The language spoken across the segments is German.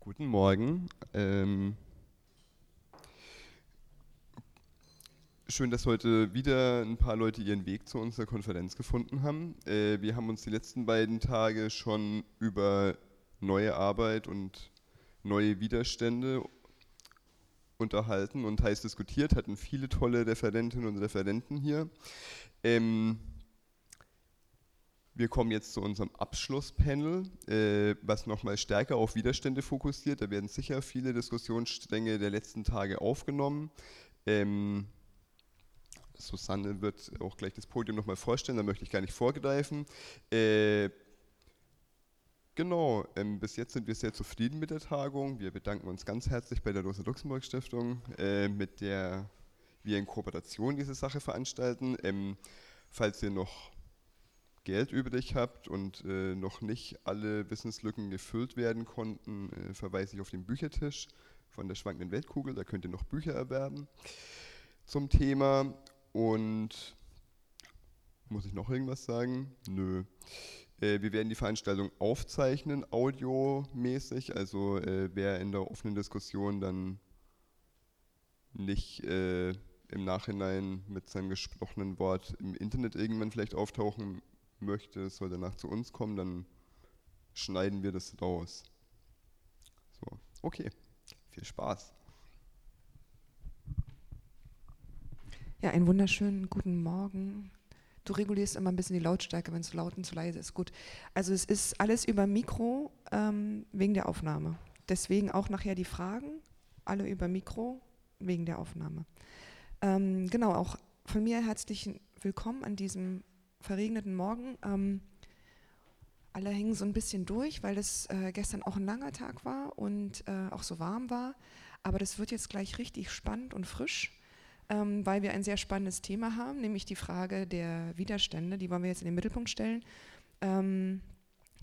Guten Morgen. Ähm, schön, dass heute wieder ein paar Leute ihren Weg zu unserer Konferenz gefunden haben. Äh, wir haben uns die letzten beiden Tage schon über neue Arbeit und neue Widerstände unterhalten und heiß diskutiert, hatten viele tolle Referentinnen und Referenten hier. Ähm, wir kommen jetzt zu unserem Abschlusspanel, äh, was nochmal stärker auf Widerstände fokussiert. Da werden sicher viele Diskussionsstränge der letzten Tage aufgenommen. Ähm, Susanne wird auch gleich das Podium nochmal vorstellen, da möchte ich gar nicht vorgreifen. Äh, genau, ähm, bis jetzt sind wir sehr zufrieden mit der Tagung. Wir bedanken uns ganz herzlich bei der Rosa-Luxemburg-Stiftung, äh, mit der wir in Kooperation diese Sache veranstalten. Ähm, falls ihr noch Geld übrig habt und äh, noch nicht alle Wissenslücken gefüllt werden konnten, äh, verweise ich auf den Büchertisch von der schwankenden Weltkugel. Da könnt ihr noch Bücher erwerben zum Thema. Und muss ich noch irgendwas sagen? Nö. Äh, wir werden die Veranstaltung aufzeichnen, audiomäßig. Also äh, wer in der offenen Diskussion dann nicht äh, im Nachhinein mit seinem gesprochenen Wort im Internet irgendwann vielleicht auftauchen möchte, es soll danach zu uns kommen, dann schneiden wir das raus. So, okay, viel Spaß. Ja, einen wunderschönen guten Morgen. Du regulierst immer ein bisschen die Lautstärke, wenn es zu laut und zu leise ist. Gut. Also es ist alles über Mikro ähm, wegen der Aufnahme. Deswegen auch nachher die Fragen, alle über Mikro wegen der Aufnahme. Ähm, genau, auch von mir herzlichen Willkommen an diesem verregneten Morgen. Ähm, alle hängen so ein bisschen durch, weil es äh, gestern auch ein langer Tag war und äh, auch so warm war. Aber das wird jetzt gleich richtig spannend und frisch, ähm, weil wir ein sehr spannendes Thema haben, nämlich die Frage der Widerstände. Die wollen wir jetzt in den Mittelpunkt stellen. Ähm,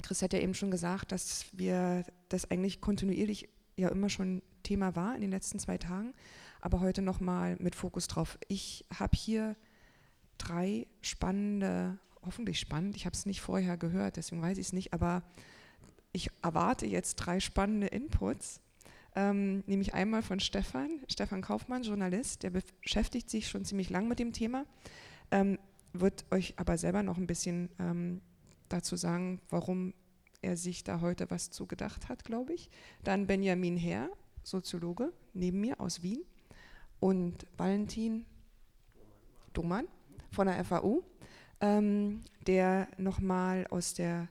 Chris hat ja eben schon gesagt, dass wir das eigentlich kontinuierlich ja immer schon Thema war in den letzten zwei Tagen, aber heute nochmal mit Fokus drauf. Ich habe hier drei spannende, hoffentlich spannend, ich habe es nicht vorher gehört, deswegen weiß ich es nicht, aber ich erwarte jetzt drei spannende Inputs. Ähm, nämlich einmal von Stefan, Stefan Kaufmann, Journalist, der beschäftigt sich schon ziemlich lang mit dem Thema, ähm, wird euch aber selber noch ein bisschen ähm, dazu sagen, warum er sich da heute was zugedacht hat, glaube ich. Dann Benjamin Herr, Soziologe, neben mir aus Wien. Und Valentin Dumann, von der FAU, ähm, der nochmal aus der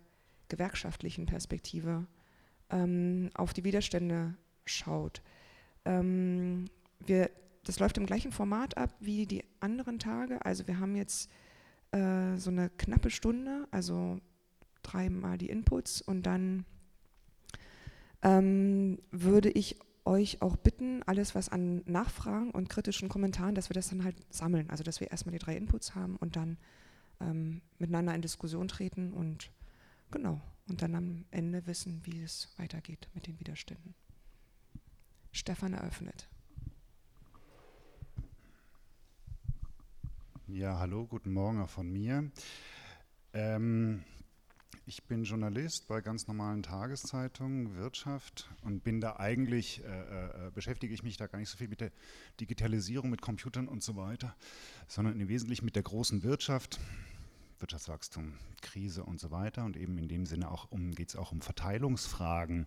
gewerkschaftlichen Perspektive ähm, auf die Widerstände schaut. Ähm, wir, das läuft im gleichen Format ab wie die anderen Tage. Also wir haben jetzt äh, so eine knappe Stunde, also dreimal die Inputs und dann ähm, würde ich euch auch bitten, alles was an Nachfragen und kritischen Kommentaren, dass wir das dann halt sammeln. Also dass wir erstmal die drei Inputs haben und dann ähm, miteinander in Diskussion treten und genau, und dann am Ende wissen, wie es weitergeht mit den Widerständen. Stefan eröffnet. Ja, hallo, guten Morgen auch von mir. Ähm, ich bin Journalist bei ganz normalen Tageszeitungen, Wirtschaft und bin da eigentlich, äh, äh, beschäftige ich mich da gar nicht so viel mit der Digitalisierung, mit Computern und so weiter, sondern im Wesentlichen mit der großen Wirtschaft, Wirtschaftswachstum, Krise und so weiter. Und eben in dem Sinne um, geht es auch um Verteilungsfragen.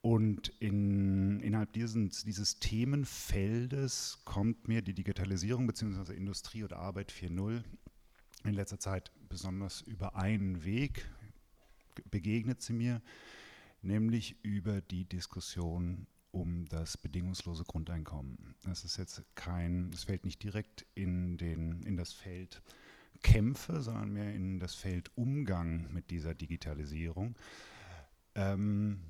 Und in, innerhalb diesen, dieses Themenfeldes kommt mir die Digitalisierung bzw. Industrie oder Arbeit 4.0 in letzter Zeit besonders über einen Weg begegnet sie mir, nämlich über die Diskussion um das bedingungslose Grundeinkommen. Das ist jetzt kein, das fällt nicht direkt in, den, in das Feld Kämpfe, sondern mehr in das Feld Umgang mit dieser Digitalisierung. Ähm,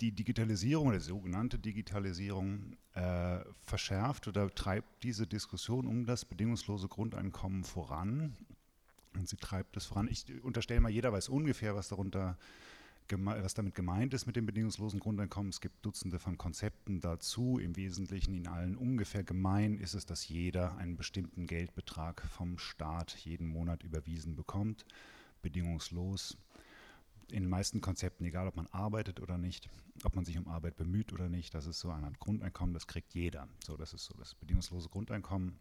die Digitalisierung oder sogenannte Digitalisierung äh, verschärft oder treibt diese Diskussion um das bedingungslose Grundeinkommen voran. Und sie treibt es voran. Ich unterstelle mal, jeder weiß ungefähr, was darunter was damit gemeint ist mit dem bedingungslosen Grundeinkommen. Es gibt Dutzende von Konzepten dazu. Im Wesentlichen in allen ungefähr gemein ist es, dass jeder einen bestimmten Geldbetrag vom Staat jeden Monat überwiesen bekommt, bedingungslos in den meisten Konzepten, egal ob man arbeitet oder nicht, ob man sich um Arbeit bemüht oder nicht, das ist so ein Grundeinkommen, das kriegt jeder. So, das ist so das bedingungslose Grundeinkommen.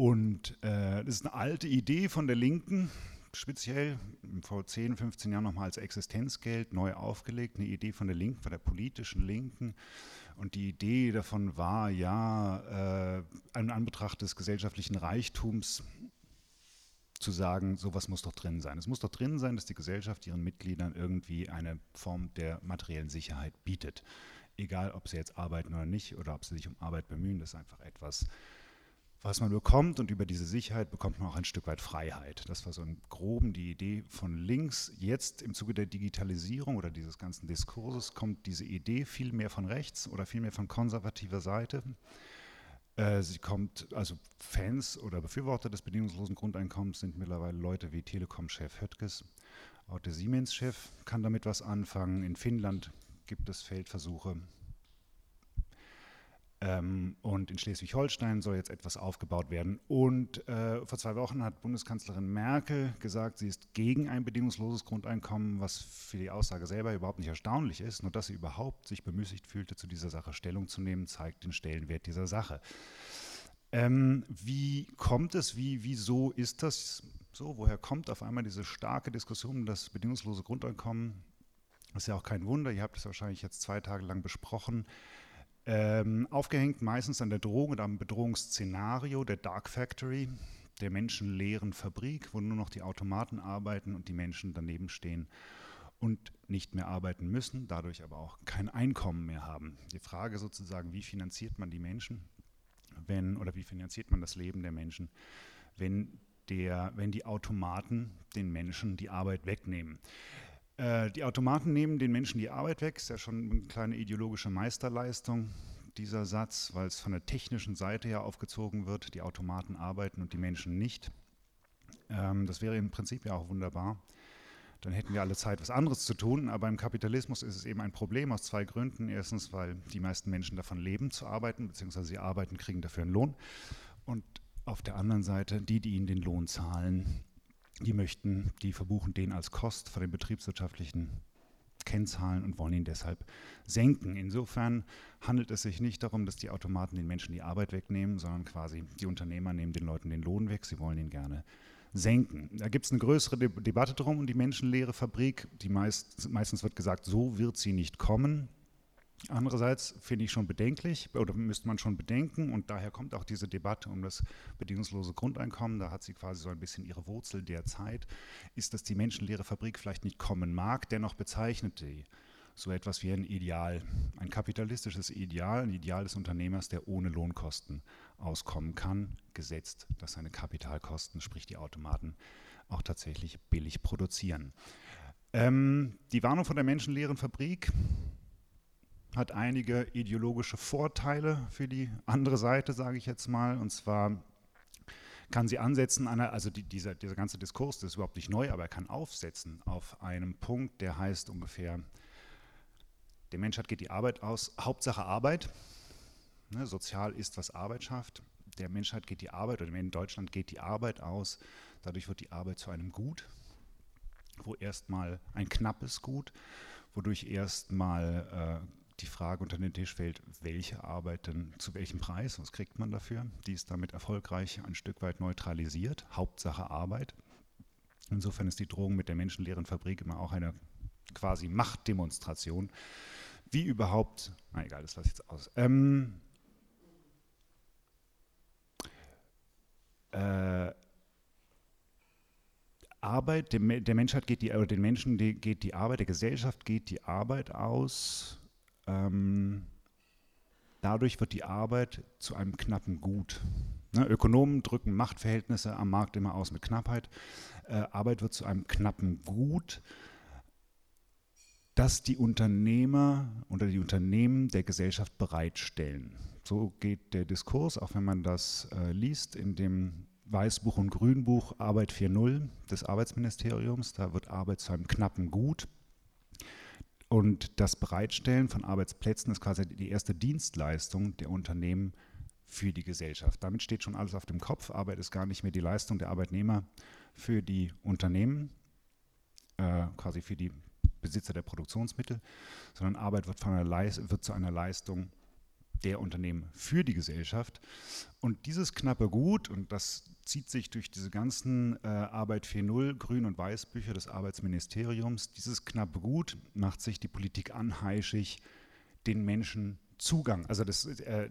Und äh, das ist eine alte Idee von der Linken, speziell vor 10, 15 Jahren nochmal als Existenzgeld neu aufgelegt, eine Idee von der Linken, von der politischen Linken. Und die Idee davon war, ja, äh, in Anbetracht des gesellschaftlichen Reichtums zu sagen, sowas muss doch drin sein. Es muss doch drin sein, dass die Gesellschaft ihren Mitgliedern irgendwie eine Form der materiellen Sicherheit bietet. Egal, ob sie jetzt arbeiten oder nicht oder ob sie sich um Arbeit bemühen, das ist einfach etwas, was man bekommt und über diese Sicherheit bekommt man auch ein Stück weit Freiheit. Das war so im Groben die Idee von links. Jetzt im Zuge der Digitalisierung oder dieses ganzen Diskurses kommt diese Idee viel mehr von rechts oder viel mehr von konservativer Seite. Äh, sie kommt, also Fans oder Befürworter des bedingungslosen Grundeinkommens sind mittlerweile Leute wie Telekom-Chef Höttges. Auch der Siemens-Chef kann damit was anfangen. In Finnland gibt es Feldversuche. Ähm, und in Schleswig-Holstein soll jetzt etwas aufgebaut werden. Und äh, vor zwei Wochen hat Bundeskanzlerin Merkel gesagt, sie ist gegen ein bedingungsloses Grundeinkommen, was für die Aussage selber überhaupt nicht erstaunlich ist. Nur dass sie überhaupt sich bemüßigt fühlte, zu dieser Sache Stellung zu nehmen, zeigt den Stellenwert dieser Sache. Ähm, wie kommt es, wie, wieso ist das so? Woher kommt auf einmal diese starke Diskussion um das bedingungslose Grundeinkommen? Ist ja auch kein Wunder, ihr habt es wahrscheinlich jetzt zwei Tage lang besprochen. Ähm, aufgehängt meistens an der Drohung oder am Bedrohungsszenario der Dark Factory, der menschenleeren Fabrik, wo nur noch die Automaten arbeiten und die Menschen daneben stehen und nicht mehr arbeiten müssen, dadurch aber auch kein Einkommen mehr haben. Die Frage sozusagen, wie finanziert man die Menschen, wenn oder wie finanziert man das Leben der Menschen, wenn der, wenn die Automaten den Menschen die Arbeit wegnehmen. Äh, die Automaten nehmen den Menschen die Arbeit weg, ist ja schon eine kleine ideologische Meisterleistung, dieser Satz, weil es von der technischen Seite ja aufgezogen wird, die Automaten arbeiten und die Menschen nicht. Ähm, das wäre im Prinzip ja auch wunderbar. Dann hätten wir alle Zeit, was anderes zu tun. Aber im Kapitalismus ist es eben ein Problem aus zwei Gründen. Erstens, weil die meisten Menschen davon leben, zu arbeiten, beziehungsweise sie arbeiten, kriegen dafür einen Lohn. Und auf der anderen Seite, die, die ihnen den Lohn zahlen, die möchten, die verbuchen den als Kost von den betriebswirtschaftlichen Kennzahlen und wollen ihn deshalb senken. Insofern handelt es sich nicht darum, dass die Automaten den Menschen die Arbeit wegnehmen, sondern quasi die Unternehmer nehmen den Leuten den Lohn weg. Sie wollen ihn gerne senken. Da gibt es eine größere De Debatte drum um die menschenleere Fabrik. Die meist, meistens wird gesagt, so wird sie nicht kommen. Andererseits finde ich schon bedenklich oder müsste man schon bedenken und daher kommt auch diese Debatte um das bedingungslose Grundeinkommen. Da hat sie quasi so ein bisschen ihre Wurzel derzeit. Ist, dass die menschenleere Fabrik vielleicht nicht kommen mag, dennoch bezeichnet sie so etwas wie ein Ideal, ein kapitalistisches Ideal, ein Ideal des Unternehmers, der ohne Lohnkosten auskommen kann, gesetzt, dass seine Kapitalkosten, sprich die Automaten, auch tatsächlich billig produzieren. Ähm, die Warnung von der menschenleeren Fabrik hat einige ideologische Vorteile für die andere Seite, sage ich jetzt mal. Und zwar kann sie ansetzen, also die, dieser, dieser ganze Diskurs, das ist überhaupt nicht neu, aber er kann aufsetzen auf einem Punkt, der heißt ungefähr, der Menschheit geht die Arbeit aus, Hauptsache Arbeit. Ne, sozial ist, was Arbeit schafft. Der Menschheit geht die Arbeit, oder in Deutschland geht die Arbeit aus. Dadurch wird die Arbeit zu einem Gut, wo erstmal ein knappes Gut, wodurch erstmal äh, die Frage unter den Tisch fällt, welche Arbeit denn zu welchem Preis, was kriegt man dafür? Die ist damit erfolgreich ein Stück weit neutralisiert. Hauptsache Arbeit. Insofern ist die Drohung mit der menschenleeren Fabrik immer auch eine quasi Machtdemonstration. Wie überhaupt, na egal, das lasse ich jetzt aus. Ähm, äh, Arbeit, der, Menschheit geht die, oder den Menschen geht die Arbeit, der Gesellschaft geht die Arbeit aus ähm, dadurch wird die Arbeit zu einem knappen Gut. Ne, Ökonomen drücken Machtverhältnisse am Markt immer aus mit Knappheit. Äh, Arbeit wird zu einem knappen Gut, das die Unternehmer oder die Unternehmen der Gesellschaft bereitstellen. So geht der Diskurs, auch wenn man das äh, liest in dem Weißbuch und Grünbuch Arbeit 4.0 des Arbeitsministeriums. Da wird Arbeit zu einem knappen Gut. Und das Bereitstellen von Arbeitsplätzen ist quasi die erste Dienstleistung der Unternehmen für die Gesellschaft. Damit steht schon alles auf dem Kopf. Arbeit ist gar nicht mehr die Leistung der Arbeitnehmer für die Unternehmen. äh, quasi für die Besitzer der Produktionsmittel, sondern Arbeit wird, von einer wird zu einer Leistung der Unternehmen für die Gesellschaft. Und dieses knappe Gut, und das zieht sich durch diese ganzen äh, Arbeit 4.0, Grün- und Weißbücher des Arbeitsministeriums, dieses knappe Gut macht sich die Politik anheischig, den Menschen Zugang, also das, äh,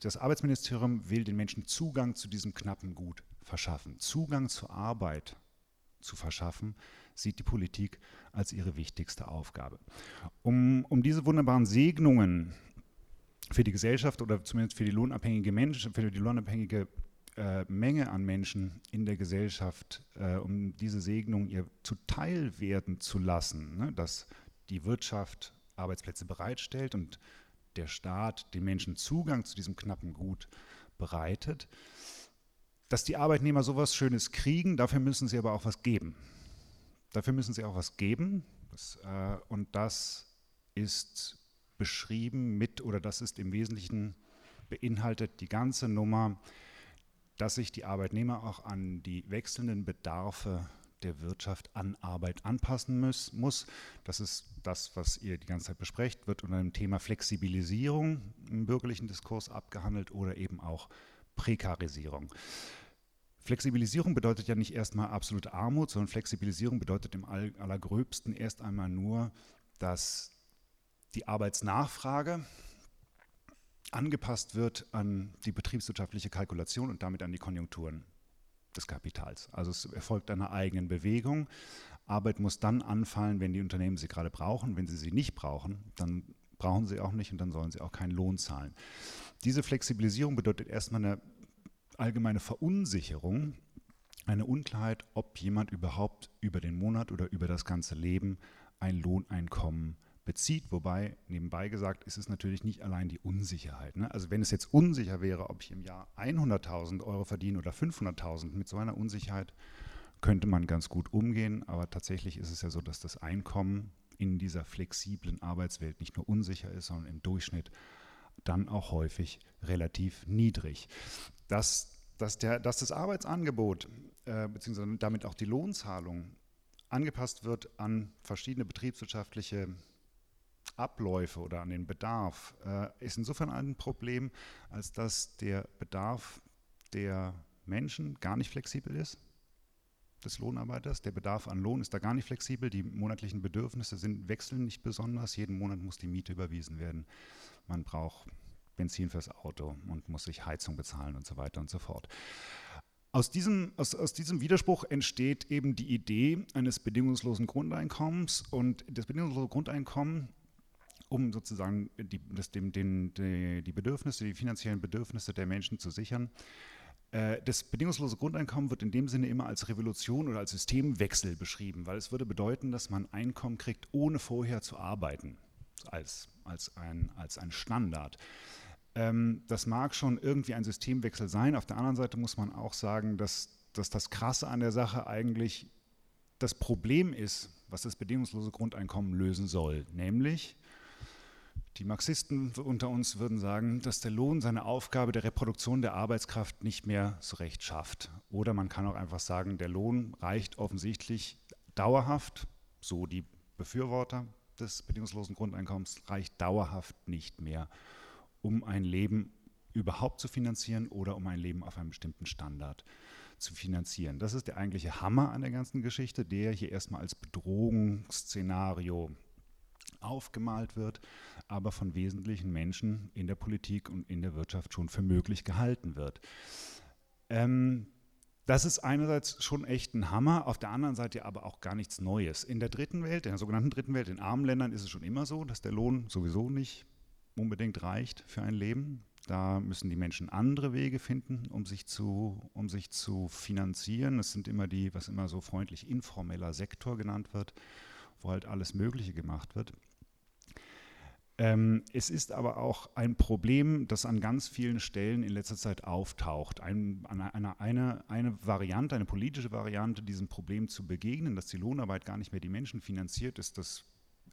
das Arbeitsministerium will den Menschen Zugang zu diesem knappen Gut verschaffen. Zugang zur Arbeit zu verschaffen, sieht die Politik als ihre wichtigste Aufgabe. Um, um diese wunderbaren Segnungen für die Gesellschaft oder zumindest für die lohnabhängige Menschen, für die lohnabhängige äh, Menge an Menschen in der Gesellschaft, äh, um diese Segnung ihr zuteil werden zu lassen, ne, dass die Wirtschaft Arbeitsplätze bereitstellt und der Staat den Menschen Zugang zu diesem knappen Gut bereitet. Dass die Arbeitnehmer sowas Schönes kriegen, dafür müssen sie aber auch was geben. Dafür müssen sie auch was geben. Das, äh, und das ist beschrieben mit, oder das ist im Wesentlichen beinhaltet die ganze Nummer, dass sich die Arbeitnehmer auch an die wechselnden Bedarfe der Wirtschaft an Arbeit anpassen muss, muss. Das ist das, was ihr die ganze Zeit besprecht, wird unter dem Thema Flexibilisierung im bürgerlichen Diskurs abgehandelt oder eben auch Prekarisierung. Flexibilisierung bedeutet ja nicht erstmal absolute Armut, sondern Flexibilisierung bedeutet im allergröbsten erst einmal nur, dass die Arbeitsnachfrage angepasst wird an die betriebswirtschaftliche Kalkulation und damit an die Konjunkturen des Kapitals. Also es erfolgt einer eigenen Bewegung. Arbeit muss dann anfallen, wenn die Unternehmen sie gerade brauchen. Wenn sie sie nicht brauchen, dann brauchen sie auch nicht und dann sollen sie auch keinen Lohn zahlen. Diese Flexibilisierung bedeutet erstmal eine allgemeine Verunsicherung, eine Unklarheit, ob jemand überhaupt über den Monat oder über das ganze Leben ein Lohneinkommen bezieht. Wobei, nebenbei gesagt, ist es natürlich nicht allein die Unsicherheit. Ne? Also wenn es jetzt unsicher wäre, ob ich im Jahr 100.000 Euro verdiene oder 500.000, mit so einer Unsicherheit könnte man ganz gut umgehen. Aber tatsächlich ist es ja so, dass das Einkommen in dieser flexiblen Arbeitswelt nicht nur unsicher ist, sondern im Durchschnitt dann auch häufig relativ niedrig. Dass, dass, der, dass das Arbeitsangebot äh, beziehungsweise damit auch die Lohnzahlung angepasst wird an verschiedene betriebswirtschaftliche Abläufe oder an den Bedarf, äh, ist insofern ein Problem, als dass der Bedarf der Menschen gar nicht flexibel ist, des Lohnarbeiters. Der Bedarf an Lohn ist da gar nicht flexibel. Die monatlichen Bedürfnisse sind, wechseln nicht besonders. Jeden Monat muss die Miete überwiesen werden. Man braucht Benzin fürs Auto und muss sich Heizung bezahlen und so weiter und so fort. Aus diesem, aus, aus diesem Widerspruch entsteht eben die Idee eines bedingungslosen Grundeinkommens und das bedingungslose Grundeinkommen um sozusagen die, das, dem, den, die, die Bedürfnisse, die finanziellen Bedürfnisse der Menschen zu sichern. Äh, das bedingungslose Grundeinkommen wird in dem Sinne immer als Revolution oder als Systemwechsel beschrieben, weil es würde bedeuten, dass man Einkommen kriegt, ohne vorher zu arbeiten, als, als, ein, als ein Standard. Ähm, das mag schon irgendwie ein Systemwechsel sein. Auf der anderen Seite muss man auch sagen, dass, dass das Krasse an der Sache eigentlich das Problem ist, was das bedingungslose Grundeinkommen lösen soll, nämlich die Marxisten unter uns würden sagen, dass der Lohn seine Aufgabe der Reproduktion der Arbeitskraft nicht mehr so recht schafft. Oder man kann auch einfach sagen, der Lohn reicht offensichtlich dauerhaft, so die Befürworter des bedingungslosen Grundeinkommens, reicht dauerhaft nicht mehr, um ein Leben überhaupt zu finanzieren oder um ein Leben auf einem bestimmten Standard zu finanzieren. Das ist der eigentliche Hammer an der ganzen Geschichte, der hier erstmal als Bedrohungsszenario aufgemalt wird, aber von wesentlichen Menschen in der Politik und in der Wirtschaft schon für möglich gehalten wird. Ähm, das ist einerseits schon echt ein Hammer, auf der anderen Seite aber auch gar nichts Neues. In der dritten Welt, in der sogenannten dritten Welt, in armen Ländern ist es schon immer so, dass der Lohn sowieso nicht unbedingt reicht für ein Leben. Da müssen die Menschen andere Wege finden, um sich zu, um sich zu finanzieren. Es sind immer die, was immer so freundlich informeller Sektor genannt wird, wo halt alles Mögliche gemacht wird. Ähm, es ist aber auch ein Problem, das an ganz vielen Stellen in letzter Zeit auftaucht. Ein, eine, eine, eine Variante, eine politische Variante, diesem Problem zu begegnen, dass die Lohnarbeit gar nicht mehr die Menschen finanziert, ist das,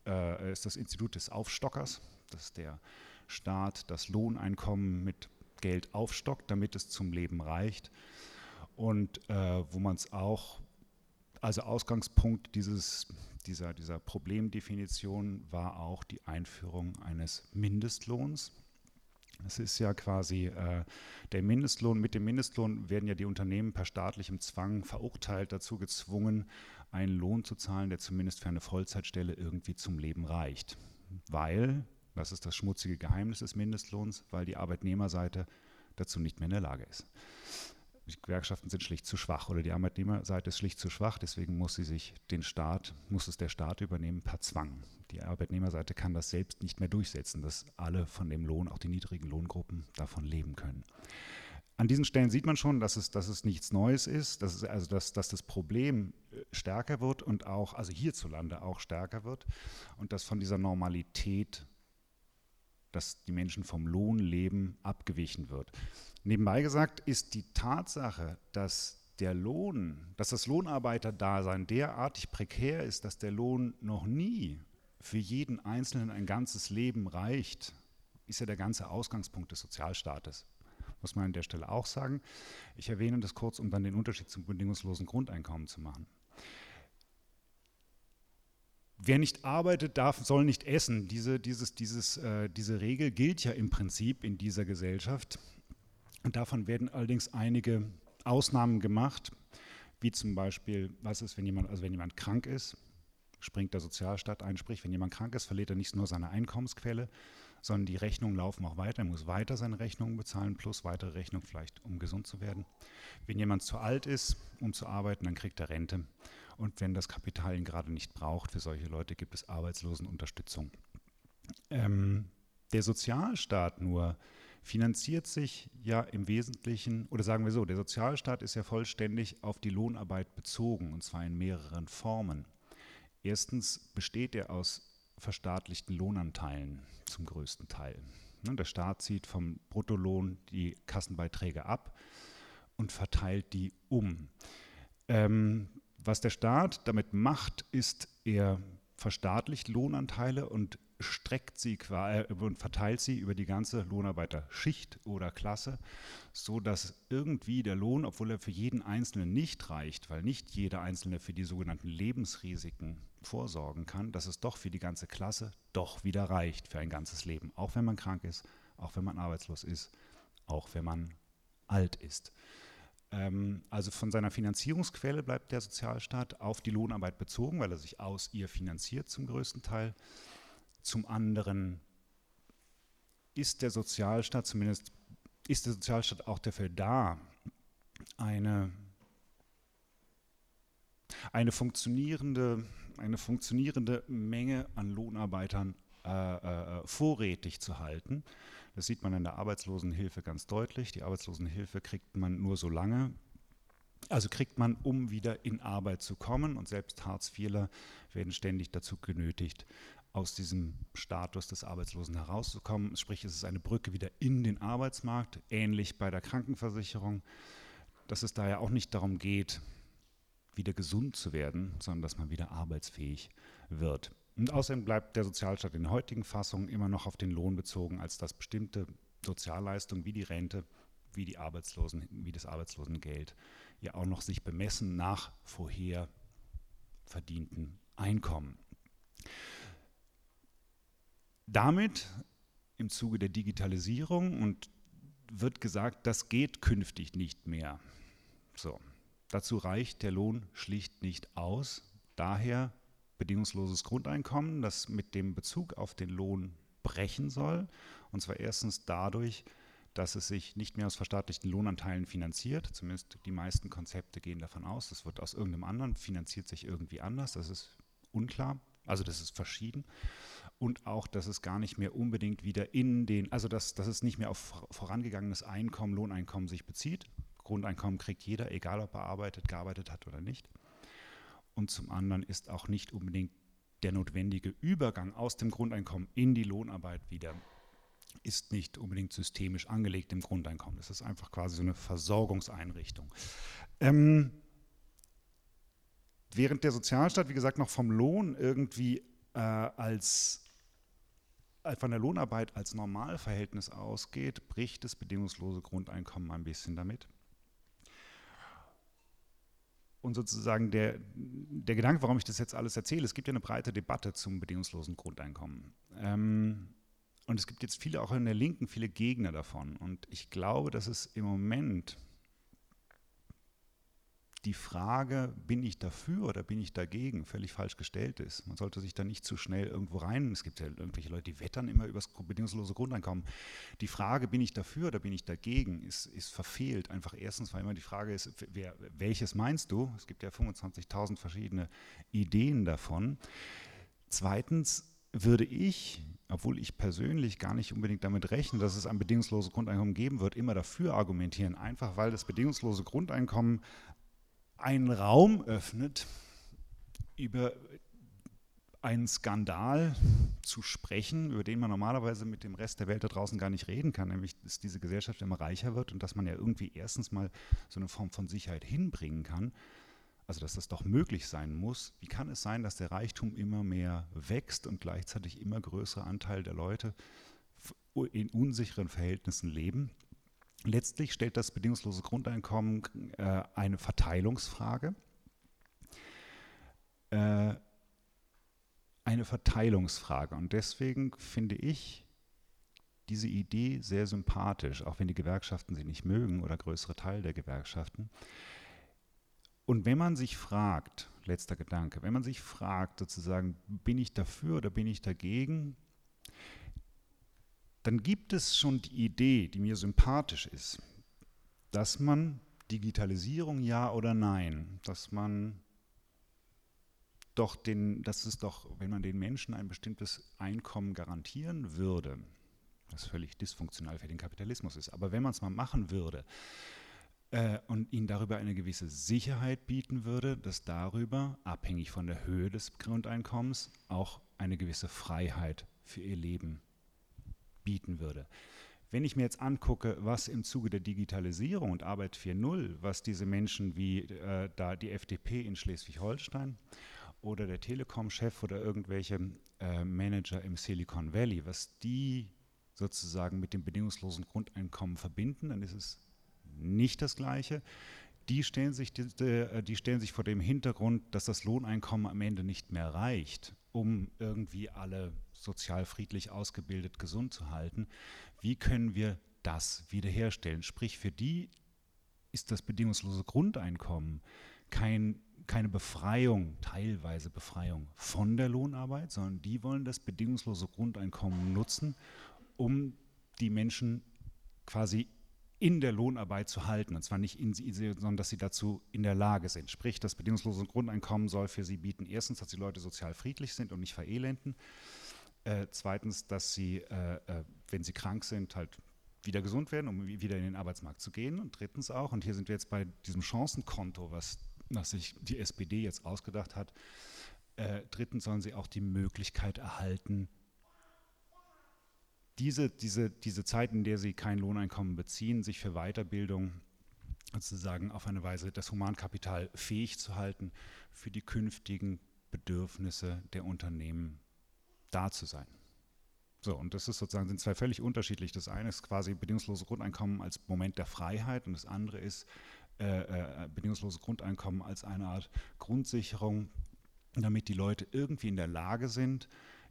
äh, ist das Institut des Aufstockers, dass der Staat das Lohneinkommen mit Geld aufstockt, damit es zum Leben reicht. Und äh, wo man es auch also Ausgangspunkt dieses, dieser, dieser Problemdefinition war auch die Einführung eines Mindestlohns. Es ist ja quasi äh, der Mindestlohn. Mit dem Mindestlohn werden ja die Unternehmen per staatlichem Zwang verurteilt, dazu gezwungen, einen Lohn zu zahlen, der zumindest für eine Vollzeitstelle irgendwie zum Leben reicht. Weil, das ist das schmutzige Geheimnis des Mindestlohns, weil die Arbeitnehmerseite dazu nicht mehr in der Lage ist. Die Gewerkschaften sind schlicht zu schwach oder die Arbeitnehmerseite ist schlicht zu schwach, deswegen muss sie sich den Staat, muss es der Staat übernehmen per Zwang. Die Arbeitnehmerseite kann das selbst nicht mehr durchsetzen, dass alle von dem Lohn, auch die niedrigen Lohngruppen, davon leben können. An diesen Stellen sieht man schon, dass es, dass es nichts Neues ist, dass, es also dass, dass das Problem äh, stärker wird und auch, also hierzulande auch stärker wird und dass von dieser Normalität dass die Menschen vom Lohn leben, abgewichen wird. Nebenbei gesagt ist die Tatsache, dass der Lohn, dass das Lohnarbeiterdasein derartig prekär ist, dass der Lohn noch nie für jeden Einzelnen ein ganzes Leben reicht, ist ja der ganze Ausgangspunkt des Sozialstaates. Muss man an der Stelle auch sagen. Ich erwähne das kurz, um dann den Unterschied zum bedingungslosen Grundeinkommen zu machen. Wer nicht arbeitet, darf, soll nicht essen. Diese, dieses, dieses, äh, diese Regel gilt ja im Prinzip in dieser Gesellschaft. Davon werden allerdings einige Ausnahmen gemacht, wie zum Beispiel, was ist, wenn jemand, also wenn jemand krank ist, springt der Sozialstaat ein, sprich, wenn jemand krank ist, verliert er nicht nur seine Einkommensquelle, sondern die Rechnungen laufen auch weiter. Er muss weiter seine Rechnungen bezahlen, plus weitere Rechnungen vielleicht, um gesund zu werden. Wenn jemand zu alt ist, um zu arbeiten, dann kriegt er Rente. Und wenn das Kapital ihn gerade nicht braucht, für solche Leute gibt es Arbeitslosenunterstützung. Ähm, der Sozialstaat nur finanziert sich ja im Wesentlichen, oder sagen wir so, der Sozialstaat ist ja vollständig auf die Lohnarbeit bezogen, und zwar in mehreren Formen. Erstens besteht er aus verstaatlichten Lohnanteilen zum größten Teil. Ne, der Staat zieht vom Bruttolohn die Kassenbeiträge ab und verteilt die um. Ähm, was der Staat damit macht, ist, er verstaatlicht Lohnanteile und streckt sie äh, und verteilt sie über die ganze Lohnarbeiterschicht oder Klasse, so dass irgendwie der Lohn, obwohl er für jeden Einzelnen nicht reicht, weil nicht jeder Einzelne für die sogenannten Lebensrisiken vorsorgen kann, dass es doch für die ganze Klasse doch wieder reicht für ein ganzes Leben, auch wenn man krank ist, auch wenn man arbeitslos ist, auch wenn man alt ist. Ähm, also von seiner Finanzierungsquelle bleibt der Sozialstaat auf die Lohnarbeit bezogen, weil er sich aus ihr finanziert zum größten Teil. Zum anderen ist der Sozialstaat, zumindest ist der Sozialstaat auch dafür da, eine, eine, funktionierende, eine funktionierende Menge an Lohnarbeitern äh, äh, vorrätig zu halten. Das sieht man in der Arbeitslosenhilfe ganz deutlich. Die Arbeitslosenhilfe kriegt man nur so lange, also kriegt man, um wieder in Arbeit zu kommen. Und selbst Hartz-IVler werden ständig dazu genötigt, aus diesem Status des Arbeitslosen herauszukommen. Sprich, es ist eine Brücke wieder in den Arbeitsmarkt, ähnlich bei der Krankenversicherung, dass es daher auch nicht darum geht, wieder gesund zu werden, sondern dass man wieder arbeitsfähig wird. Und außerdem bleibt der Sozialstaat in der heutigen Fassung immer noch auf den Lohn bezogen, als dass bestimmte Sozialleistungen wie die Rente, wie, die Arbeitslosen, wie das Arbeitslosengeld ja auch noch sich bemessen nach vorher verdienten Einkommen. Damit im Zuge der Digitalisierung und wird gesagt, das geht künftig nicht mehr. So, dazu reicht der Lohn schlicht nicht aus. Daher bedingungsloses Grundeinkommen, das mit dem Bezug auf den Lohn brechen soll. Und zwar erstens dadurch, dass es sich nicht mehr aus verstaatlichten Lohnanteilen finanziert. Zumindest die meisten Konzepte gehen davon aus, das wird aus irgendeinem anderen, finanziert sich irgendwie anders. Das ist unklar. Also das ist verschieden. Und auch, dass es gar nicht mehr unbedingt wieder in den, also dass, dass es nicht mehr auf vorangegangenes Einkommen, Lohneinkommen sich bezieht. Grundeinkommen kriegt jeder, egal ob er arbeitet, gearbeitet hat oder nicht und zum anderen ist auch nicht unbedingt der notwendige Übergang aus dem Grundeinkommen in die Lohnarbeit wieder ist nicht unbedingt systemisch angelegt im Grundeinkommen. Das ist einfach quasi so eine Versorgungseinrichtung. Ähm, während der Sozialstaat, wie gesagt, noch vom Lohn irgendwie äh, als von der Lohnarbeit als Normalverhältnis ausgeht, bricht das bedingungslose Grundeinkommen ein bisschen damit. und sozusagen der, der Gedanke, warum ich das jetzt alles erzähle, es gibt ja eine breite Debatte zum bedingungslosen Grundeinkommen. Ähm, und es gibt jetzt viele, auch in der Linken, viele Gegner davon. Und ich glaube, dass es im Moment die Frage, bin ich dafür oder bin ich dagegen, völlig falsch gestellt ist. Man sollte sich da nicht zu schnell irgendwo rein. Es gibt ja irgendwelche Leute, die wettern immer über das bedingungslose Grundeinkommen. Die Frage, bin ich dafür oder bin ich dagegen, ist, ist verfehlt. Einfach erstens, weil immer die Frage ist, wer, welches meinst du? Es gibt ja 25.000 verschiedene Ideen davon. Zweitens würde ich, obwohl ich persönlich gar nicht unbedingt damit rechne, dass es ein bedingungsloses Grundeinkommen geben wird, immer dafür argumentieren, einfach weil das bedingungslose Grundeinkommen einen Raum öffnet, über einen Skandal zu sprechen, über den man normalerweise mit dem Rest der Welt da draußen gar nicht reden kann, nämlich dass diese Gesellschaft immer reicher wird und dass man ja irgendwie erstens mal so eine Form von Sicherheit hinbringen kann, also dass das doch möglich sein muss. Wie kann es sein, dass der Reichtum immer mehr wächst und gleichzeitig immer größere Anteil der Leute in unsicheren Verhältnissen leben? Letztlich stellt das bedingungslose Grundeinkommen äh, eine Verteilungsfrage. Äh, eine Verteilungsfrage. Und deswegen finde ich diese Idee sehr sympathisch, auch wenn die Gewerkschaften sie nicht mögen oder größere Teil der Gewerkschaften. Und wenn man sich fragt, letzter Gedanke, wenn man sich fragt, sozusagen, bin ich dafür oder bin ich dagegen, dann gibt es schon die Idee, die mir sympathisch ist, dass man Digitalisierung ja oder nein, dass man doch den, dass es doch, wenn man den Menschen ein bestimmtes Einkommen garantieren würde, was völlig dysfunktional für den Kapitalismus ist, aber wenn man es mal machen würde äh, und ihnen darüber eine gewisse Sicherheit bieten würde, dass darüber, abhängig von der Höhe des Grundeinkommens, auch eine gewisse Freiheit für ihr Leben bieten würde. Wenn ich mir jetzt angucke, was im Zuge der Digitalisierung und Arbeit 4.0, was diese Menschen wie äh, da die FDP in Schleswig-Holstein oder der Telekom-Chef oder irgendwelche äh, Manager im Silicon Valley, was die sozusagen mit dem bedingungslosen Grundeinkommen verbinden, dann ist es nicht das Gleiche. Die stellen, sich, die, äh, die stellen sich vor dem Hintergrund, dass das Lohneinkommen am Ende nicht mehr reicht, um irgendwie alle sozial friedlich ausgebildet, gesund zu halten. Wie können wir das wiederherstellen? Sprich, für die ist das bedingungslose Grundeinkommen kein, keine Befreiung, teilweise Befreiung von der Lohnarbeit, sondern die wollen das bedingungslose Grundeinkommen nutzen, um die Menschen quasi in der Lohnarbeit zu halten. Und zwar nicht in sie, sondern dass sie dazu in der Lage sind. Sprich, das bedingungslose Grundeinkommen soll für sie bieten, erstens, dass die Leute sozial friedlich sind und nicht verelenden. Äh, zweitens, dass sie, äh, äh, wenn sie krank sind, halt wieder gesund werden, um wieder in den Arbeitsmarkt zu gehen. Und drittens auch, und hier sind wir jetzt bei diesem Chancenkonto, was, was sich die SPD jetzt ausgedacht hat, äh, drittens sollen sie auch die Möglichkeit erhalten, diese, diese, diese Zeit, in der sie kein Lohneinkommen beziehen, sich für Weiterbildung sozusagen auf eine Weise das Humankapital fähig zu halten, für die künftigen Bedürfnisse der Unternehmen da zu sein. So, und das ist sozusagen, sind zwei völlig unterschiedlich. Das eine ist quasi bedingungsloses Grundeinkommen als Moment der Freiheit und das andere ist äh, äh, bedingungsloses Grundeinkommen als eine Art Grundsicherung, damit die Leute irgendwie in der Lage sind,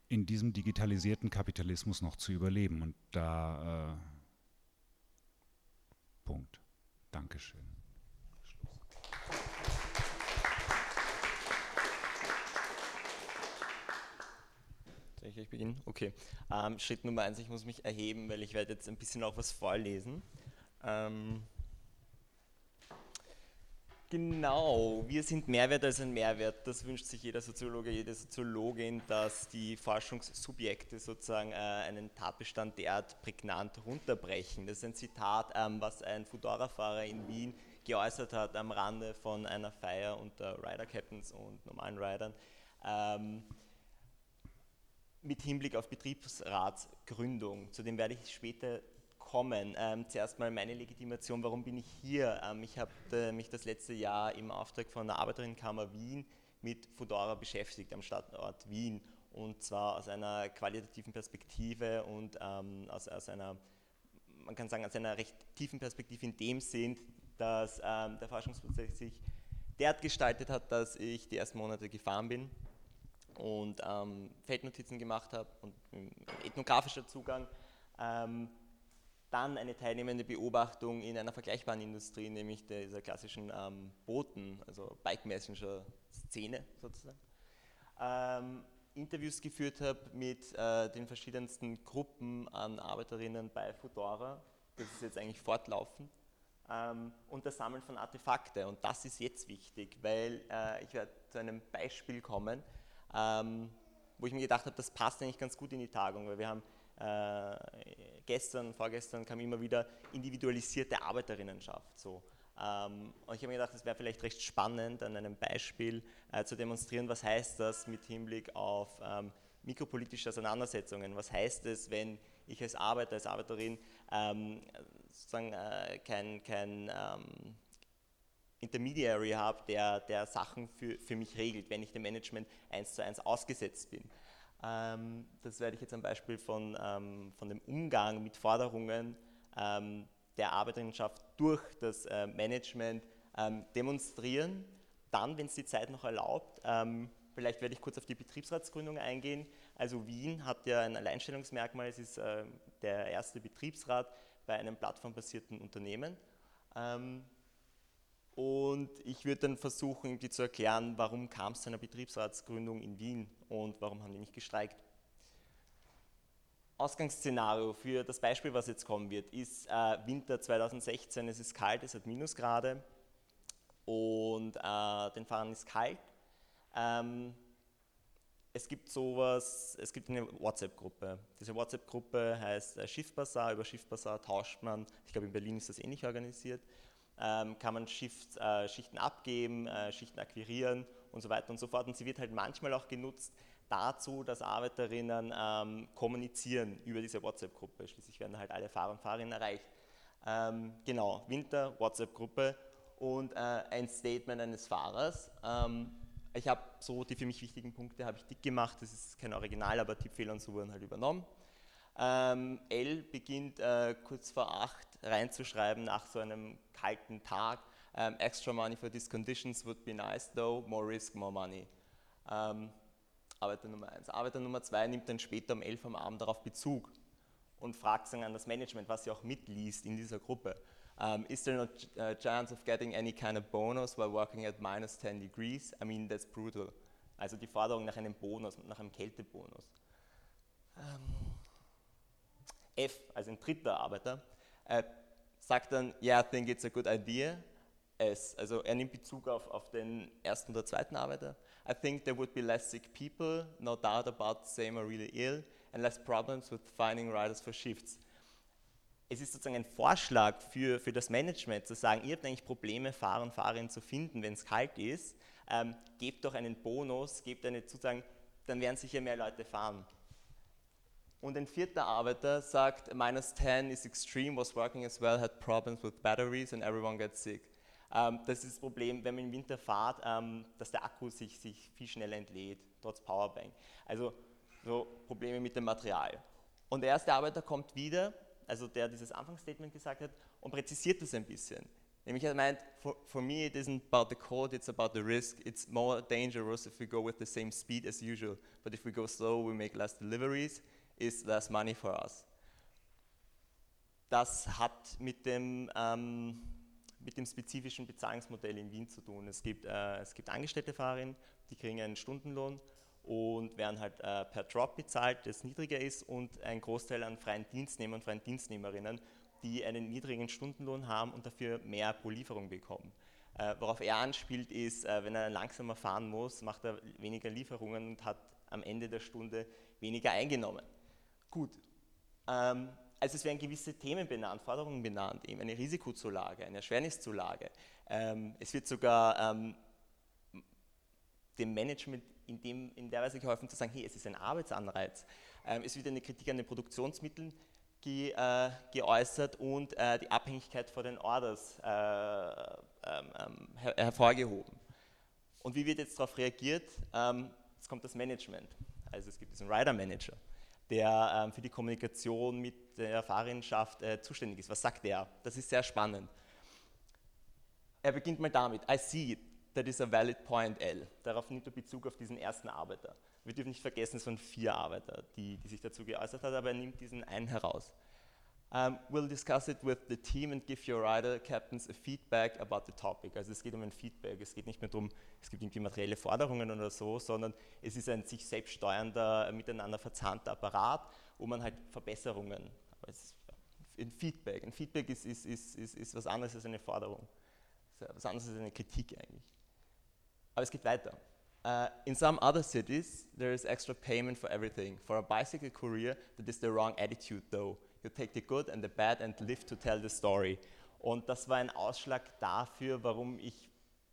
in diesem digitalisierten Kapitalismus noch zu überleben. Und da äh, Punkt. Dankeschön. Soll ich beginnen? Okay. Ähm, Schritt Nummer eins, ich muss mich erheben, weil ich werde jetzt ein bisschen auch was vorlesen. Ähm, Genau, wir sind Mehrwert als ein Mehrwert. Das wünscht sich jeder Soziologe, jede Soziologin, dass die Forschungssubjekte sozusagen äh, einen Tatbestand derart prägnant runterbrechen. Das ist ein Zitat, ähm, was ein Fudora-Fahrer in Wien geäußert hat am Rande von einer Feier unter Rider Captains und normalen Riders. Ähm, mit Hinblick auf Betriebsratsgründung. Zu dem werde ich später kommen. Ähm, zuerst mal meine Legitimation, warum bin ich hier? Ähm, ich habe äh, mich das letzte Jahr im Auftrag von der Arbeiterinnenkammer Wien mit Fudora beschäftigt am Standort Wien und zwar aus einer qualitativen Perspektive und ähm, aus, aus, einer, man kann sagen, aus einer recht tiefen Perspektive in dem Sinn, dass ähm, der Forschungsprozess sich der hat gestaltet hat, dass ich die ersten Monate gefahren bin und ähm, Feldnotizen gemacht habe und ethnografischer Zugang. Ähm, dann eine teilnehmende Beobachtung in einer vergleichbaren Industrie, nämlich dieser klassischen ähm, Booten, also Bike-Messenger-Szene sozusagen. Ähm, Interviews geführt habe mit äh, den verschiedensten Gruppen an Arbeiterinnen bei Fudora. Das ist jetzt eigentlich fortlaufend. Ähm, und das Sammeln von Artefakte. Und das ist jetzt wichtig, weil äh, ich werde zu einem Beispiel kommen, ähm, wo ich mir gedacht habe, das passt eigentlich ganz gut in die Tagung, weil wir haben äh, gestern, vorgestern kam immer wieder individualisierte Arbeiterinnenschaft. So. Ähm, und ich habe mir gedacht, es wäre vielleicht recht spannend, an einem Beispiel äh, zu demonstrieren, was heißt das mit Hinblick auf ähm, mikropolitische Auseinandersetzungen. Was heißt es, wenn ich als Arbeiter, als Arbeiterin ähm, sozusagen äh, kein, kein ähm, Intermediary habe, der, der Sachen für, für mich regelt, wenn ich dem Management eins zu eins ausgesetzt bin. Ähm, das werde ich jetzt am Beispiel von, ähm, von dem Umgang mit Forderungen ähm, der Arbeiterinnenschaft durch das äh, Management ähm, demonstrieren. Dann, wenn es die Zeit noch erlaubt, ähm, vielleicht werde ich kurz auf die Betriebsratsgründung eingehen. Also Wien hat ja ein Alleinstellungsmerkmal, es ist äh, der erste Betriebsrat bei einem plattformbasierten Unternehmen. Ähm, und ich würde dann versuchen, irgendwie zu erklären, warum kam es zu einer Betriebsratsgründung in Wien und warum haben die nicht gestreikt. Ausgangsszenario für das Beispiel, was jetzt kommen wird, ist äh, Winter 2016, es ist kalt, es hat Minusgrade und äh, den Fahrern ist kalt. Ähm, es gibt sowas, es gibt eine WhatsApp-Gruppe. Diese WhatsApp-Gruppe heißt äh, Schiffbasar. Über Schiffbasar tauscht man, ich glaube in Berlin ist das ähnlich organisiert, ähm, kann man Shift, äh, Schichten abgeben, äh, Schichten akquirieren und so weiter und so fort. Und sie wird halt manchmal auch genutzt dazu, dass Arbeiterinnen ähm, kommunizieren über diese WhatsApp-Gruppe. Schließlich werden halt alle Fahrer und Fahrerinnen erreicht. Ähm, genau, Winter, WhatsApp-Gruppe und äh, ein Statement eines Fahrers. Ähm, ich habe so die für mich wichtigen Punkte habe ich dick gemacht. Das ist kein Original, aber Tippfehler und so wurden halt übernommen. Ähm, L beginnt äh, kurz vor acht reinzuschreiben nach so einem kalten Tag. Ähm, extra money for these conditions would be nice though, more risk, more money. Ähm, Arbeiter Nummer 1. Arbeiter Nummer 2 nimmt dann später um 11 am Abend darauf Bezug und fragt dann an das Management, was sie auch mitliest in dieser Gruppe. Um, is there no uh, chance of getting any kind of bonus while working at minus 10 degrees? I mean, that's brutal. Also die Forderung nach einem Bonus, nach einem Kältebonus. Um, F, also ein dritter Arbeiter, äh, sagt dann, yeah, I think it's a good idea. S, also er nimmt Bezug auf, auf den ersten oder zweiten Arbeiter. I think there would be less sick people, no doubt about same are really ill, and less problems with finding riders for shifts. Es ist sozusagen ein Vorschlag für, für das Management zu sagen, ihr habt eigentlich Probleme, Fahrer und Fahrerinnen zu finden, wenn es kalt ist. Ähm, gebt doch einen Bonus, gebt eine sozusagen, dann werden sicher mehr Leute fahren. Und ein vierter Arbeiter sagt, minus 10 is extreme, was working as well, had problems with batteries and everyone gets sick. Ähm, das ist das Problem, wenn man im Winter fährt, ähm, dass der Akku sich, sich viel schneller entlädt, trotz Powerbank. Also so Probleme mit dem Material. Und der erste Arbeiter kommt wieder, also der dieses Anfangsstatement gesagt hat, und präzisiert das ein bisschen. Nämlich er meint, for, for me it isn't about the code, it's about the risk. It's more dangerous if we go with the same speed as usual. But if we go slow, we make less deliveries is less money for us. Das hat mit dem, ähm, mit dem spezifischen Bezahlungsmodell in Wien zu tun. Es gibt, äh, es gibt angestellte Fahrerinnen, die kriegen einen Stundenlohn und werden halt äh, per Drop bezahlt, das niedriger ist und ein Großteil an freien Dienstnehmern und freien Dienstnehmerinnen, die einen niedrigen Stundenlohn haben und dafür mehr pro Lieferung bekommen. Äh, worauf er anspielt ist, äh, wenn er langsamer fahren muss, macht er weniger Lieferungen und hat am Ende der Stunde weniger eingenommen. Gut. Ähm, also es werden gewisse Themen benannt, Forderungen benannt, eben eine Risikozulage, eine Erschwerniszulage. Ähm, es wird sogar ähm, dem Management in, dem, in, der Weise geholfen zu sagen, hey, es ist ein Arbeitsanreiz. Ähm, es wird eine Kritik an den Produktionsmitteln ge, äh, geäußert und äh, die Abhängigkeit von den Orders äh, ähm, ähm, her hervorgehoben. Und wie wird jetzt darauf reagiert? Jetzt kommt das Management. Also es gibt diesen Rider Manager der ähm, für die Kommunikation mit der Fahrerinnenschaft äh, zuständig ist. Was sagt er? Das ist sehr spannend. Er beginnt mal damit, I see that is a valid point L. Darauf nimmt er Bezug auf diesen ersten Arbeiter. Wir dürfen nicht vergessen, es waren vier Arbeiter, die, die sich dazu geäußert haben, aber er nimmt diesen einen heraus. Um, we'll discuss it with the team and give your rider captains a feedback about the topic. Also es geht um ein Feedback. Es geht nicht mehr darum, es gibt irgendwie materielle Forderungen oder so, sondern es ist ein sich selbst steuernder, miteinander verzahnter Apparat, wo man halt Verbesserungen, ein Feedback. Ein Feedback ist, ist, ist, ist, ist was anderes als eine Forderung. Was anderes als eine Kritik eigentlich. Aber es geht weiter. Uh, in some other cities, there is extra payment for everything. For a bicycle courier, that is the wrong attitude though you take the good and the bad and live to tell the story. Und das war ein Ausschlag dafür, warum ich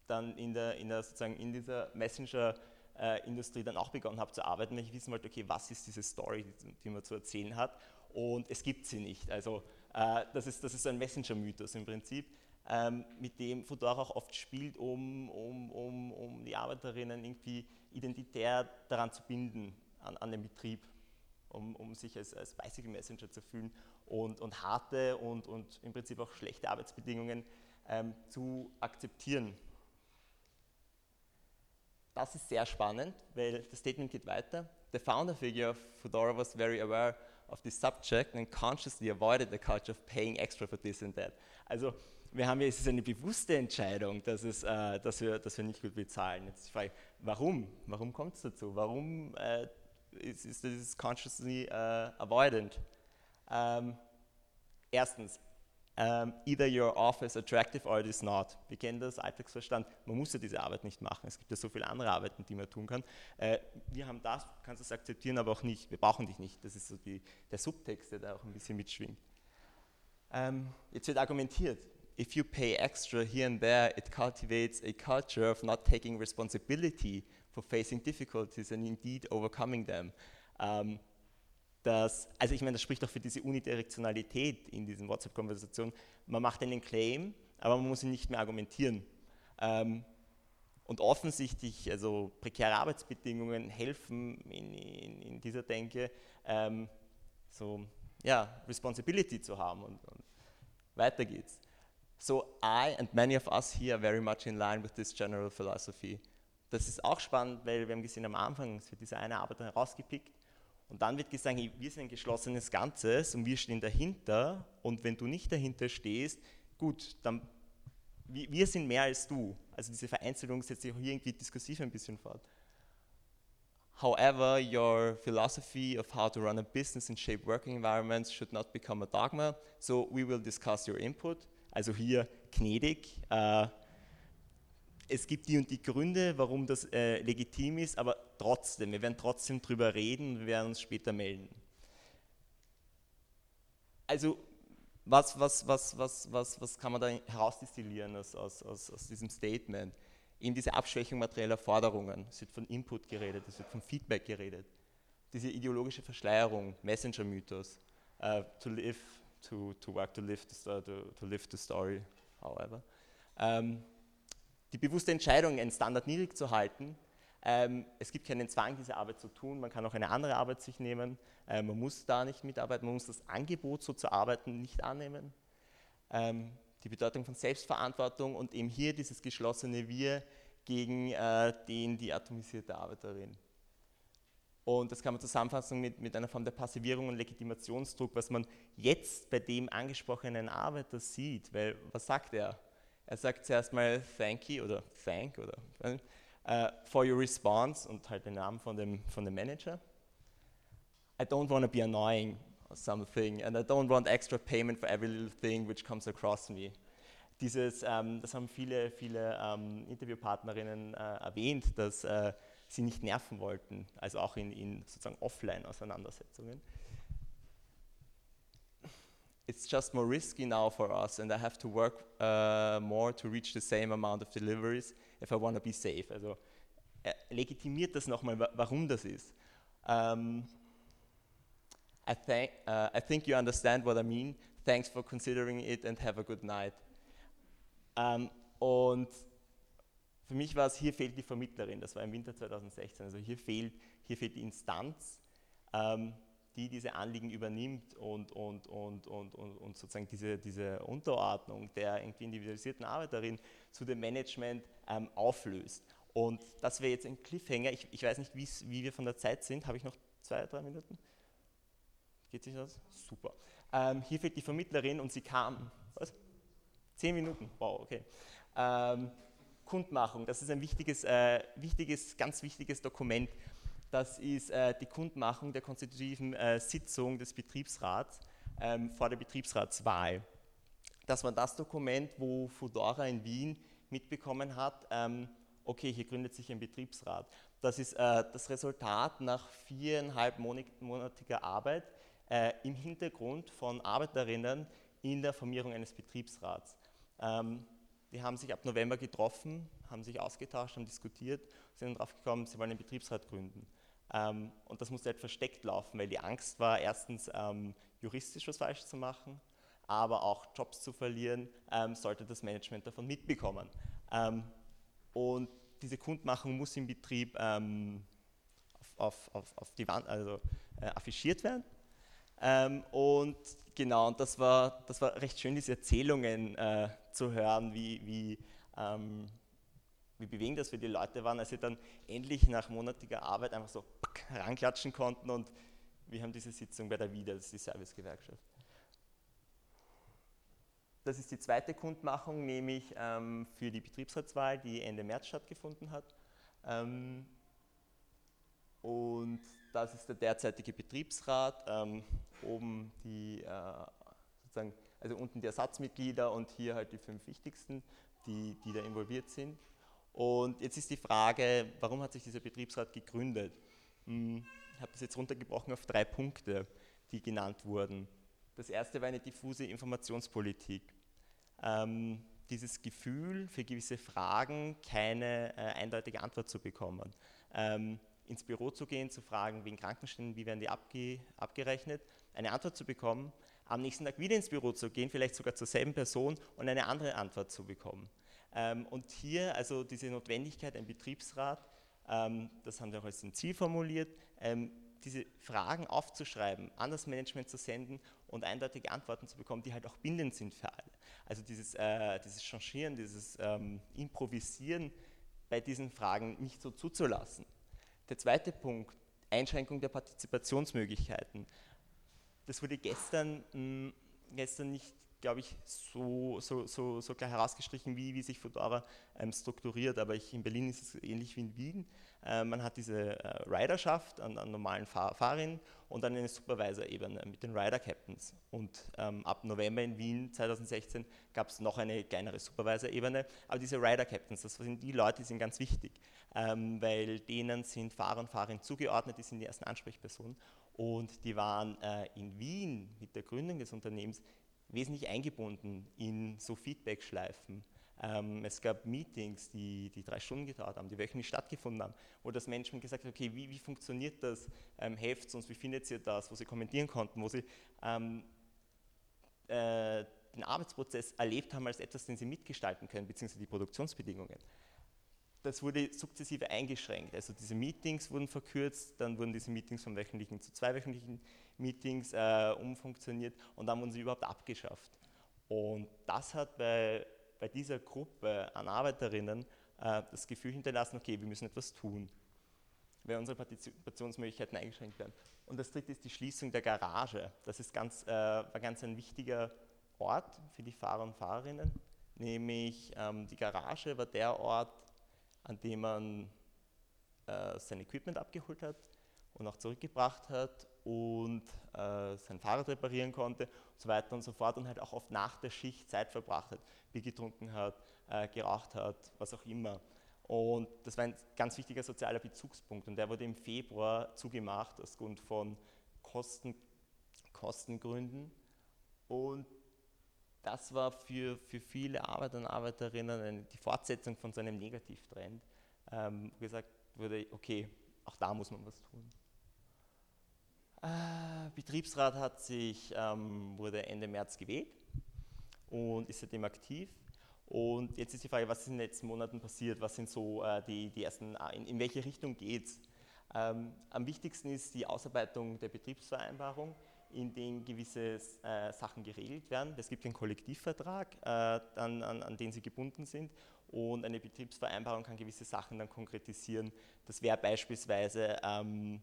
dann in, der, in, der, sozusagen in dieser Messenger-Industrie dann auch begonnen habe zu arbeiten, weil ich wissen wollte, okay, was ist diese Story, die, man zu erzählen hat? Und es gibt sie nicht. Also äh, das, ist, das ist ein Messenger-Mythos im Prinzip, ähm, mit dem Fedora auch oft spielt, um, um, um, um die Arbeiterinnen irgendwie identitär daran zu binden, an, an den Betrieb um, um sich als, als Bicycle Messenger zu fühlen und, und harte und, und im Prinzip auch schlechte Arbeitsbedingungen ähm, zu akzeptieren. Das ist sehr spannend, weil das Statement geht weiter. The founder figure of Fedora was very aware of this subject and consciously avoided the culture of paying extra for this and that. Also wir haben ja, es ist eine bewusste Entscheidung, dass, es, äh, dass, wir, dass wir nicht gut bezahlen. Jetzt Frage, warum? Warum kommt es dazu? Warum äh, is, is this consciously uh, avoidant. Um, erstens, um, either your is attractive or it is not. Wir kennen das Alltagsverstand. Man muss ja diese Arbeit nicht machen. Es gibt ja so viele andere Arbeiten, die man tun kann. Äh, wir haben das, du kannst das akzeptieren, aber auch nicht. Wir brauchen dich nicht. Das ist so die, der Subtext, der da auch ein bisschen mitschwingt. Ähm, jetzt wird argumentiert. If you pay extra here and there, it cultivates a culture of not taking responsibility for facing difficulties and indeed overcoming them. Ähm, das, also ich meine, das spricht auch für diese Unidirektionalität in diesen WhatsApp-Konversationen. Man macht einen Claim, aber man muss ihn nicht mehr argumentieren. Ähm, und offensichtlich, also prekäre Arbeitsbedingungen helfen in, in, in dieser Denke, ähm, so, ja, Responsibility zu haben und, und weiter geht's. So I and many of us here are very much in line with this general philosophy das ist auch spannend, weil wir haben gesehen am Anfang, wird diese eine Arbeit herausgepickt und dann wird gesagt, wir sind ein geschlossenes Ganzes und wir stehen dahinter und wenn du nicht dahinter stehst, gut, dann wir sind mehr als du. Also diese Vereinzelung setzt sich auch hier irgendwie diskursiv ein bisschen fort. However, your philosophy of how to run a business and shape working environments should not become a dogma. So we will discuss your input. Also hier gnädig. Äh, es gibt die und die Gründe, warum das äh, legitim ist, aber trotzdem, wir werden trotzdem drüber reden und wir werden uns später melden. Also, was, was, was, was, was, was kann man da herausdestillieren aus, aus, aus, aus diesem Statement? In diese Abschwächung materieller Forderungen. Es wird von Input geredet, es wird von Feedback geredet. Diese ideologische Verschleierung, Messenger-Mythos, uh, to live, to, to work, to live, the, to, to live the story, however. Um, die bewusste Entscheidung, einen Standard niedrig zu halten. Ähm, es gibt keinen Zwang, diese Arbeit zu tun. Man kann auch eine andere Arbeit sich nehmen. Ähm, man muss da nicht mitarbeiten. Man muss das Angebot, so zu arbeiten, nicht annehmen. Ähm, die Bedeutung von Selbstverantwortung und eben hier dieses geschlossene Wir gegen äh, den, die atomisierte Arbeiterin. Und das kann man zusammenfassen mit, mit einer Form der Passivierung und Legitimationsdruck, was man jetzt bei dem angesprochenen Arbeiter sieht. Weil, was sagt er? Er sagt zuerst mal Thank you oder Thank oder uh, for your response und halt den Namen von dem, von dem Manager. I don't want to be annoying or something and I don't want extra payment for every little thing which comes across me. Dieses, ähm, das haben viele, viele ähm, Interviewpartnerinnen äh, erwähnt, dass äh, sie nicht nerven wollten, also auch in, in sozusagen Offline-Auseinandersetzungen it's just more risky now for us, and I have to work uh, more to reach the same amount of deliveries if I want to be safe. Also er legitimiert das nochmal, warum das ist. Um, I, th uh, I think you understand what I mean. Thanks for considering it and have a good night. Um, und für mich war es, hier fehlt die Vermittlerin, das war im Winter 2016, also hier fehlt, hier fehlt die Instanz, ähm, die diese Anliegen übernimmt und, und, und, und, und, und sozusagen diese, diese Unterordnung der irgendwie individualisierten Arbeiterin zu dem Management ähm, auflöst. Und das wäre jetzt ein Cliffhanger. Ich, ich weiß nicht, wie wir von der Zeit sind. Habe ich noch zwei, drei Minuten? Geht sich das? Super. Ähm, hier fehlt die Vermittlerin und sie kam. Was? Zehn Minuten. Wow, okay. Ähm, Kundmachung, das ist ein wichtiges, äh, wichtiges, ganz wichtiges Dokument. Das ist äh, die Kundmachung der konstitutiven äh, Sitzung des Betriebsrats ähm, vor der Betriebsratswahl. Das war das Dokument, wo Fudora in Wien mitbekommen hat, ähm, okay, hier gründet sich ein Betriebsrat. Das ist äh, das Resultat nach viereinhalb monatiger Arbeit äh, im Hintergrund von Arbeiterinnen in der Formierung eines Betriebsrats. Ähm, die haben sich ab November getroffen, haben sich ausgetauscht, haben diskutiert, sind darauf gekommen, sie wollen einen Betriebsrat gründen. Ähm, und das musste halt versteckt laufen, weil die Angst war, erstens ähm, juristisch was falsch zu machen, aber auch Jobs zu verlieren, ähm, sollte das Management davon mitbekommen. Ähm, und diese Kundmachung muss im Betrieb ähm, auf, auf, auf, die Wand, also äh, affichiert werden. Ähm, und genau, und das war, das war recht schön, diese Erzählungen äh, zu hören, wie, wie, ähm, wie bewegend das für die Leute waren, als sie dann endlich nach monatiger Arbeit einfach so ranklatschen konnten und wir haben diese Sitzung bei der WIDA, das ist die Servicegewerkschaft. Das ist die zweite Kundmachung, nämlich ähm, für die Betriebsratswahl, die Ende März stattgefunden hat. Ähm, und das ist der derzeitige Betriebsrat. Ähm, oben die, äh, sozusagen, also unten die Ersatzmitglieder und hier halt die fünf wichtigsten, die, die da involviert sind. Und jetzt ist die Frage, warum hat sich dieser Betriebsrat gegründet? Hm, ich habe das jetzt runtergebrochen auf drei Punkte, die genannt wurden. Das erste war eine diffuse Informationspolitik. Ähm, dieses Gefühl, für gewisse Fragen keine äh, eindeutige Antwort zu bekommen. Ähm, ins Büro zu gehen, zu fragen, wegen Krankenständen, wie werden die abge abgerechnet, eine Antwort zu bekommen, am nächsten Tag wieder ins Büro zu gehen, vielleicht sogar zur selben Person und eine andere Antwort zu bekommen. Ähm, und hier also diese Notwendigkeit, ein Betriebsrat, ähm, das haben wir auch als ein Ziel formuliert, ähm, diese Fragen aufzuschreiben, an das Management zu senden und eindeutige Antworten zu bekommen, die halt auch bindend sind für alle. Also dieses, äh, dieses Changieren, dieses ähm, Improvisieren bei diesen Fragen nicht so zuzulassen. Der zweite Punkt, Einschränkung der Partizipationsmöglichkeiten. Das wurde gestern, mh, hm, gestern nicht glaube ich, so, so, so, so klar herausgestrichen, wie, wie sich Fedora ähm, strukturiert. Aber ich, in Berlin ist es ähnlich wie in Wien. Äh, man hat diese äh, Riderschaft an, an normalen Fahr Fahrerinnen und dann eine Supervisor-Ebene mit den Rider-Captains. Und ähm, ab November in Wien 2016 gab es noch eine kleinere Supervisor-Ebene. Aber diese Rider-Captains, das sind die Leute, die sind ganz wichtig, ähm, weil denen sind Fahrer und Fahrerinnen zugeordnet, die sind die ersten Ansprechpersonen. Und die waren äh, in Wien mit der Gründung des Unternehmens wesentlich eingebunden in so Feedback-Schleifen. Ähm, es gab Meetings, die, die drei Stunden gedauert haben, die wöchentlich stattgefunden haben, wo das Management gesagt hat, okay, wie, wie funktioniert das, ähm, helft uns, wie findet ihr das, wo sie kommentieren konnten, wo sie ähm, äh, den Arbeitsprozess erlebt haben als etwas, den sie mitgestalten können, beziehungsweise die Produktionsbedingungen. Das wurde sukzessive eingeschränkt. Also diese Meetings wurden verkürzt, dann wurden diese Meetings von wöchentlichen zu zweiwöchentlichen Meetings äh, umfunktioniert und dann wurden sie überhaupt abgeschafft. Und das hat bei, bei dieser Gruppe an Arbeiterinnen äh, das Gefühl hinterlassen, okay, wir müssen etwas tun, weil unsere Partizipationsmöglichkeiten eingeschränkt werden. Und das dritte ist die Schließung der Garage. Das ist ganz, äh, war ganz ein wichtiger Ort für die Fahrer und Fahrerinnen, nämlich ähm, die Garage war der Ort, an dem man äh, sein Equipment abgeholt hat und auch zurückgebracht hat und äh, sein Fahrrad reparieren konnte und so weiter und so fort und halt auch oft nach der Schicht Zeit verbracht hat, Bier getrunken hat, äh, geraucht hat, was auch immer. Und das war ein ganz wichtiger sozialer Bezugspunkt und der wurde im Februar zugemacht aus Grund von Kosten, Kostengründen. Und das war für, für viele Arbeiter und Arbeiterinnen eine, die Fortsetzung von so einem Negativtrend, ähm, gesagt wurde, okay, auch da muss man was tun. Äh, Betriebsrat hat sich, ähm, wurde Ende März gewählt und ist seitdem aktiv. Und jetzt ist die Frage, was ist in den letzten Monaten passiert? Was sind so äh, die, die ersten, äh, in, in welche Richtung geht es? Ähm, am wichtigsten ist die Ausarbeitung der Betriebsvereinbarung, in dem gewisse äh, Sachen geregelt werden. Es gibt einen Kollektivvertrag, äh, an, an, an, den sie gebunden sind und eine Betriebsvereinbarung kann gewisse Sachen dann konkretisieren. Das wäre beispielsweise, ähm,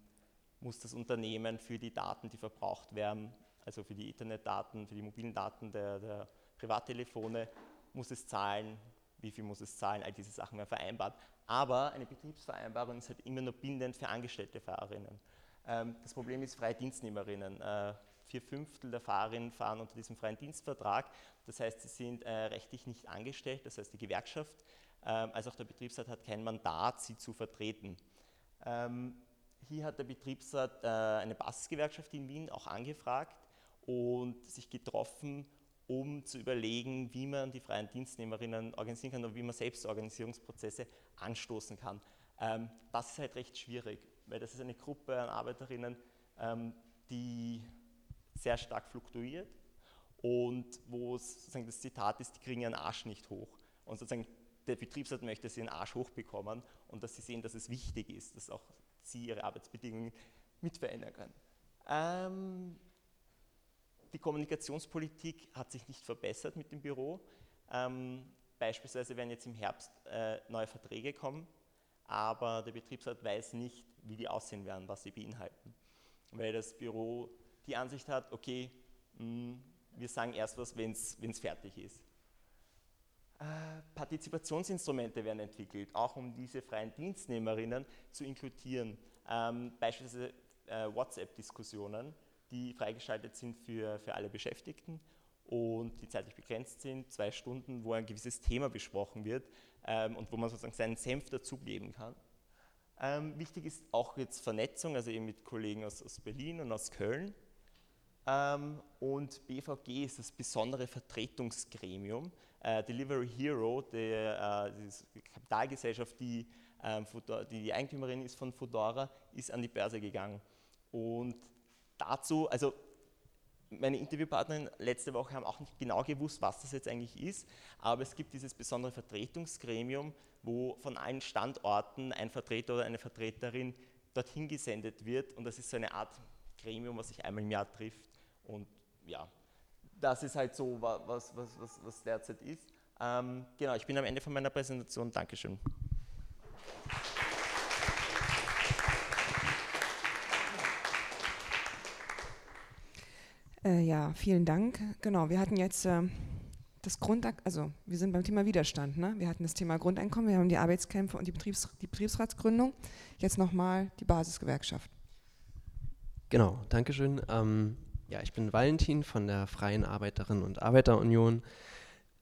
muss das Unternehmen für die Daten, die verbraucht werden, also für die Internetdaten, für die mobilen Daten der, der Privattelefone, muss es zahlen, wie viel muss es zahlen, all diese Sachen werden vereinbart. Aber eine Betriebsvereinbarung ist halt immer nur bindend für angestellte Fahrerinnen. Ähm, das Problem ist freie Dienstnehmerinnen. Äh, vier Fünftel der Fahrerinnen fahren unter diesem freien Dienstvertrag. Das heißt, sie sind äh, rechtlich nicht angestellt. Das heißt, die Gewerkschaft ähm, als auch der Betriebsrat hat kein Mandat, sie zu vertreten. Ähm, hier hat der Betriebsrat äh, eine Basisgewerkschaft in Wien auch angefragt und sich getroffen, um zu überlegen, wie man die freien Dienstnehmerinnen organisieren kann und wie man Selbstorganisierungsprozesse anstoßen kann. Das ist halt recht schwierig, weil das ist eine Gruppe an Arbeiterinnen, ähm, die sehr stark fluktuiert und wo sozusagen das Zitat ist, die kriegen ihren Arsch nicht hoch. Und sozusagen der Betriebsrat möchte sie ihren Arsch hochbekommen und dass sie sehen, dass es wichtig ist, dass auch sie ihre Arbeitsbedingungen mit verändern können. Ähm, die Kommunikationspolitik hat sich nicht verbessert mit dem Büro. Ähm, beispielsweise werden jetzt im Herbst äh, neue Verträge kommen, aber der Betriebsrat weiß nicht, wie die aussehen werden, was sie beinhalten. Weil das Büro die Ansicht hat, okay, mh, hm, wir sagen erst was, wenn es fertig ist. Äh, Partizipationsinstrumente werden entwickelt, auch um diese freien Dienstnehmerinnen zu inkludieren. Ähm, beispielsweise äh, WhatsApp-Diskussionen, die freigeschaltet sind für, für alle Beschäftigten und die zeitlich begrenzt sind, zwei Stunden, wo ein gewisses Thema besprochen wird ähm, und wo man sozusagen seinen Senf dazugeben kann. Ähm, wichtig ist auch jetzt Vernetzung, also eben mit Kollegen aus, aus Berlin und aus Köln. Ähm, und BVG ist das besondere Vertretungsgremium. Äh, Delivery Hero, der, äh, die Kapitalgesellschaft, die, ähm, die die Eigentümerin ist von Fedora, ist an die Börse gegangen. Und dazu, also meine Interviewpartnerin letzte Woche haben auch nicht genau gewusst, was das jetzt eigentlich ist, aber es gibt dieses besondere Vertretungsgremium, wo von allen Standorten ein Vertreter oder eine Vertreterin dorthin gesendet wird und das ist so eine Art Gremium, was sich einmal im Jahr trifft und ja, das ist halt so, was, was, was, was derzeit ist. Ähm, genau, ich bin am Ende von meiner Präsentation. Dankeschön. Äh, ja, vielen Dank. Genau, wir hatten jetzt äh, das Grund, also wir sind beim Thema Widerstand. Ne? Wir hatten das Thema Grundeinkommen, wir haben die Arbeitskämpfe und die, Betriebs, die Betriebsratsgründung. Jetzt nochmal die Basisgewerkschaft. Genau, Dankeschön. Ähm, ja, ich bin Valentin von der Freien Arbeiterinnen und Arbeiterunion.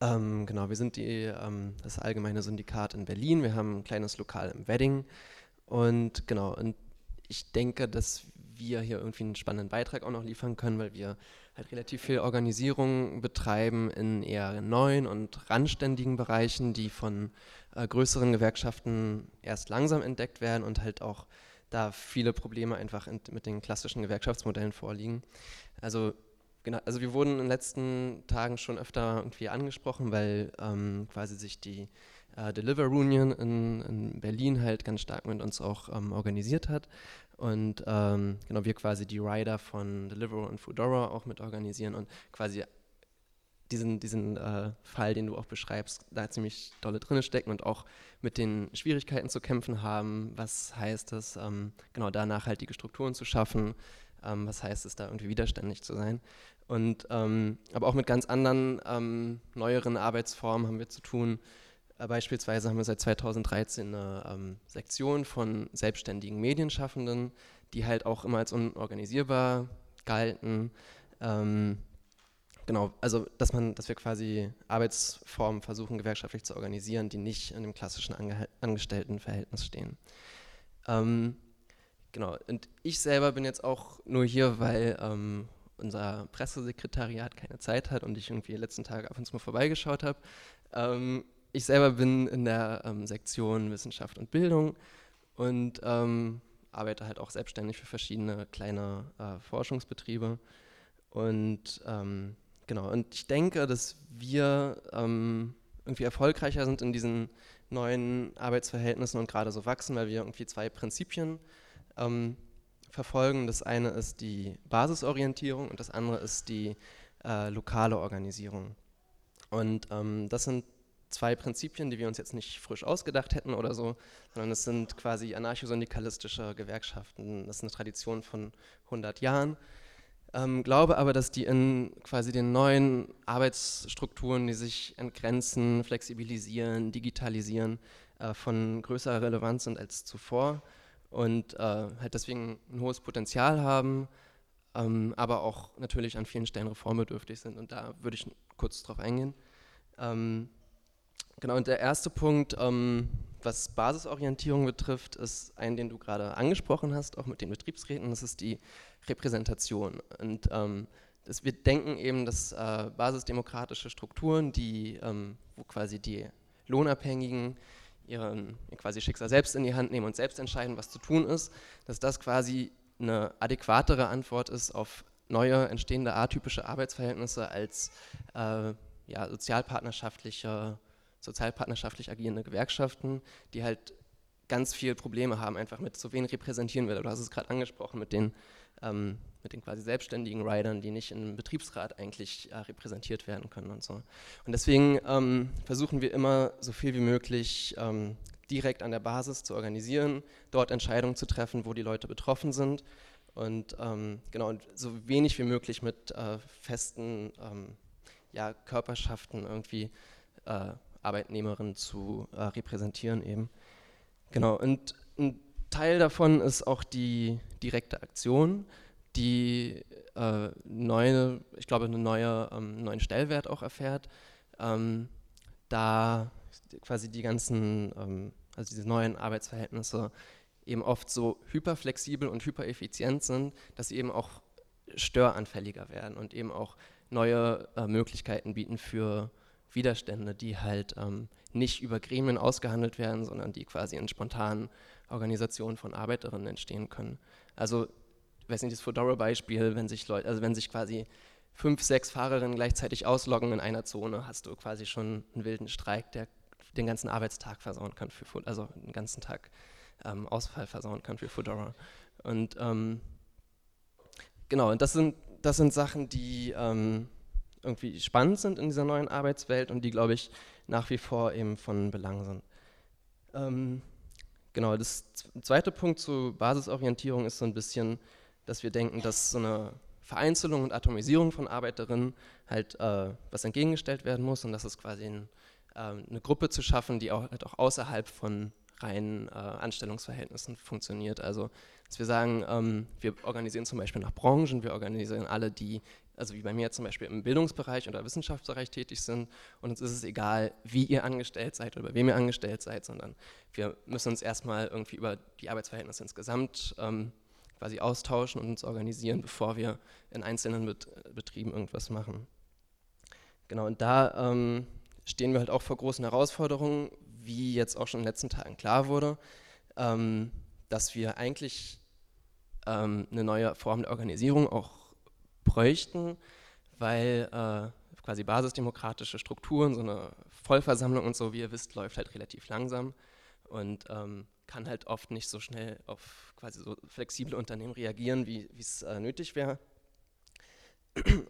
Ähm, genau, wir sind die, ähm, das allgemeine Syndikat in Berlin. Wir haben ein kleines Lokal im Wedding. Und genau, und ich denke, dass wir hier irgendwie einen spannenden Beitrag auch noch liefern können, weil wir halt relativ viel Organisierung betreiben in eher neuen und randständigen Bereichen, die von äh, größeren Gewerkschaften erst langsam entdeckt werden und halt auch da viele Probleme einfach in, mit den klassischen Gewerkschaftsmodellen vorliegen. Also genau, also wir wurden in den letzten Tagen schon öfter irgendwie angesprochen, weil ähm, quasi sich die äh, Deliver Union in, in, Berlin halt ganz stark mit uns auch ähm, organisiert hat und ähm, genau wir quasi die Rider von Deliveroo und Foodora auch mit organisieren und quasi diesen, diesen äh, Fall, den du auch beschreibst, da ziemlich dolle drin stecken und auch mit den Schwierigkeiten zu kämpfen haben. Was heißt es, ähm, genau da nachhaltige Strukturen zu schaffen? Ähm, was heißt es, da irgendwie widerständig zu sein? Und ähm, aber auch mit ganz anderen ähm, neueren Arbeitsformen haben wir zu tun. Beispielsweise haben wir seit 2013 eine ähm, Sektion von selbstständigen Medienschaffenden, die halt auch immer als unorganisierbar galten. Ähm, Genau, also dass man, dass wir quasi Arbeitsformen versuchen, gewerkschaftlich zu organisieren, die nicht in dem klassischen Ange Angestelltenverhältnis stehen. Ähm, genau, und ich selber bin jetzt auch nur hier, weil ähm, unser Pressesekretariat keine Zeit hat und ich irgendwie letzten Tage ab und zu mal vorbeigeschaut habe. Ähm, ich selber bin in der ähm, Sektion Wissenschaft und Bildung und ähm, arbeite halt auch selbstständig für verschiedene kleine äh, Forschungsbetriebe. Und ähm, Genau, und ich denke, dass wir ähm, irgendwie erfolgreicher sind in diesen neuen Arbeitsverhältnissen und gerade so wachsen, weil wir irgendwie zwei Prinzipien ähm, verfolgen. Das eine ist die Basisorientierung und das andere ist die äh, lokale Organisierung. Und ähm, das sind zwei Prinzipien, die wir uns jetzt nicht frisch ausgedacht hätten oder so, sondern es sind quasi anarchosyndikalistische Gewerkschaften. Das ist eine Tradition von 100 Jahren. Ähm, glaube aber, dass die in quasi den neuen Arbeitsstrukturen, die sich entgrenzen, flexibilisieren, digitalisieren, äh, von größerer Relevanz sind als zuvor und äh, halt deswegen ein hohes Potenzial haben, ähm, aber auch natürlich an vielen Stellen reformbedürftig sind. Und da würde ich kurz drauf eingehen. Ähm, genau, und der erste Punkt, ähm, was Basisorientierung betrifft, ist ein, den du gerade angesprochen hast, auch mit den Betriebsräten, das ist die Repräsentation. Und ähm, das, wir denken eben, dass äh, basisdemokratische Strukturen, die, ähm, wo quasi die Lohnabhängigen ihren quasi Schicksal selbst in die Hand nehmen und selbst entscheiden, was zu tun ist, dass das quasi eine adäquatere Antwort ist auf neue entstehende atypische Arbeitsverhältnisse als äh, ja, sozialpartnerschaftliche, sozialpartnerschaftlich agierende Gewerkschaften, die halt ganz viele Probleme haben, einfach mit so wen repräsentieren wir. Du hast es gerade angesprochen mit den, ähm, mit den quasi selbstständigen Riders, die nicht im Betriebsrat eigentlich äh, repräsentiert werden können und so. Und deswegen ähm, versuchen wir immer so viel wie möglich ähm, direkt an der Basis zu organisieren, dort Entscheidungen zu treffen, wo die Leute betroffen sind und ähm, genau und so wenig wie möglich mit äh, festen ähm, ja, Körperschaften irgendwie äh, Arbeitnehmerinnen zu äh, repräsentieren eben. Genau, und ein Teil davon ist auch die direkte Aktion, die äh, neue, ich glaube, einen neue, ähm, neuen Stellwert auch erfährt, ähm, da quasi die ganzen, ähm, also diese neuen Arbeitsverhältnisse eben oft so hyperflexibel und hypereffizient sind, dass sie eben auch störanfälliger werden und eben auch neue äh, Möglichkeiten bieten für Widerstände, die halt ähm, nicht über Gremien ausgehandelt werden, sondern die quasi in spontanen Organisationen von Arbeiterinnen entstehen können. Also, ich weiß nicht, das Fedora-Beispiel, wenn sich Leute, also wenn sich quasi fünf, sechs Fahrerinnen gleichzeitig ausloggen in einer Zone, hast du quasi schon einen wilden Streik, der den ganzen Arbeitstag versauen kann für also den ganzen Tag ähm, Ausfall versauen kann für Fedora. Und ähm, genau, und das sind, das sind Sachen, die ähm, irgendwie spannend sind in dieser neuen Arbeitswelt und die, glaube ich, nach wie vor eben von Belang sind. Ähm, genau, das zweite Punkt zur Basisorientierung ist so ein bisschen, dass wir denken, dass so eine Vereinzelung und Atomisierung von Arbeiterinnen halt äh, was entgegengestellt werden muss und dass es quasi ein, äh, eine Gruppe zu schaffen, die auch, halt auch außerhalb von reinen äh, Anstellungsverhältnissen funktioniert. Also, dass wir sagen, ähm, wir organisieren zum Beispiel nach Branchen, wir organisieren alle, die also wie bei mir zum Beispiel im Bildungsbereich oder Wissenschaftsbereich tätig sind. Und uns ist es egal, wie ihr angestellt seid oder bei wem ihr angestellt seid, sondern wir müssen uns erstmal irgendwie über die Arbeitsverhältnisse insgesamt ähm, quasi austauschen und uns organisieren, bevor wir in einzelnen Bet Betrieben irgendwas machen. Genau, und da ähm, stehen wir halt auch vor großen Herausforderungen, wie jetzt auch schon in den letzten Tagen klar wurde, ähm, dass wir eigentlich ähm, eine neue Form der Organisierung auch bräuchten, weil äh, quasi basisdemokratische Strukturen, so eine Vollversammlung und so, wie ihr wisst, läuft halt relativ langsam und ähm, kann halt oft nicht so schnell auf quasi so flexible Unternehmen reagieren, wie es äh, nötig wäre.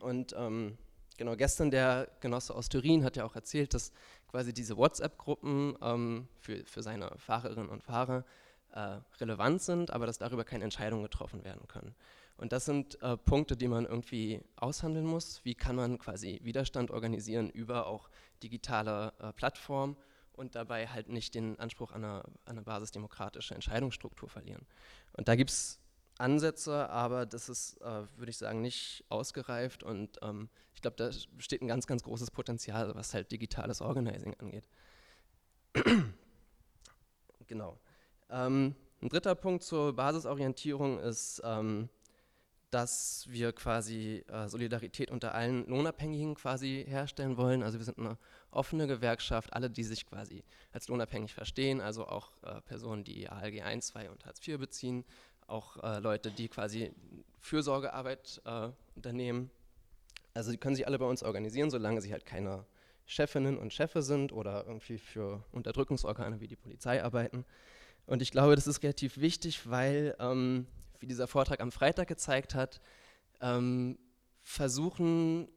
Und ähm, genau, gestern der Genosse aus Turin hat ja auch erzählt, dass quasi diese WhatsApp-Gruppen ähm, für, für seine Fahrerinnen und Fahrer äh, relevant sind, aber dass darüber keine Entscheidungen getroffen werden können. Und das sind äh, Punkte, die man irgendwie aushandeln muss. Wie kann man quasi Widerstand organisieren über auch digitale äh, Plattformen und dabei halt nicht den Anspruch an eine, an eine basisdemokratische Entscheidungsstruktur verlieren. Und da gibt es Ansätze, aber das ist, äh, würde ich sagen, nicht ausgereift und ähm, ich glaube, da besteht ein ganz, ganz großes Potenzial, was halt digitales Organizing angeht. genau. Ähm, ein dritter Punkt zur Basisorientierung ist, ähm, dass wir quasi äh, Solidarität unter allen Lohnabhängigen quasi herstellen wollen. Also wir sind eine offene Gewerkschaft, alle, die sich quasi als lohnabhängig verstehen, also auch äh, Personen, die ALG 1, 2 und Hartz IV beziehen, auch äh, Leute, die quasi Fürsorgearbeit äh, unternehmen. Also die können sich alle bei uns organisieren, solange sie halt keine Chefinnen und Chefe sind oder irgendwie für Unterdrückungsorgane wie die Polizei arbeiten. Und ich glaube, das ist relativ wichtig, weil, ähm, wie dieser Vortrag am Freitag gezeigt hat, ähm, versuchen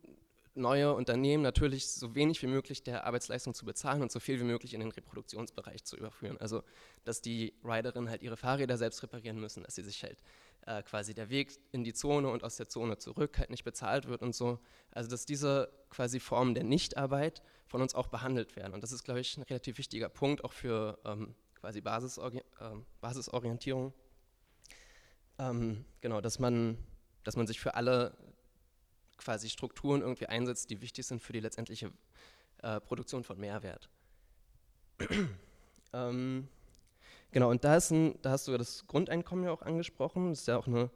neue Unternehmen natürlich so wenig wie möglich der Arbeitsleistung zu bezahlen und so viel wie möglich in den Reproduktionsbereich zu überführen. Also, dass die Riderinnen halt ihre Fahrräder selbst reparieren müssen, dass sie sich halt äh, quasi der Weg in die Zone und aus der Zone zurück halt nicht bezahlt wird und so. Also, dass diese quasi Formen der Nichtarbeit von uns auch behandelt werden. Und das ist, glaube ich, ein relativ wichtiger Punkt auch für ähm, quasi Basisori äh, Basisorientierung. Ähm, genau, dass man, dass man sich für alle quasi Strukturen irgendwie einsetzt, die wichtig sind für die letztendliche äh, Produktion von Mehrwert. ähm, genau, und da, ist ein, da hast du das Grundeinkommen ja auch angesprochen. Das ist ja auch eine,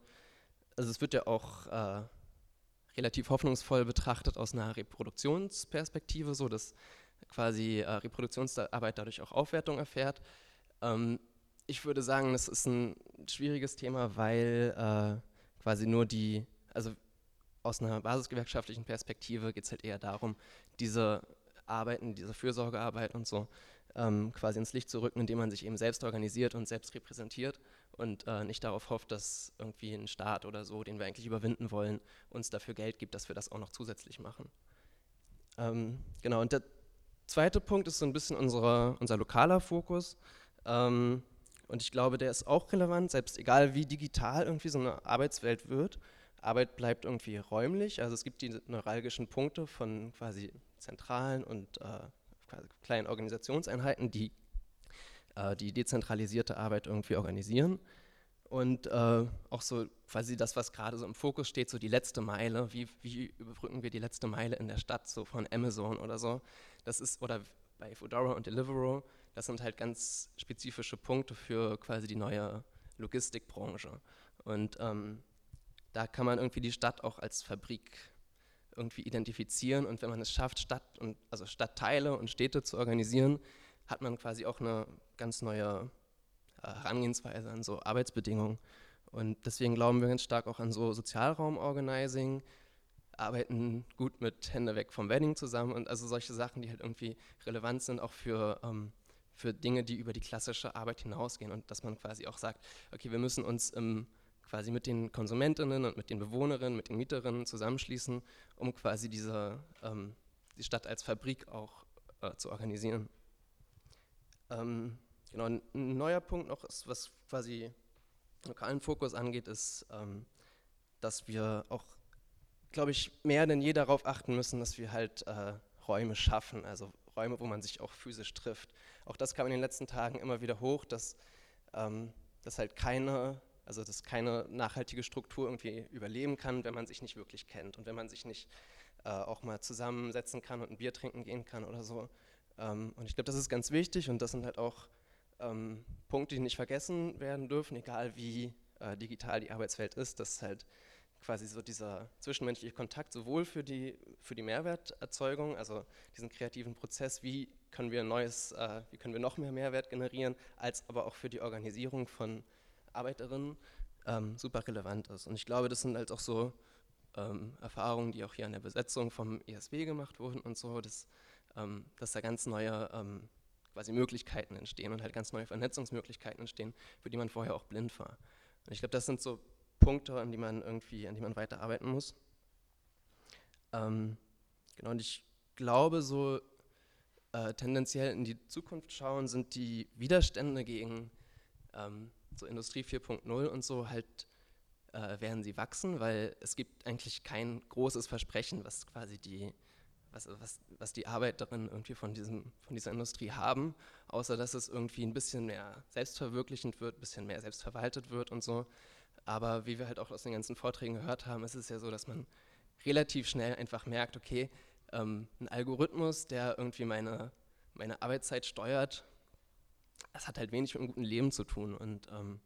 also es wird ja auch äh, relativ hoffnungsvoll betrachtet aus einer Reproduktionsperspektive, so dass quasi äh, Reproduktionsarbeit dadurch auch Aufwertung erfährt. Ähm, ich würde sagen, das ist ein schwieriges Thema, weil äh, quasi nur die, also aus einer basisgewerkschaftlichen Perspektive geht es halt eher darum, diese Arbeiten, diese Fürsorgearbeit und so ähm, quasi ins Licht zu rücken, indem man sich eben selbst organisiert und selbst repräsentiert und äh, nicht darauf hofft, dass irgendwie ein Staat oder so, den wir eigentlich überwinden wollen, uns dafür Geld gibt, dass wir das auch noch zusätzlich machen. Ähm, genau, und der zweite Punkt ist so ein bisschen unsere, unser lokaler Fokus. Ähm, und ich glaube, der ist auch relevant, selbst egal wie digital irgendwie so eine Arbeitswelt wird. Arbeit bleibt irgendwie räumlich, also es gibt die neuralgischen Punkte von quasi zentralen und äh, kleinen Organisationseinheiten, die äh, die dezentralisierte Arbeit irgendwie organisieren. Und äh, auch so quasi das, was gerade so im Fokus steht, so die letzte Meile, wie, wie überbrücken wir die letzte Meile in der Stadt, so von Amazon oder so. Das ist, oder bei Foodora und Deliveroo, das sind halt ganz spezifische Punkte für quasi die neue Logistikbranche. Und ähm, da kann man irgendwie die Stadt auch als Fabrik irgendwie identifizieren und wenn man es schafft, Stadt und, also Stadtteile und Städte zu organisieren, hat man quasi auch eine ganz neue äh, Herangehensweise an so Arbeitsbedingungen. Und deswegen glauben wir ganz stark auch an so Sozialraum-Organizing, arbeiten gut mit Hände weg vom Wedding zusammen und also solche Sachen, die halt irgendwie relevant sind, auch für, ähm, für Dinge, die über die klassische Arbeit hinausgehen und dass man quasi auch sagt, okay, wir müssen uns im quasi mit den Konsumentinnen und mit den Bewohnerinnen, mit den Mieterinnen zusammenschließen, um quasi diese, ähm, die Stadt als Fabrik auch äh, zu organisieren. Ähm, genau, ein neuer Punkt noch, ist, was quasi lokalen Fokus angeht, ist, ähm, dass wir auch, glaube ich, mehr denn je darauf achten müssen, dass wir halt äh, Räume schaffen, also Räume, wo man sich auch physisch trifft. Auch das kam in den letzten Tagen immer wieder hoch, dass, ähm, dass halt keine also dass keine nachhaltige Struktur irgendwie überleben kann, wenn man sich nicht wirklich kennt und wenn man sich nicht äh, auch mal zusammensetzen kann und ein Bier trinken gehen kann oder so. Ähm, und ich glaube, das ist ganz wichtig und das sind halt auch ähm, Punkte, die nicht vergessen werden dürfen, egal wie äh, digital die Arbeitswelt ist, dass halt quasi so dieser zwischenmenschliche Kontakt sowohl für die, für die Mehrwerterzeugung, also diesen kreativen Prozess, wie können wir neues, äh, wie können wir noch mehr Mehrwert generieren, als aber auch für die Organisierung von Arbeiterinnen ähm, super relevant ist. Und ich glaube, das sind halt auch so ähm, Erfahrungen, die auch hier an der Besetzung vom ESW gemacht wurden und so, dass, ähm, dass da ganz neue ähm, quasi Möglichkeiten entstehen und halt ganz neue Vernetzungsmöglichkeiten entstehen, für die man vorher auch blind war. Und ich glaube, das sind so Punkte, an die man irgendwie, an die man weiterarbeiten muss. Ähm, genau, und ich glaube, so äh, tendenziell in die Zukunft schauen, sind die Widerstände gegen ähm, so Industrie 4.0 und so halt äh, werden sie wachsen, weil es gibt eigentlich kein großes Versprechen, was quasi die, was, was, was die Arbeiterinnen irgendwie von, diesem, von dieser Industrie haben, außer dass es irgendwie ein bisschen mehr selbstverwirklichend wird, ein bisschen mehr selbstverwaltet wird und so. Aber wie wir halt auch aus den ganzen Vorträgen gehört haben, ist es ja so, dass man relativ schnell einfach merkt, okay, ähm, ein Algorithmus, der irgendwie meine, meine Arbeitszeit steuert, das hat halt wenig mit einem guten Leben zu tun. Und ähm,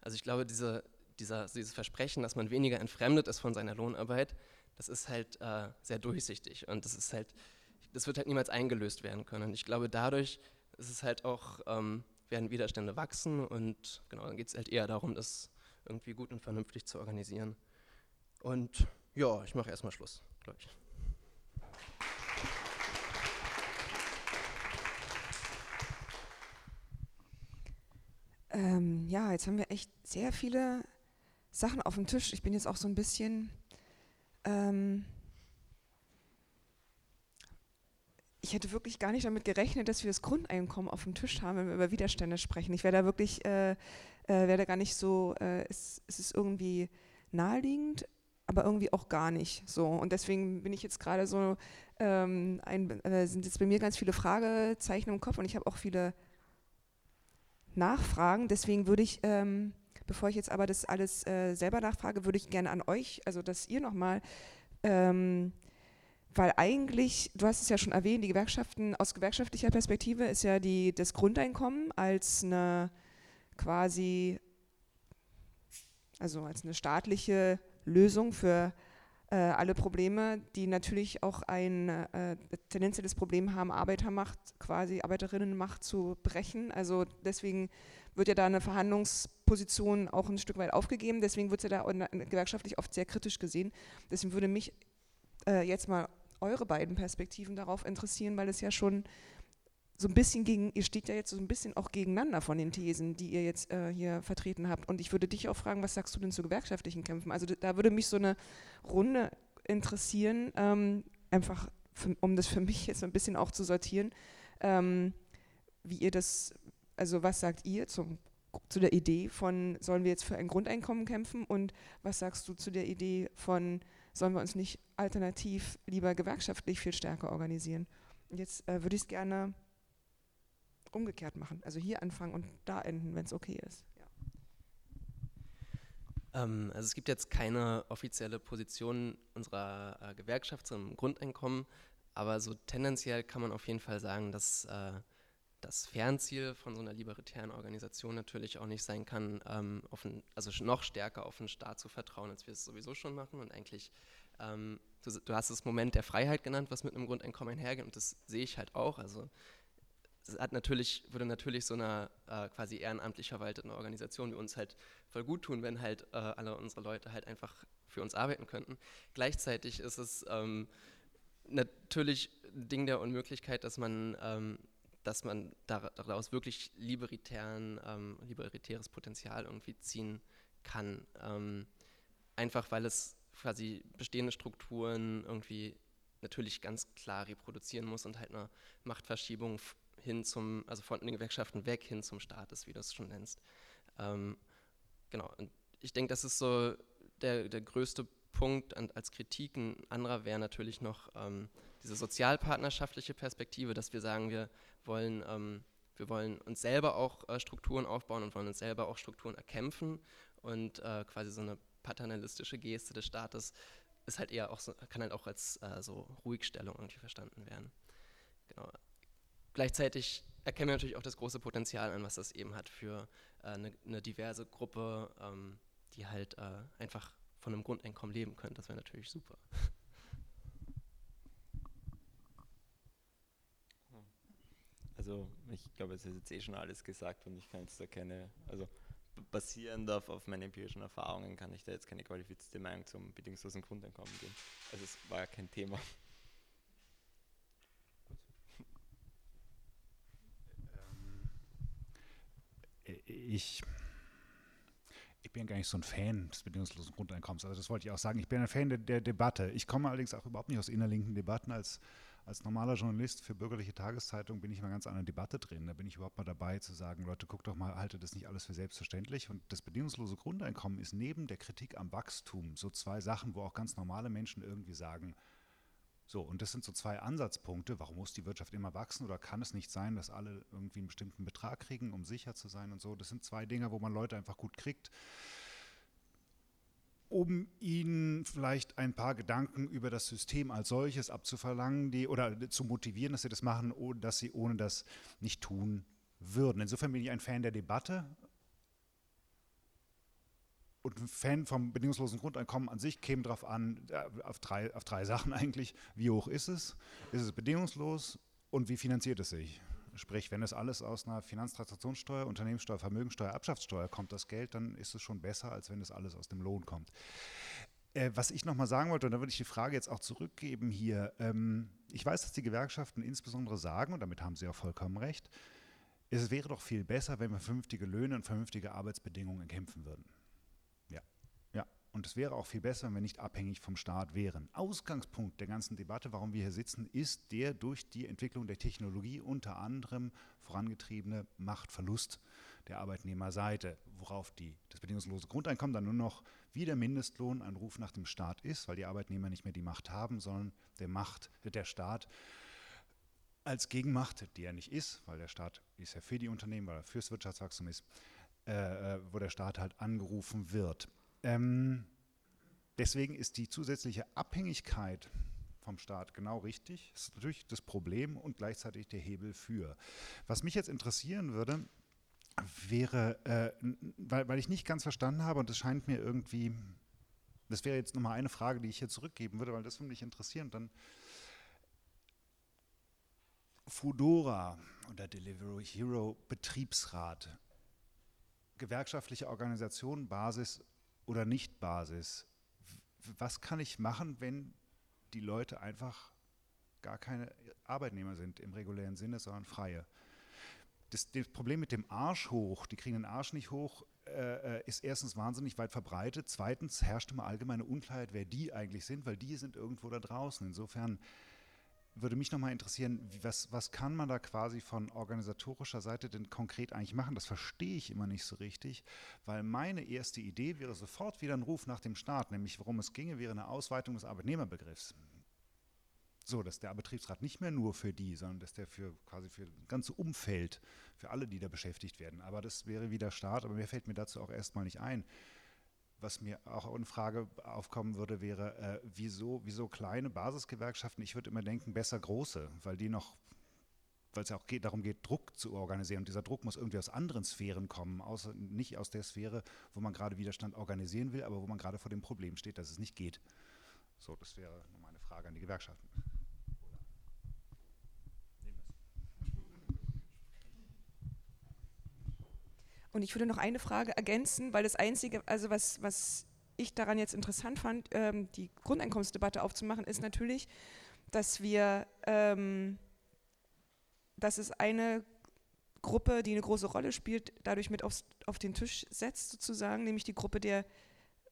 also ich glaube, diese, dieser, dieses Versprechen, dass man weniger entfremdet ist von seiner Lohnarbeit, das ist halt äh, sehr durchsichtig und das ist halt, das wird halt niemals eingelöst werden können. Und ich glaube, dadurch ist es halt auch, ähm, werden Widerstände wachsen und genau, dann geht es halt eher darum, das irgendwie gut und vernünftig zu organisieren. Und ja, ich mache erstmal Schluss, glaube ich. Ähm, ja, jetzt haben wir echt sehr viele Sachen auf dem Tisch. Ich bin jetzt auch so ein bisschen. Ähm, ich hätte wirklich gar nicht damit gerechnet, dass wir das Grundeinkommen auf dem Tisch haben, wenn wir über Widerstände sprechen. Ich wäre da wirklich, äh, äh, wäre da gar nicht so, äh, es, es ist irgendwie naheliegend, aber irgendwie auch gar nicht so. Und deswegen bin ich jetzt gerade so, ähm, ein, äh, sind jetzt bei mir ganz viele Fragezeichen im Kopf und ich habe auch viele Nachfragen. Deswegen würde ich, ähm, bevor ich jetzt aber das alles äh, selber nachfrage, würde ich gerne an euch, also dass ihr nochmal ähm, weil eigentlich, du hast es ja schon erwähnt, die Gewerkschaften, aus gewerkschaftlicher Perspektive ist ja die, das Grundeinkommen als eine quasi, also als eine staatliche Lösung für äh, alle Probleme, die natürlich auch ein äh, tendenzielles Problem haben, Arbeitermacht, quasi Arbeiterinnenmacht zu brechen. Also deswegen wird ja da eine Verhandlungsposition auch ein Stück weit aufgegeben. Deswegen wird es ja da gewerkschaftlich oft sehr kritisch gesehen. Deswegen würde mich äh, jetzt mal eure beiden Perspektiven darauf interessieren, weil es ja schon so ein bisschen gegen, ihr steht ja jetzt so ein bisschen auch gegeneinander von den Thesen, die ihr jetzt äh, hier vertreten habt. Und ich würde dich auch fragen, was sagst du denn zu gewerkschaftlichen Kämpfen? Also da würde mich so eine Runde interessieren, ähm, einfach für, um das für mich jetzt ein bisschen auch zu sortieren, ähm, wie ihr das, also was sagt ihr zum, zu der Idee von, sollen wir jetzt für ein Grundeinkommen kämpfen und was sagst du zu der Idee von, sollen wir uns nicht alternativ lieber gewerkschaftlich viel stärker organisieren? Jetzt äh, würde ich es gerne umgekehrt machen. Also hier anfangen und da enden, wenn es okay ist. Ja. Ähm, also es gibt jetzt keine offizielle Position unserer äh, Gewerkschaft zum Grundeinkommen, aber so tendenziell kann man auf jeden Fall sagen, dass äh, das Fernziel von so einer libertären Organisation natürlich auch nicht sein kann, ähm, ein, also noch stärker auf den Staat zu vertrauen, als wir es sowieso schon machen. Und eigentlich, ähm, du, du, hast das Moment der Freiheit genannt, was mit einem Grundeinkommen einhergeht, und das sehe ich halt auch. Also hat natürlich, würde natürlich so einer äh, quasi ehrenamtlich verwalteten Organisation wie uns halt voll gut tun, wenn halt äh, alle unsere Leute halt einfach für uns arbeiten könnten. Gleichzeitig ist es ähm, natürlich ein Ding der Unmöglichkeit, dass man ähm, dass man daraus wirklich libertären, ähm, libertäres Potenzial irgendwie ziehen kann. Ähm, einfach weil es quasi bestehende Strukturen irgendwie natürlich ganz klar reproduzieren muss und halt eine Machtverschiebung hin zum, also von den Gewerkschaften weg hin zum Staat ist, wie du es schon nennst. Ähm, genau, und ich denke, das ist so der, der größte Punkt an, als Kritik. Ein anderer wäre natürlich noch ähm, diese sozialpartnerschaftliche Perspektive, dass wir sagen, wir wollen, ähm, wir wollen uns selber auch äh, Strukturen aufbauen und wollen uns selber auch Strukturen erkämpfen und äh, quasi so eine paternalistische Geste des Staates ist halt eher auch so, kann halt auch als äh, so Ruhigstellung irgendwie verstanden werden. Genau. Gleichzeitig erkennen wir natürlich auch das große Potenzial an, was das eben hat für äh, eine, eine, diverse Gruppe, ähm, die halt äh, einfach von einem Grundeinkommen leben können. Das wäre natürlich super. Also ich glaube, es ist jetzt eh schon alles gesagt und ich kann jetzt da keine, also basierend auf, auf meinen empirischen Erfahrungen kann ich da jetzt keine qualifizierte Meinung zum bedingungslosen Grundeinkommen geben. Also es war ja kein Thema. Ich, ich bin gar nicht so ein Fan des bedingungslosen Grundeinkommens. Also das wollte ich auch sagen. Ich bin ein Fan der, der Debatte. Ich komme allerdings auch überhaupt nicht aus innerlinken Debatten als als normaler Journalist für bürgerliche Tageszeitung bin ich mal ganz an der Debatte drin. Da bin ich überhaupt mal dabei zu sagen, Leute, guckt doch mal, haltet das nicht alles für selbstverständlich. Und das bedingungslose Grundeinkommen ist neben der Kritik am Wachstum so zwei Sachen, wo auch ganz normale Menschen irgendwie sagen, so, und das sind so zwei Ansatzpunkte. Warum muss die Wirtschaft immer wachsen oder kann es nicht sein, dass alle irgendwie einen bestimmten Betrag kriegen, um sicher zu sein und so? Das sind zwei Dinge, wo man Leute einfach gut kriegt um ihnen vielleicht ein paar Gedanken über das System als solches abzuverlangen, die, oder zu motivieren, dass sie das machen, dass sie ohne das nicht tun würden. Insofern bin ich ein Fan der Debatte und ein Fan vom bedingungslosen Grundeinkommen an sich käme darauf an, äh, auf drei, auf drei Sachen eigentlich. Wie hoch ist es? Ist es bedingungslos? Und wie finanziert es sich? Sprich, wenn es alles aus einer Finanztransaktionssteuer, Unternehmenssteuer, Vermögensteuer, Erbschaftssteuer kommt, das Geld, dann ist es schon besser, als wenn es alles aus dem Lohn kommt. Äh, was ich nochmal sagen wollte, und da würde ich die Frage jetzt auch zurückgeben hier. Ähm, ich weiß, dass die Gewerkschaften insbesondere sagen, und damit haben sie auch vollkommen recht, es wäre doch viel besser, wenn wir vernünftige Löhne und vernünftige Arbeitsbedingungen erkämpfen würden. Und es wäre auch viel besser, wenn wir nicht abhängig vom Staat wären. Ausgangspunkt der ganzen Debatte, warum wir hier sitzen, ist der durch die Entwicklung der Technologie unter anderem vorangetriebene Machtverlust der Arbeitnehmerseite, worauf die, das bedingungslose Grundeinkommen dann nur noch wie der Mindestlohn ein Ruf nach dem Staat ist, weil die Arbeitnehmer nicht mehr die Macht haben, sondern der Macht, der Staat als Gegenmacht, die er nicht ist, weil der Staat ist ja für die Unternehmen, weil er fürs Wirtschaftswachstum ist, äh, äh, wo der Staat halt angerufen wird. Ähm, deswegen ist die zusätzliche Abhängigkeit vom Staat genau richtig. Das ist natürlich das Problem und gleichzeitig der Hebel für. Was mich jetzt interessieren würde, wäre, äh, weil, weil ich nicht ganz verstanden habe und es scheint mir irgendwie, das wäre jetzt nochmal eine Frage, die ich hier zurückgeben würde, weil das würde mich interessieren. Dann Fudora oder Delivery Hero Betriebsrat, gewerkschaftliche Organisation, Basis oder nicht Basis. Was kann ich machen, wenn die Leute einfach gar keine Arbeitnehmer sind im regulären Sinne, sondern freie? Das, das Problem mit dem Arsch hoch, die kriegen den Arsch nicht hoch, äh, äh, ist erstens wahnsinnig weit verbreitet. Zweitens herrscht immer allgemeine Unklarheit, wer die eigentlich sind, weil die sind irgendwo da draußen. Insofern würde mich nochmal interessieren, was, was kann man da quasi von organisatorischer Seite denn konkret eigentlich machen? Das verstehe ich immer nicht so richtig, weil meine erste Idee wäre sofort wieder ein Ruf nach dem Staat, nämlich worum es ginge, wäre eine Ausweitung des Arbeitnehmerbegriffs. So, dass der Betriebsrat nicht mehr nur für die, sondern dass der für quasi für das ganze Umfeld, für alle, die da beschäftigt werden. Aber das wäre wieder Staat, aber mir fällt mir dazu auch erstmal nicht ein was mir auch eine Frage aufkommen würde, wäre, äh, wieso, wieso kleine Basisgewerkschaften? Ich würde immer denken, besser große, weil die noch, weil es ja auch geht, darum geht, Druck zu organisieren. Und dieser Druck muss irgendwie aus anderen Sphären kommen, außer, nicht aus der Sphäre, wo man gerade Widerstand organisieren will, aber wo man gerade vor dem Problem steht, dass es nicht geht. So, das wäre meine Frage an die Gewerkschaften. Und ich würde noch eine Frage ergänzen, weil das Einzige, also was, was ich daran jetzt interessant fand, ähm, die Grundeinkommensdebatte aufzumachen, ist natürlich, dass wir, ähm, dass es eine Gruppe, die eine große Rolle spielt, dadurch mit aufs, auf den Tisch setzt sozusagen, nämlich die Gruppe der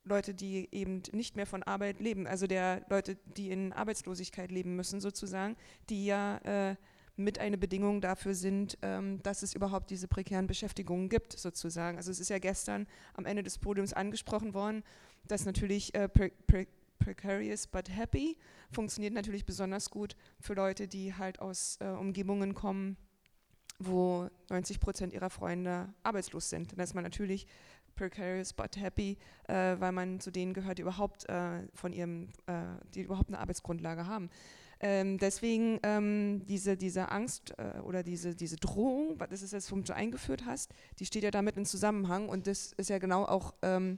Leute, die eben nicht mehr von Arbeit leben, also der Leute, die in Arbeitslosigkeit leben müssen sozusagen, die ja äh, mit eine Bedingung dafür sind, ähm, dass es überhaupt diese prekären Beschäftigungen gibt, sozusagen. Also es ist ja gestern am Ende des Podiums angesprochen worden, dass natürlich äh, pre pre precarious but happy funktioniert natürlich besonders gut für Leute, die halt aus äh, Umgebungen kommen, wo 90 Prozent ihrer Freunde arbeitslos sind. Dann ist man natürlich precarious but happy, äh, weil man zu denen gehört, die überhaupt äh, von ihrem, äh, die überhaupt eine Arbeitsgrundlage haben. Ähm, deswegen ähm, diese, diese Angst äh, oder diese, diese Drohung, das ist jetzt, womit du eingeführt hast, die steht ja damit in Zusammenhang und das ist ja genau auch ähm,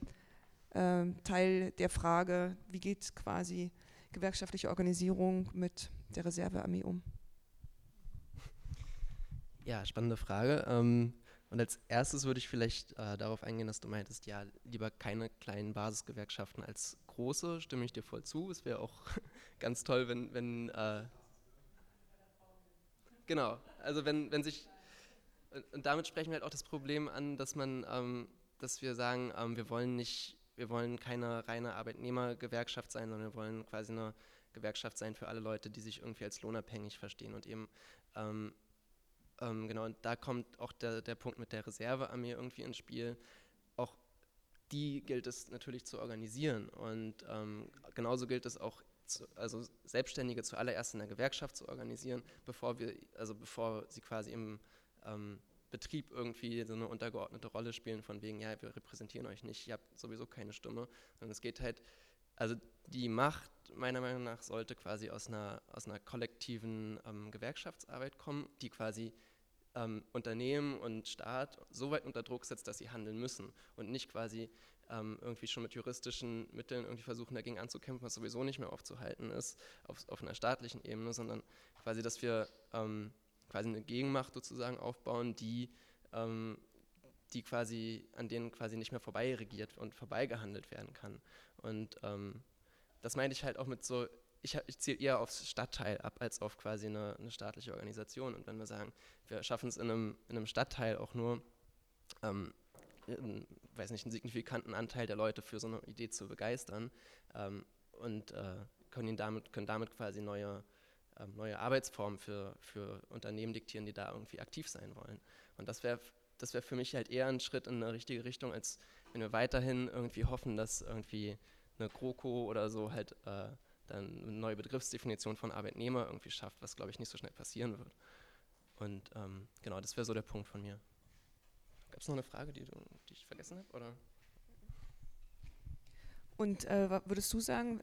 äh, Teil der Frage, wie geht quasi gewerkschaftliche Organisierung mit der Reservearmee um? Ja, spannende Frage. Ähm, und als erstes würde ich vielleicht äh, darauf eingehen, dass du meintest, ja, lieber keine kleinen Basisgewerkschaften als große, stimme ich dir voll zu. Es wäre auch ganz toll, wenn, wenn äh, genau, also wenn, wenn sich, und damit sprechen wir halt auch das Problem an, dass man, ähm, dass wir sagen, ähm, wir wollen nicht, wir wollen keine reine Arbeitnehmergewerkschaft sein, sondern wir wollen quasi eine Gewerkschaft sein für alle Leute, die sich irgendwie als lohnabhängig verstehen und eben ähm, ähm, genau, und da kommt auch der, der Punkt mit der Reservearmee irgendwie ins Spiel. Auch die gilt es natürlich zu organisieren. Und ähm, genauso gilt es auch, zu, also Selbstständige zuallererst in der Gewerkschaft zu organisieren, bevor wir, also bevor sie quasi im ähm, Betrieb irgendwie so eine untergeordnete Rolle spielen, von wegen, ja, wir repräsentieren euch nicht, ihr habt sowieso keine Stimme. Sondern es geht halt, also die Macht, meiner Meinung nach, sollte quasi aus einer, aus einer kollektiven ähm, Gewerkschaftsarbeit kommen, die quasi ähm, Unternehmen und Staat so weit unter Druck setzt, dass sie handeln müssen und nicht quasi ähm, irgendwie schon mit juristischen Mitteln irgendwie versuchen, dagegen anzukämpfen, was sowieso nicht mehr aufzuhalten ist auf, auf einer staatlichen Ebene, sondern quasi, dass wir ähm, quasi eine Gegenmacht sozusagen aufbauen, die, ähm, die quasi, an denen quasi nicht mehr vorbei regiert und vorbei gehandelt werden kann. Und ähm, das meine ich halt auch mit so ich, ich ziele eher aufs Stadtteil ab als auf quasi eine, eine staatliche Organisation. Und wenn wir sagen, wir schaffen es in einem, in einem Stadtteil auch nur, ähm, in, weiß nicht, einen signifikanten Anteil der Leute für so eine Idee zu begeistern ähm, und äh, können, damit, können damit quasi neue, ähm, neue Arbeitsformen für, für Unternehmen diktieren, die da irgendwie aktiv sein wollen. Und das wäre das wär für mich halt eher ein Schritt in eine richtige Richtung, als wenn wir weiterhin irgendwie hoffen, dass irgendwie eine GroKo oder so halt äh, dann eine neue Begriffsdefinition von Arbeitnehmer irgendwie schafft, was glaube ich nicht so schnell passieren wird. Und ähm, genau, das wäre so der Punkt von mir. Gab es noch eine Frage, die, du, die ich vergessen habe? Und äh, würdest du sagen,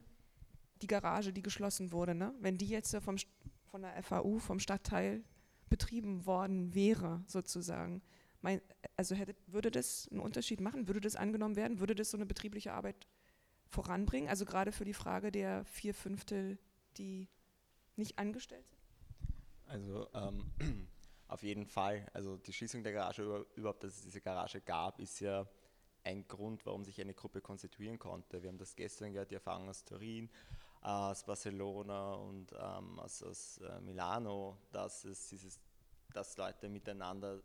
die Garage, die geschlossen wurde, ne? wenn die jetzt vom, von der FAU, vom Stadtteil betrieben worden wäre, sozusagen, mein, also hätte, würde das einen Unterschied machen? Würde das angenommen werden? Würde das so eine betriebliche Arbeit voranbringen? Also gerade für die Frage der vier Fünftel, die nicht angestellt sind? Also ähm, auf jeden Fall. Also die Schließung der Garage, überhaupt, dass es diese Garage gab, ist ja ein Grund, warum sich eine Gruppe konstituieren konnte. Wir haben das gestern gehört, die Erfahrung aus Turin, aus Barcelona und ähm, aus, aus äh, Milano, dass es dieses, dass Leute miteinander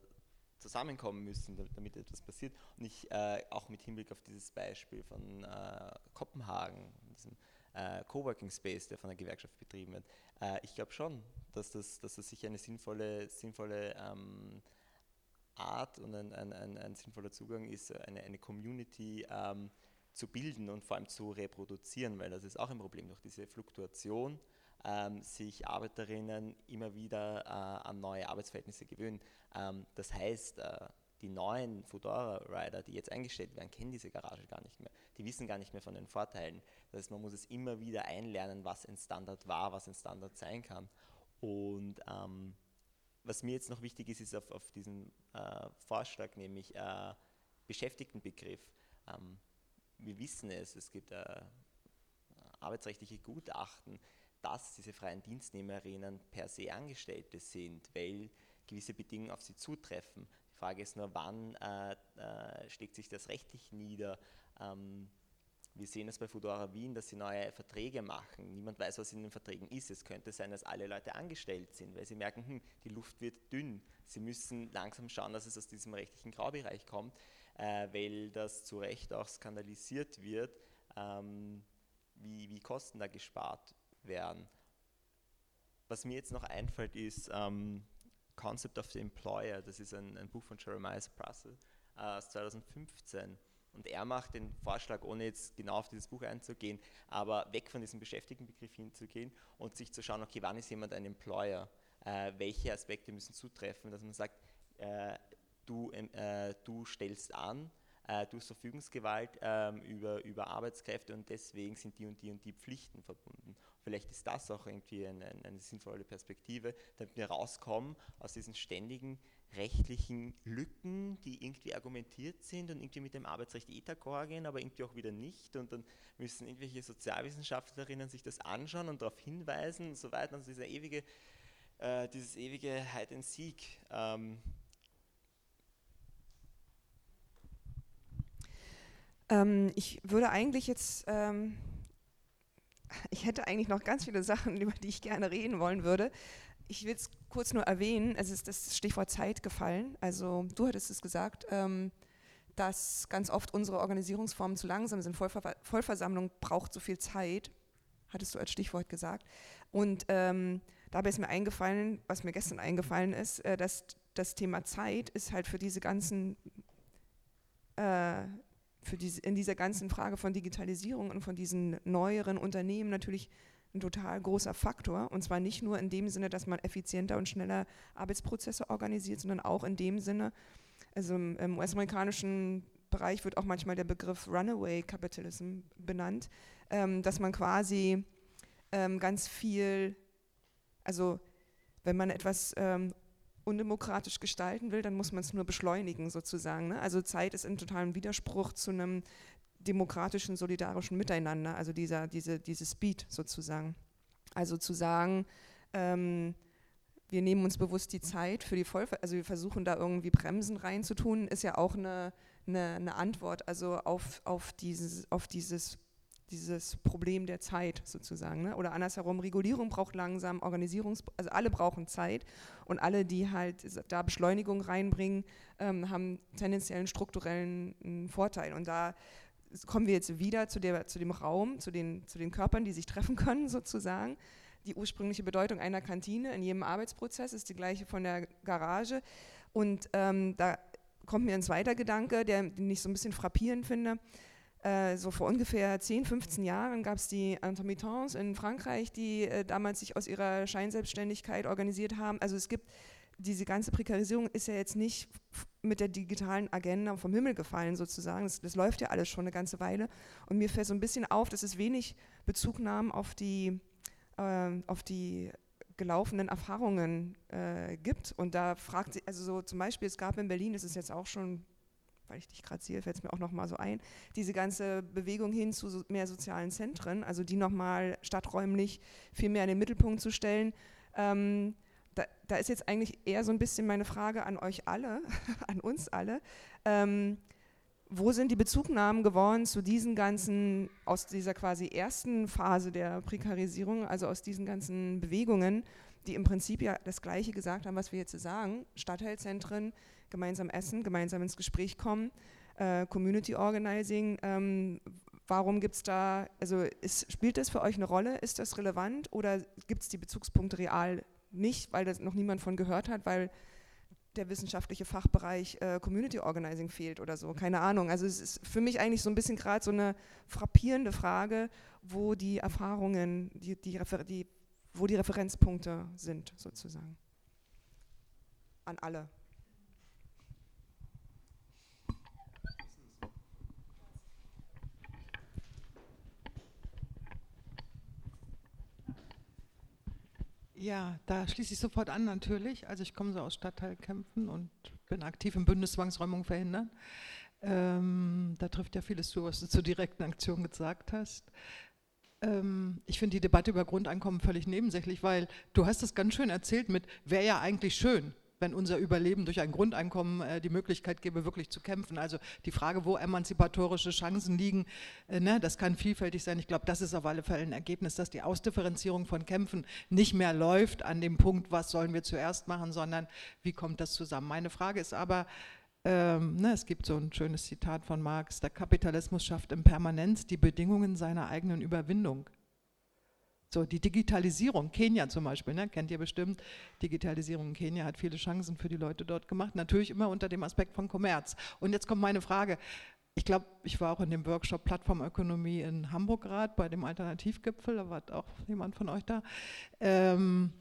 zusammenkommen müssen, damit etwas passiert. Und ich äh, auch mit Hinblick auf dieses Beispiel von äh, Kopenhagen, diesem äh, Coworking Space, der von der Gewerkschaft betrieben wird, äh, ich glaube schon, dass das, dass das sicher eine sinnvolle, sinnvolle ähm, Art und ein, ein, ein, ein, sinnvoller Zugang ist, eine, eine Community ähm, zu bilden und vor allem zu reproduzieren, weil das ist auch ein Problem durch diese Fluktuation ähm, sich Arbeiterinnen immer wieder äh, an neue Arbeitsverhältnisse gewöhnen. Ähm, das heißt, äh, die neuen Fedora-Rider, die jetzt eingestellt werden, kennen diese Garage gar nicht mehr. Die wissen gar nicht mehr von den Vorteilen. Das heißt, man muss es immer wieder einlernen, was ein Standard war, was ein Standard sein kann. Und ähm, was mir jetzt noch wichtig ist, ist auf, auf diesen äh, Vorschlag, nämlich äh, Beschäftigtenbegriff. Ähm, wir wissen es, es gibt äh, arbeitsrechtliche Gutachten, dass diese freien Dienstnehmerinnen per se Angestellte sind, weil gewisse Bedingungen auf sie zutreffen. Die Frage ist nur, wann äh, äh, schlägt sich das rechtlich nieder? Ähm, wir sehen es bei Fudora Wien, dass sie neue Verträge machen. Niemand weiß, was in den Verträgen ist. Es könnte sein, dass alle Leute angestellt sind, weil sie merken, hm, die Luft wird dünn. Sie müssen langsam schauen, dass es aus diesem rechtlichen Graubereich kommt, äh, weil das zu Recht auch skandalisiert wird, ähm, wie, wie Kosten da gespart werden. Was mir jetzt noch einfällt, ist ähm, Concept of the Employer. Das ist ein, ein Buch von Jeremiah Prussell äh, aus 2015. Und er macht den Vorschlag, ohne jetzt genau auf dieses Buch einzugehen, aber weg von diesem Beschäftigtenbegriff hinzugehen und sich zu schauen, okay, wann ist jemand ein Employer? Äh, welche Aspekte müssen zutreffen, dass man sagt, äh, du, äh, du stellst an, äh, du hast Verfügungsgewalt ähm, über, über Arbeitskräfte und deswegen sind die und die und die Pflichten verbunden. Vielleicht ist das auch irgendwie eine, eine sinnvolle Perspektive, damit wir rauskommen aus diesen ständigen rechtlichen Lücken, die irgendwie argumentiert sind und irgendwie mit dem Arbeitsrecht eh d'accord gehen, aber irgendwie auch wieder nicht. Und dann müssen irgendwelche Sozialwissenschaftlerinnen sich das anschauen und darauf hinweisen und so weiter. Also dieser ewige, äh, dieses ewige Hide and Seek. Ähm. Ähm, ich würde eigentlich jetzt ähm, ich hätte eigentlich noch ganz viele Sachen, über die ich gerne reden wollen würde. Ich will es kurz nur erwähnen, es ist das Stichwort Zeit gefallen. Also du hattest es gesagt, ähm, dass ganz oft unsere Organisierungsformen zu langsam sind. Vollver Vollversammlung braucht so viel Zeit, hattest du als Stichwort gesagt. Und ähm, dabei ist mir eingefallen, was mir gestern eingefallen ist, äh, dass das Thema Zeit ist halt für diese ganzen äh, diese, in dieser ganzen Frage von Digitalisierung und von diesen neueren Unternehmen natürlich ein total großer Faktor. Und zwar nicht nur in dem Sinne, dass man effizienter und schneller Arbeitsprozesse organisiert, sondern auch in dem Sinne, also im US-amerikanischen Bereich wird auch manchmal der Begriff Runaway Capitalism benannt, ähm, dass man quasi ähm, ganz viel, also wenn man etwas ähm, undemokratisch gestalten will, dann muss man es nur beschleunigen sozusagen. Ne? Also Zeit ist in totalem Widerspruch zu einem demokratischen, solidarischen Miteinander, also dieser, diese, diese Speed sozusagen. Also zu sagen, ähm, wir nehmen uns bewusst die Zeit für die Vollver also wir versuchen da irgendwie Bremsen reinzutun, ist ja auch eine, eine, eine Antwort also auf, auf, dieses, auf dieses dieses Problem der Zeit sozusagen. Ne? Oder andersherum, Regulierung braucht langsam, Organisierungs, also alle brauchen Zeit und alle, die halt da Beschleunigung reinbringen, ähm, haben tendenziell einen strukturellen Vorteil. Und da kommen wir jetzt wieder zu, der, zu dem Raum, zu den, zu den Körpern, die sich treffen können sozusagen. Die ursprüngliche Bedeutung einer Kantine in jedem Arbeitsprozess ist die gleiche von der Garage. Und ähm, da kommt mir ein zweiter Gedanke, der, den ich so ein bisschen frappierend finde. Äh, so vor ungefähr 10, 15 Jahren gab es die Intermittents in Frankreich, die äh, damals sich aus ihrer Scheinselbstständigkeit organisiert haben. Also es gibt diese ganze Prekarisierung ist ja jetzt nicht mit der digitalen Agenda vom Himmel gefallen sozusagen. Das, das, läuft ja alles schon eine ganze Weile. Und mir fällt so ein bisschen auf, dass es wenig Bezugnahmen auf die, äh, auf die gelaufenen Erfahrungen äh, gibt. Und da fragt sie, also so zum Beispiel, es gab in Berlin, das ist jetzt auch schon, weil ich dich gerade sehe, fällt es mir auch nochmal so ein, diese ganze Bewegung hin zu so mehr sozialen Zentren, also die nochmal stadträumlich viel mehr in den Mittelpunkt zu stellen. Ähm, da, da, ist jetzt eigentlich eher so ein bisschen meine Frage an euch alle, an uns alle. Ähm, wo sind die Bezugnahmen geworden zu diesen ganzen, aus dieser quasi ersten Phase der Prekarisierung, also aus diesen ganzen Bewegungen, die im Prinzip ja das Gleiche gesagt haben, was wir jetzt sagen, Stadtteilzentren, gemeinsam essen, gemeinsam ins Gespräch kommen, äh, Community Organizing, ähm, warum gibt es da, also ist, spielt das für euch eine Rolle, ist das relevant oder gibt es die Bezugspunkte real nicht, weil das noch niemand von gehört hat, weil der wissenschaftliche Fachbereich äh, Community Organizing fehlt oder so, keine Ahnung. Also es ist für mich eigentlich so ein bisschen gerade so eine frappierende Frage, wo die Erfahrungen, die, die, die, wo die Referenzpunkte sind sozusagen. An alle. Ja, da schließe ich sofort an natürlich. Also ich komme so aus Stadtteilkämpfen und bin aktiv im Bündnis Zwangsräumung verhindern. Ähm, da trifft ja vieles zu, was du zur direkten Aktion gesagt hast. Ähm, ich finde die Debatte über Grundeinkommen völlig nebensächlich, weil du hast das ganz schön erzählt mit, wäre ja eigentlich schön wenn unser Überleben durch ein Grundeinkommen äh, die Möglichkeit gäbe, wirklich zu kämpfen. Also die Frage, wo emanzipatorische Chancen liegen, äh, ne, das kann vielfältig sein. Ich glaube, das ist auf alle Fälle ein Ergebnis, dass die Ausdifferenzierung von Kämpfen nicht mehr läuft an dem Punkt, was sollen wir zuerst machen, sondern wie kommt das zusammen. Meine Frage ist aber, ähm, ne, es gibt so ein schönes Zitat von Marx, der Kapitalismus schafft im Permanenz die Bedingungen seiner eigenen Überwindung. So, die Digitalisierung, Kenia zum Beispiel, ne, kennt ihr bestimmt, Digitalisierung in Kenia hat viele Chancen für die Leute dort gemacht, natürlich immer unter dem Aspekt von Kommerz. Und jetzt kommt meine Frage, ich glaube, ich war auch in dem Workshop Plattformökonomie in Hamburg gerade bei dem Alternativgipfel, da war auch jemand von euch da. Ähm,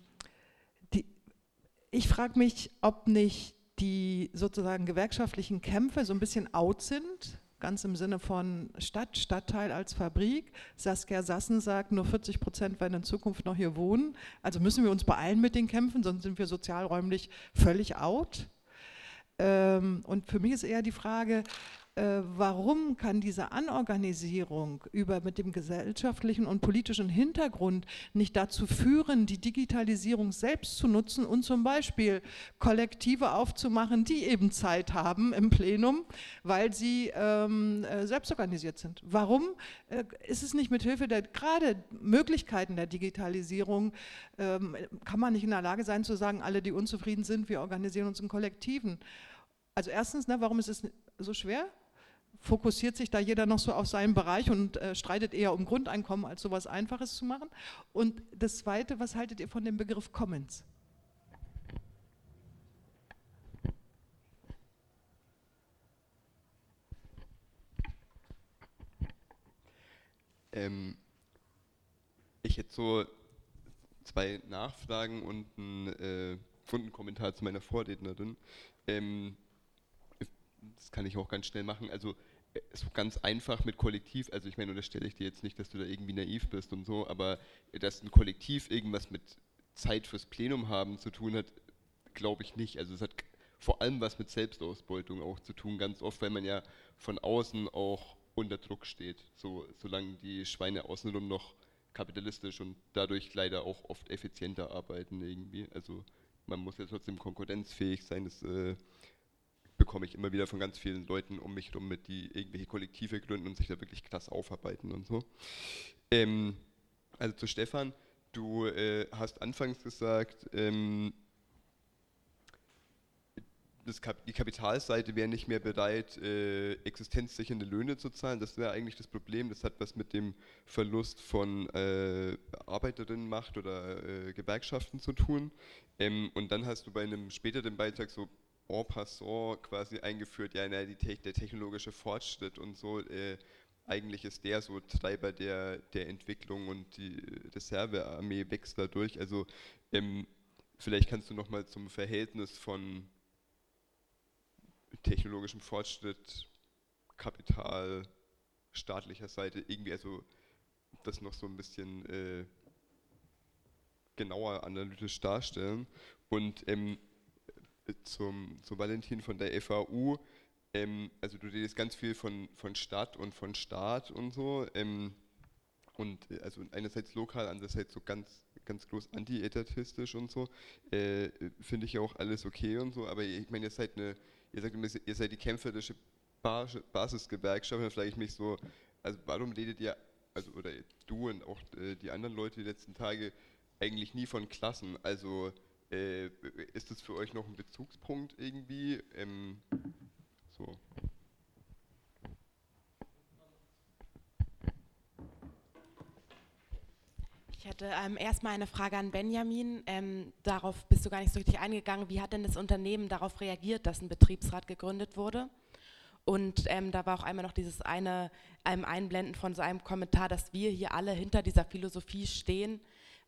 die, ich frage mich, ob nicht die sozusagen gewerkschaftlichen Kämpfe so ein bisschen out sind, ganz im Sinne von Stadt, Stadtteil als Fabrik. Saskia Sassen sagt, nur 40 Prozent werden in Zukunft noch hier wohnen. Also müssen wir uns beeilen mit den Kämpfen, sonst sind wir sozialräumlich völlig out. Ähm, und für mich ist eher die Frage, äh, warum kann diese Anorganisierung über mit dem gesellschaftlichen und politischen Hintergrund nicht dazu führen, die Digitalisierung selbst zu nutzen und zum Beispiel Kollektive aufzumachen, die eben Zeit haben im Plenum, weil sie ähm, äh, selbst organisiert sind. Warum äh, ist es nicht mit Hilfe der gerade Möglichkeiten der Digitalisierung, ähm, kann man nicht in der Lage sein zu sagen, alle, die unzufrieden sind, wir organisieren uns in Kollektiven? Also erstens, ne, warum ist es so schwer? Fokussiert sich da jeder noch so auf seinen Bereich und äh, streitet eher um Grundeinkommen, als so etwas Einfaches zu machen. Und das Zweite, was haltet ihr von dem Begriff Commons? Ähm, ich hätte so zwei Nachfragen und einen äh, Kommentar zu meiner Vorrednerin. Ähm, das kann ich auch ganz schnell machen. Also so ganz einfach mit Kollektiv, also ich meine, unterstelle ich dir jetzt nicht, dass du da irgendwie naiv bist und so, aber dass ein Kollektiv irgendwas mit Zeit fürs Plenum haben zu tun hat, glaube ich nicht. Also es hat vor allem was mit Selbstausbeutung auch zu tun, ganz oft, weil man ja von außen auch unter Druck steht, so, solange die Schweine außenrum noch kapitalistisch und dadurch leider auch oft effizienter arbeiten irgendwie. Also man muss ja trotzdem konkurrenzfähig sein, das äh, bekomme ich immer wieder von ganz vielen Leuten um mich herum mit, die irgendwelche Kollektive gründen und sich da wirklich krass aufarbeiten und so. Ähm, also zu Stefan, du äh, hast anfangs gesagt, ähm, Kap die Kapitalseite wäre nicht mehr bereit, äh, existenzsichernde Löhne zu zahlen. Das wäre eigentlich das Problem. Das hat was mit dem Verlust von äh, Arbeiterinnenmacht oder äh, Gewerkschaften zu tun. Ähm, und dann hast du bei einem späteren Beitrag so en passant quasi eingeführt, ja, na, Te der technologische Fortschritt und so, äh, eigentlich ist der so Treiber der, der Entwicklung und die Reservearmee wächst dadurch. Also ähm, vielleicht kannst du nochmal zum Verhältnis von technologischem Fortschritt, Kapital, staatlicher Seite irgendwie, also das noch so ein bisschen äh, genauer analytisch darstellen. Und ähm, zum, zum Valentin von der FAU, ähm, also du redest ganz viel von, von Stadt und von Staat und so. Ähm, und äh, also einerseits lokal, andererseits so ganz, ganz groß anti-etatistisch und so. Äh, Finde ich auch alles okay und so, aber ich meine, ihr seid eine, ihr sagt immer, ihr seid die kämpferische Basisgewerkschaft, dann frage ich mich so, also warum redet ihr, also oder du und auch äh, die anderen Leute die letzten Tage eigentlich nie von Klassen? Also äh, ist das für euch noch ein Bezugspunkt irgendwie? Ähm, so. Ich hätte ähm, erstmal eine Frage an Benjamin. Ähm, darauf bist du gar nicht so richtig eingegangen. Wie hat denn das Unternehmen darauf reagiert, dass ein Betriebsrat gegründet wurde? Und ähm, da war auch einmal noch dieses eine ähm, Einblenden von so einem Kommentar, dass wir hier alle hinter dieser Philosophie stehen.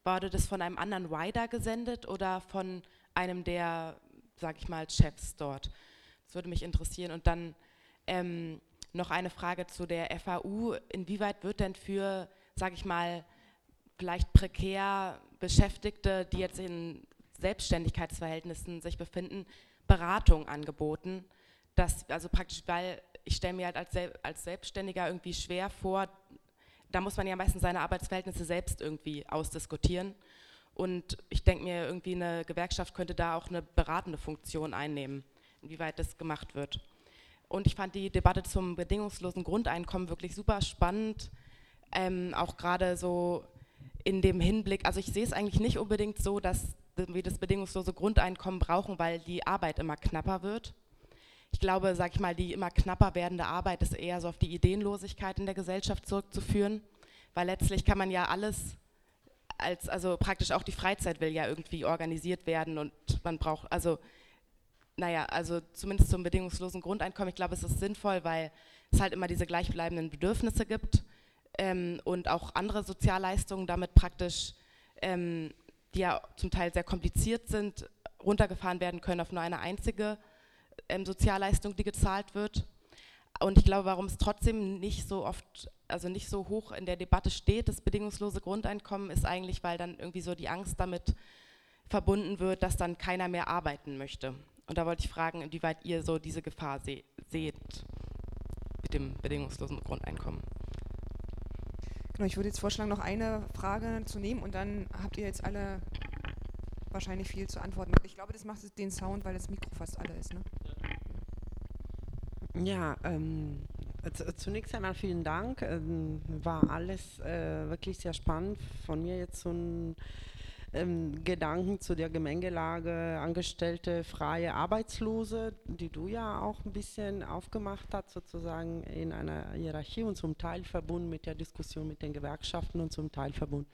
Wurde das von einem anderen Rider gesendet oder von einem der, sag ich mal, Chefs dort? Das würde mich interessieren. Und dann ähm, noch eine Frage zu der FAU. Inwieweit wird denn für, sag ich mal, vielleicht prekär Beschäftigte, die jetzt in Selbstständigkeitsverhältnissen sich befinden, Beratung angeboten? Das, also praktisch, weil ich stelle mir halt als, als Selbstständiger irgendwie schwer vor, da muss man ja meistens seine Arbeitsverhältnisse selbst irgendwie ausdiskutieren. Und ich denke mir, irgendwie eine Gewerkschaft könnte da auch eine beratende Funktion einnehmen, inwieweit das gemacht wird. Und ich fand die Debatte zum bedingungslosen Grundeinkommen wirklich super spannend, ähm, auch gerade so in dem Hinblick, also ich sehe es eigentlich nicht unbedingt so, dass wir das bedingungslose Grundeinkommen brauchen, weil die Arbeit immer knapper wird. Ich glaube, sag ich mal, die immer knapper werdende Arbeit ist eher so auf die Ideenlosigkeit in der Gesellschaft zurückzuführen, weil letztlich kann man ja alles als, also praktisch auch die Freizeit will ja irgendwie organisiert werden und man braucht, also naja, also zumindest zum bedingungslosen Grundeinkommen, ich glaube, es ist sinnvoll, weil es halt immer diese gleichbleibenden Bedürfnisse gibt ähm, und auch andere Sozialleistungen damit praktisch, ähm, die ja zum Teil sehr kompliziert sind, runtergefahren werden können auf nur eine einzige ähm, Sozialleistung, die gezahlt wird. Und ich glaube, warum es trotzdem nicht so oft, also nicht so hoch in der Debatte steht, das bedingungslose Grundeinkommen, ist eigentlich, weil dann irgendwie so die Angst damit verbunden wird, dass dann keiner mehr arbeiten möchte. Und da wollte ich fragen, inwieweit ihr so diese Gefahr se seht mit dem bedingungslosen Grundeinkommen. Genau, ich würde jetzt vorschlagen, noch eine Frage zu nehmen und dann habt ihr jetzt alle wahrscheinlich viel zu antworten. Ich glaube, das macht den Sound, weil das Mikro fast alle ist. Ne? Ja, ähm, zunächst einmal vielen Dank. Ähm, war alles äh, wirklich sehr spannend. Von mir jetzt so ein ähm, Gedanken zu der Gemengelage Angestellte, freie Arbeitslose, die du ja auch ein bisschen aufgemacht hast, sozusagen in einer Hierarchie und zum Teil verbunden mit der Diskussion mit den Gewerkschaften und zum Teil verbunden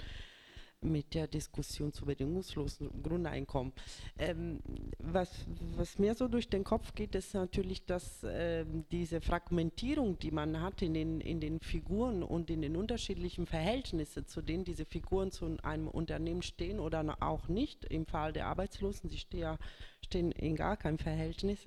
mit der Diskussion zu bedingungslosen Grundeinkommen. Ähm, was, was mir so durch den Kopf geht, ist natürlich, dass äh, diese Fragmentierung, die man hat in den, in den Figuren und in den unterschiedlichen Verhältnissen, zu denen diese Figuren zu einem Unternehmen stehen oder auch nicht, im Fall der Arbeitslosen, sie stehen ja stehen in gar keinem Verhältnis,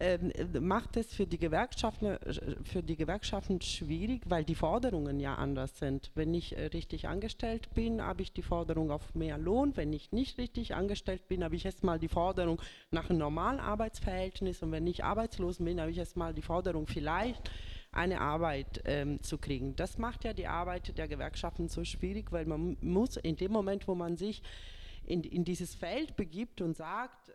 ähm, macht es für die, Gewerkschaften, für die Gewerkschaften schwierig, weil die Forderungen ja anders sind. Wenn ich äh, richtig angestellt bin, habe ich die Forderung auf mehr Lohn. Wenn ich nicht richtig angestellt bin, habe ich erstmal die Forderung nach einem normalen Arbeitsverhältnis. Und wenn ich arbeitslos bin, habe ich erstmal die Forderung vielleicht eine Arbeit ähm, zu kriegen. Das macht ja die Arbeit der Gewerkschaften so schwierig, weil man muss in dem Moment, wo man sich in, in dieses Feld begibt und sagt, äh,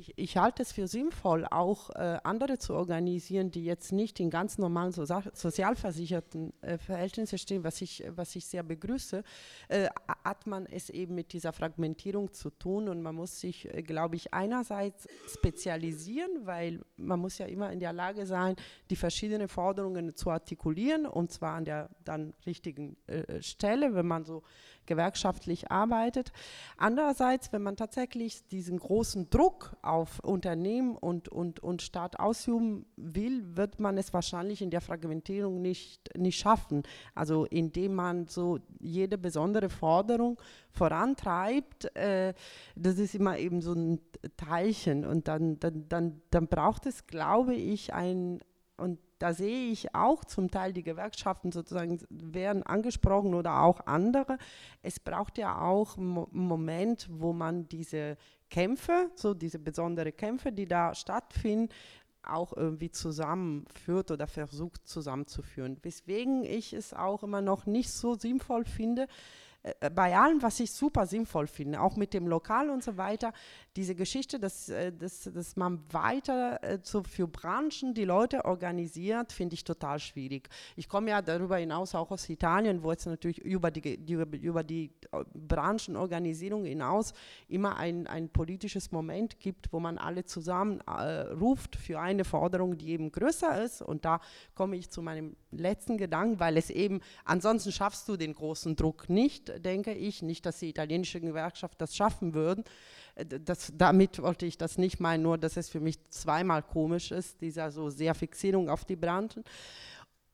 ich, ich, halte es für sinnvoll, auch äh, andere zu organisieren, die jetzt nicht in ganz normalen so sozialversicherten äh, Verhältnissen stehen, was ich, was ich sehr begrüße, äh, hat man es eben mit dieser Fragmentierung zu tun und man muss sich, äh, glaube ich, einerseits spezialisieren, weil man muss ja immer in der Lage sein, die verschiedenen Forderungen zu artikulieren und zwar an der dann richtigen äh, Stelle, wenn man so gewerkschaftlich arbeitet. Andererseits, wenn man tatsächlich diesen großen Druck auf Unternehmen und, und, und Staat ausüben will, wird man es wahrscheinlich in der Fragmentierung nicht, nicht schaffen. Also indem man so jede besondere Forderung vorantreibt, äh, das ist immer eben so ein Teilchen und dann, dann, dann, dann braucht es, glaube ich, ein, und da sehe ich auch zum Teil die Gewerkschaften sozusagen werden angesprochen oder auch andere. Es braucht ja auch einen Moment, wo man diese Kämpfe, so diese besonderen Kämpfe, die da stattfinden, auch irgendwie zusammenführt oder versucht zusammenzuführen. Weswegen ich es auch immer noch nicht so sinnvoll finde, äh, bei allem, was ich super sinnvoll finde, auch mit dem Lokal und so weiter, diese Geschichte, dass, äh, dass, dass man weiter äh, so für Branchen die Leute organisiert, finde ich total schwierig. Ich komme ja darüber hinaus auch aus Italien, wo es natürlich über die, die, über die Branchenorganisierung hinaus immer ein, ein politisches Moment gibt, wo man alle zusammen äh, ruft für eine Forderung, die eben größer ist. Und da komme ich zu meinem letzten Gedanken, weil es eben, ansonsten schaffst du den großen Druck nicht, denke ich. Nicht, dass die italienische Gewerkschaft das schaffen würden. Äh, das, damit wollte ich das nicht meinen, nur dass es für mich zweimal komisch ist, dieser so sehr Fixierung auf die Branchen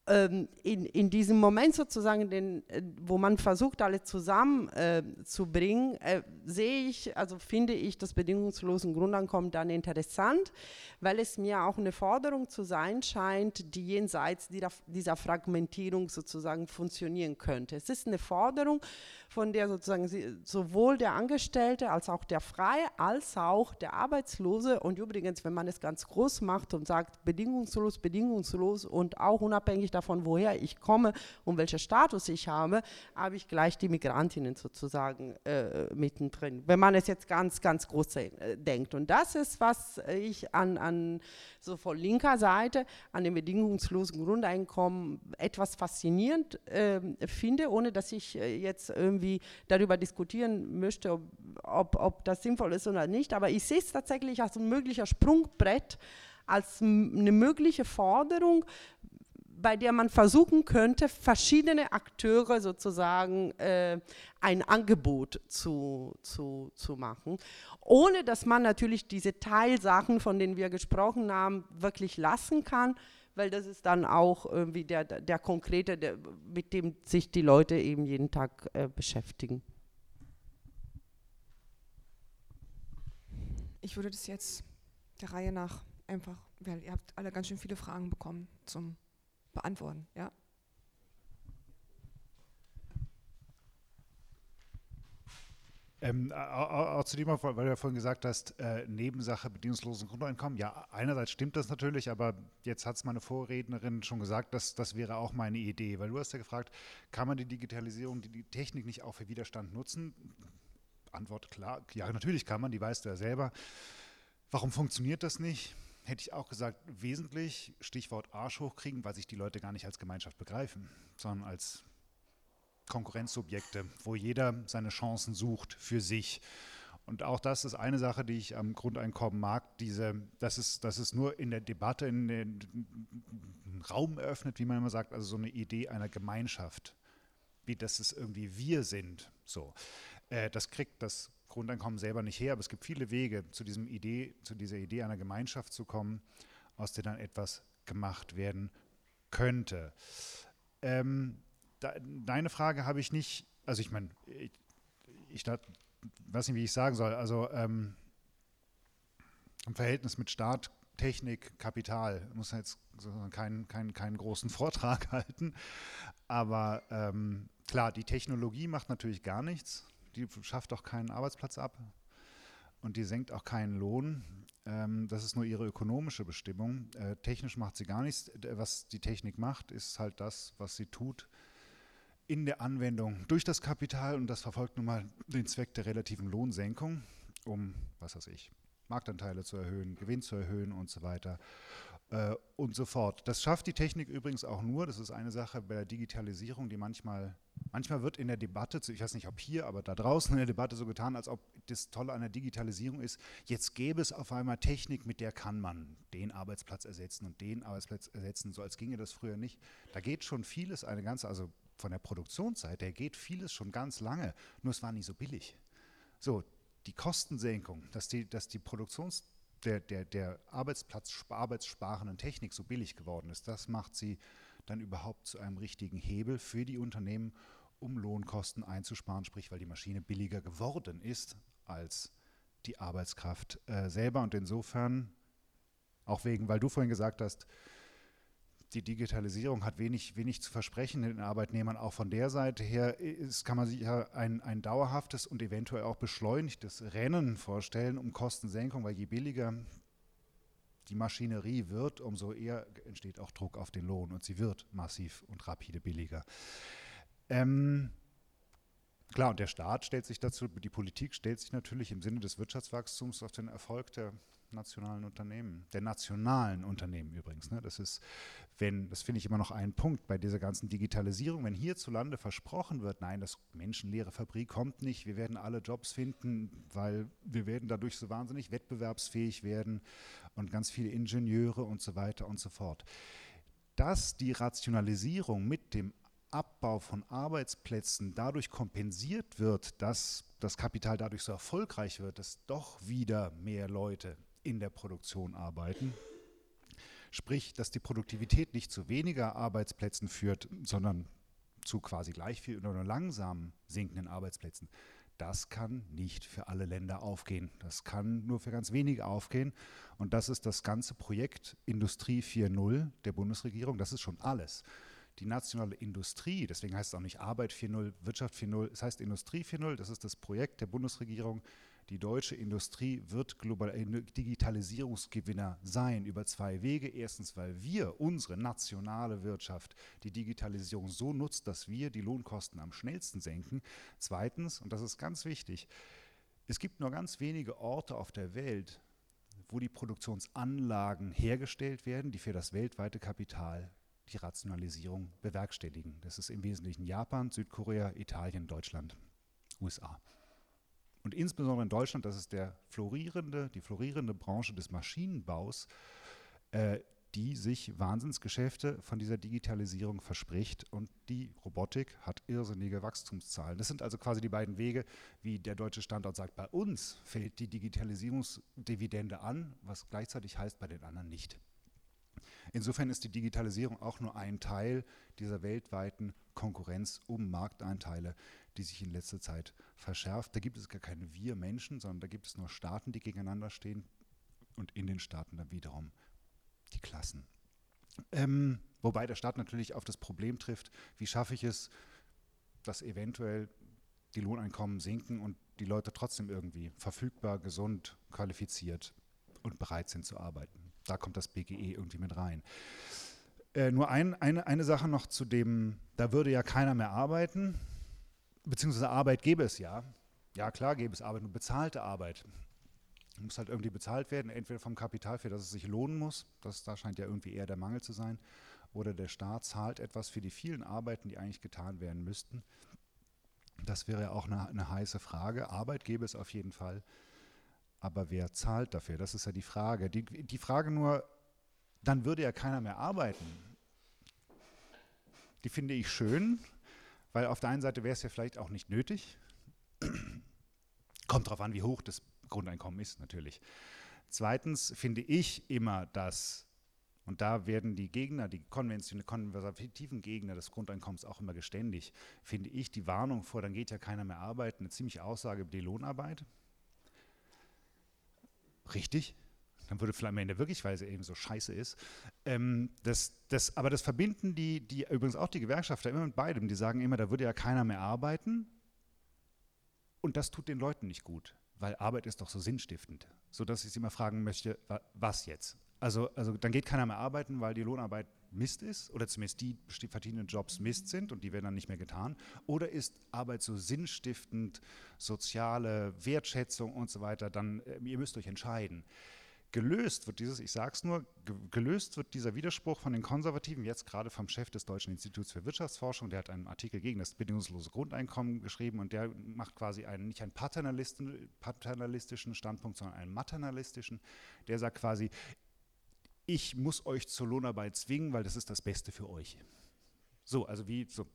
ähm, in, in diesem Moment sozusagen, den, äh, wo man versucht, alle zusammenzubringen, äh, äh, sehe ich, also finde ich das bedingungslose Grundeinkommen dann interessant, weil es mir auch eine Forderung zu sein scheint, die jenseits dieser, dieser Fragmentierung sozusagen funktionieren könnte. Es ist eine Forderung, von der sozusagen sowohl der Angestellte als auch der Freie als auch der Arbeitslose und übrigens, wenn man es ganz groß macht und sagt bedingungslos, bedingungslos und auch unabhängig davon, woher ich komme und welchen Status ich habe, habe ich gleich die Migrantinnen sozusagen äh, mittendrin, wenn man es jetzt ganz, ganz groß äh, denkt. Und das ist, was ich an, an so von linker Seite an dem bedingungslosen Grundeinkommen etwas faszinierend äh, finde, ohne dass ich äh, jetzt irgendwie darüber diskutieren möchte, ob, ob, ob das sinnvoll ist oder nicht. Aber ich sehe es tatsächlich als ein möglicher Sprungbrett, als eine mögliche Forderung, bei der man versuchen könnte, verschiedene Akteure sozusagen äh, ein Angebot zu, zu, zu machen, ohne dass man natürlich diese Teilsachen, von denen wir gesprochen haben, wirklich lassen kann, weil das ist dann auch irgendwie der, der konkrete, der, mit dem sich die Leute eben jeden Tag äh, beschäftigen. Ich würde das jetzt der Reihe nach einfach, weil ihr habt alle ganz schön viele Fragen bekommen zum beantworten. Ja? Ähm, auch, zu dem, weil du ja vorhin gesagt hast, äh, Nebensache bedingungslosen Grundeinkommen. Ja, einerseits stimmt das natürlich, aber jetzt hat es meine Vorrednerin schon gesagt, dass das wäre auch meine Idee. Weil du hast ja gefragt, kann man die Digitalisierung, die, die Technik nicht auch für Widerstand nutzen? Antwort klar, ja, natürlich kann man, die weißt du ja selber. Warum funktioniert das nicht? Hätte ich auch gesagt, wesentlich, Stichwort Arsch hochkriegen, weil sich die Leute gar nicht als Gemeinschaft begreifen, sondern als Konkurrenzsubjekte, wo jeder seine Chancen sucht für sich. Und auch das ist eine Sache, die ich am Grundeinkommen mag, diese, dass, es, dass es nur in der Debatte in den Raum eröffnet, wie man immer sagt, also so eine Idee einer Gemeinschaft, wie dass es irgendwie wir sind. So. Äh, das kriegt das Grundeinkommen selber nicht her, aber es gibt viele Wege, zu, diesem Idee, zu dieser Idee einer Gemeinschaft zu kommen, aus der dann etwas gemacht werden könnte. Ähm, da, deine Frage habe ich nicht, also ich meine, ich, ich weiß nicht, wie ich sagen soll, also ähm, im Verhältnis mit Staat, Technik, Kapital, muss jetzt keinen, keinen, keinen großen Vortrag halten, aber ähm, klar, die Technologie macht natürlich gar nichts die schafft auch keinen Arbeitsplatz ab und die senkt auch keinen Lohn. Ähm, das ist nur ihre ökonomische Bestimmung. Äh, technisch macht sie gar nichts. Was die Technik macht, ist halt das, was sie tut in der Anwendung durch das Kapital und das verfolgt nun mal den Zweck der relativen Lohnsenkung um, was weiß ich, Marktanteile zu erhöhen, Gewinn zu erhöhen und so weiter äh, und so fort. Das schafft die Technik übrigens auch nur, das ist eine Sache bei der Digitalisierung, die manchmal, manchmal wird in der Debatte, ich weiß nicht ob hier, aber da draußen in der Debatte so getan, als ob das Tolle an der Digitalisierung ist, jetzt gäbe es auf einmal Technik, mit der kann man den Arbeitsplatz ersetzen und den Arbeitsplatz ersetzen, so als ginge das früher nicht. Da geht schon vieles, eine ganze, also von der Produktionsseite her geht vieles schon ganz lange, nur es war nicht so billig. So, die Kostensenkung, dass die, dass die Produktions- der, der, der Arbeitsplatz, arbeitssparenden Technik so billig geworden ist, das macht sie dann überhaupt zu einem richtigen Hebel für die Unternehmen, um Lohnkosten einzusparen, sprich weil die Maschine billiger geworden ist als die Arbeitskraft äh, selber. Und insofern, auch wegen, weil du vorhin gesagt hast, die Digitalisierung hat wenig, wenig zu versprechen den Arbeitnehmern. Auch von der Seite her ist, kann man sich ja ein, ein dauerhaftes und eventuell auch beschleunigtes Rennen vorstellen um Kostensenkung, weil je billiger die Maschinerie wird, umso eher entsteht auch Druck auf den Lohn und sie wird massiv und rapide billiger. Ähm, klar, und der Staat stellt sich dazu, die Politik stellt sich natürlich im Sinne des Wirtschaftswachstums auf den Erfolg der nationalen Unternehmen, der nationalen Unternehmen übrigens. Ne? Das ist, wenn, das finde ich immer noch ein Punkt bei dieser ganzen Digitalisierung, wenn hierzulande versprochen wird, nein, das menschenleere Fabrik kommt nicht, wir werden alle Jobs finden, weil wir werden dadurch so wahnsinnig wettbewerbsfähig werden und ganz viele Ingenieure und so weiter und so fort. Dass die Rationalisierung mit dem Abbau von Arbeitsplätzen dadurch kompensiert wird, dass das Kapital dadurch so erfolgreich wird, dass doch wieder mehr Leute in der Produktion arbeiten. Sprich, dass die Produktivität nicht zu weniger Arbeitsplätzen führt, sondern zu quasi gleich viel oder nur langsam sinkenden Arbeitsplätzen. Das kann nicht für alle Länder aufgehen. Das kann nur für ganz wenige aufgehen. Und das ist das ganze Projekt Industrie 4.0 der Bundesregierung. Das ist schon alles. Die nationale Industrie, deswegen heißt es auch nicht Arbeit 4.0, Wirtschaft 4.0, es heißt Industrie 4.0. Das ist das Projekt der Bundesregierung, die deutsche Industrie wird global äh, Digitalisierungsgewinner sein über zwei Wege. Erstens, weil wir unsere nationale Wirtschaft die Digitalisierung so nutzt, dass wir die Lohnkosten am schnellsten senken. Zweitens, und das ist ganz wichtig, es gibt nur ganz wenige Orte auf der Welt, wo die Produktionsanlagen hergestellt werden, die für das weltweite Kapital die Rationalisierung bewerkstelligen. Das ist im Wesentlichen Japan, Südkorea, Italien, Deutschland, USA. Und insbesondere in Deutschland, das ist der florierende, die florierende Branche des Maschinenbaus, äh, die sich Wahnsinnsgeschäfte von dieser Digitalisierung verspricht. Und die Robotik hat irrsinnige Wachstumszahlen. Das sind also quasi die beiden Wege, wie der deutsche Standort sagt, bei uns fällt die Digitalisierungsdividende an, was gleichzeitig heißt bei den anderen nicht. Insofern ist die Digitalisierung auch nur ein Teil dieser weltweiten Konkurrenz um Markteinteile, die sich in letzter Zeit verschärft. Da gibt es gar keine wir Menschen, sondern da gibt es nur Staaten, die gegeneinander stehen und in den Staaten dann wiederum die Klassen. Ähm, wobei der Staat natürlich auf das Problem trifft, wie schaffe ich es, dass eventuell die Lohneinkommen sinken und die Leute trotzdem irgendwie verfügbar, gesund, qualifiziert und bereit sind zu arbeiten. Da kommt das BGE irgendwie mit rein. Äh, nur ein, eine, eine Sache noch zu dem, da würde ja keiner mehr arbeiten beziehungsweise Arbeit gäbe es ja. Ja, klar gäbe es Arbeit, nur bezahlte Arbeit. Muss halt irgendwie bezahlt werden, entweder vom Kapital, für das es sich lohnen muss, das, da scheint ja irgendwie eher der Mangel zu sein, oder der Staat zahlt etwas für die vielen Arbeiten, die eigentlich getan werden müssten. Das wäre ja auch eine, eine heiße Frage. Arbeit gäbe es auf jeden Fall, aber wer zahlt dafür? Das ist ja die Frage. Die, die Frage nur, dann würde ja keiner mehr arbeiten. Die finde ich schön, weil auf der einen Seite wäre es ja vielleicht auch nicht nötig. Kommt darauf an, wie hoch das Grundeinkommen ist, natürlich. Zweitens finde ich immer, dass, und da werden die Gegner, die konservativen Gegner des Grundeinkommens auch immer geständig, finde ich die Warnung vor, dann geht ja keiner mehr arbeiten, eine ziemliche Aussage über die Lohnarbeit. Richtig, dann würde vielleicht am Ende wirklich, weil sie eben so scheiße ist. Ähm, das, das, aber das verbinden die, die, übrigens auch die Gewerkschafter immer mit beidem. Die sagen immer, da würde ja keiner mehr arbeiten. Und das tut den Leuten nicht gut, weil Arbeit ist doch so sinnstiftend. Sodass ich sie immer fragen möchte, was jetzt? Also, also dann geht keiner mehr arbeiten, weil die Lohnarbeit Mist ist oder zumindest die verdienenden Jobs Mist sind und die werden dann nicht mehr getan? Oder ist Arbeit so sinnstiftend, soziale Wertschätzung und so weiter? Dann, äh, ihr müsst euch entscheiden. Gelöst wird dieses, ich sage es nur, gelöst wird dieser Widerspruch von den Konservativen, jetzt gerade vom Chef des Deutschen Instituts für Wirtschaftsforschung, der hat einen Artikel gegen das bedingungslose Grundeinkommen geschrieben und der macht quasi einen, nicht einen paternalistischen Standpunkt, sondern einen maternalistischen. Der sagt quasi, ich muss euch zur Lohnarbeit zwingen, weil das ist das Beste für euch. So, also wie so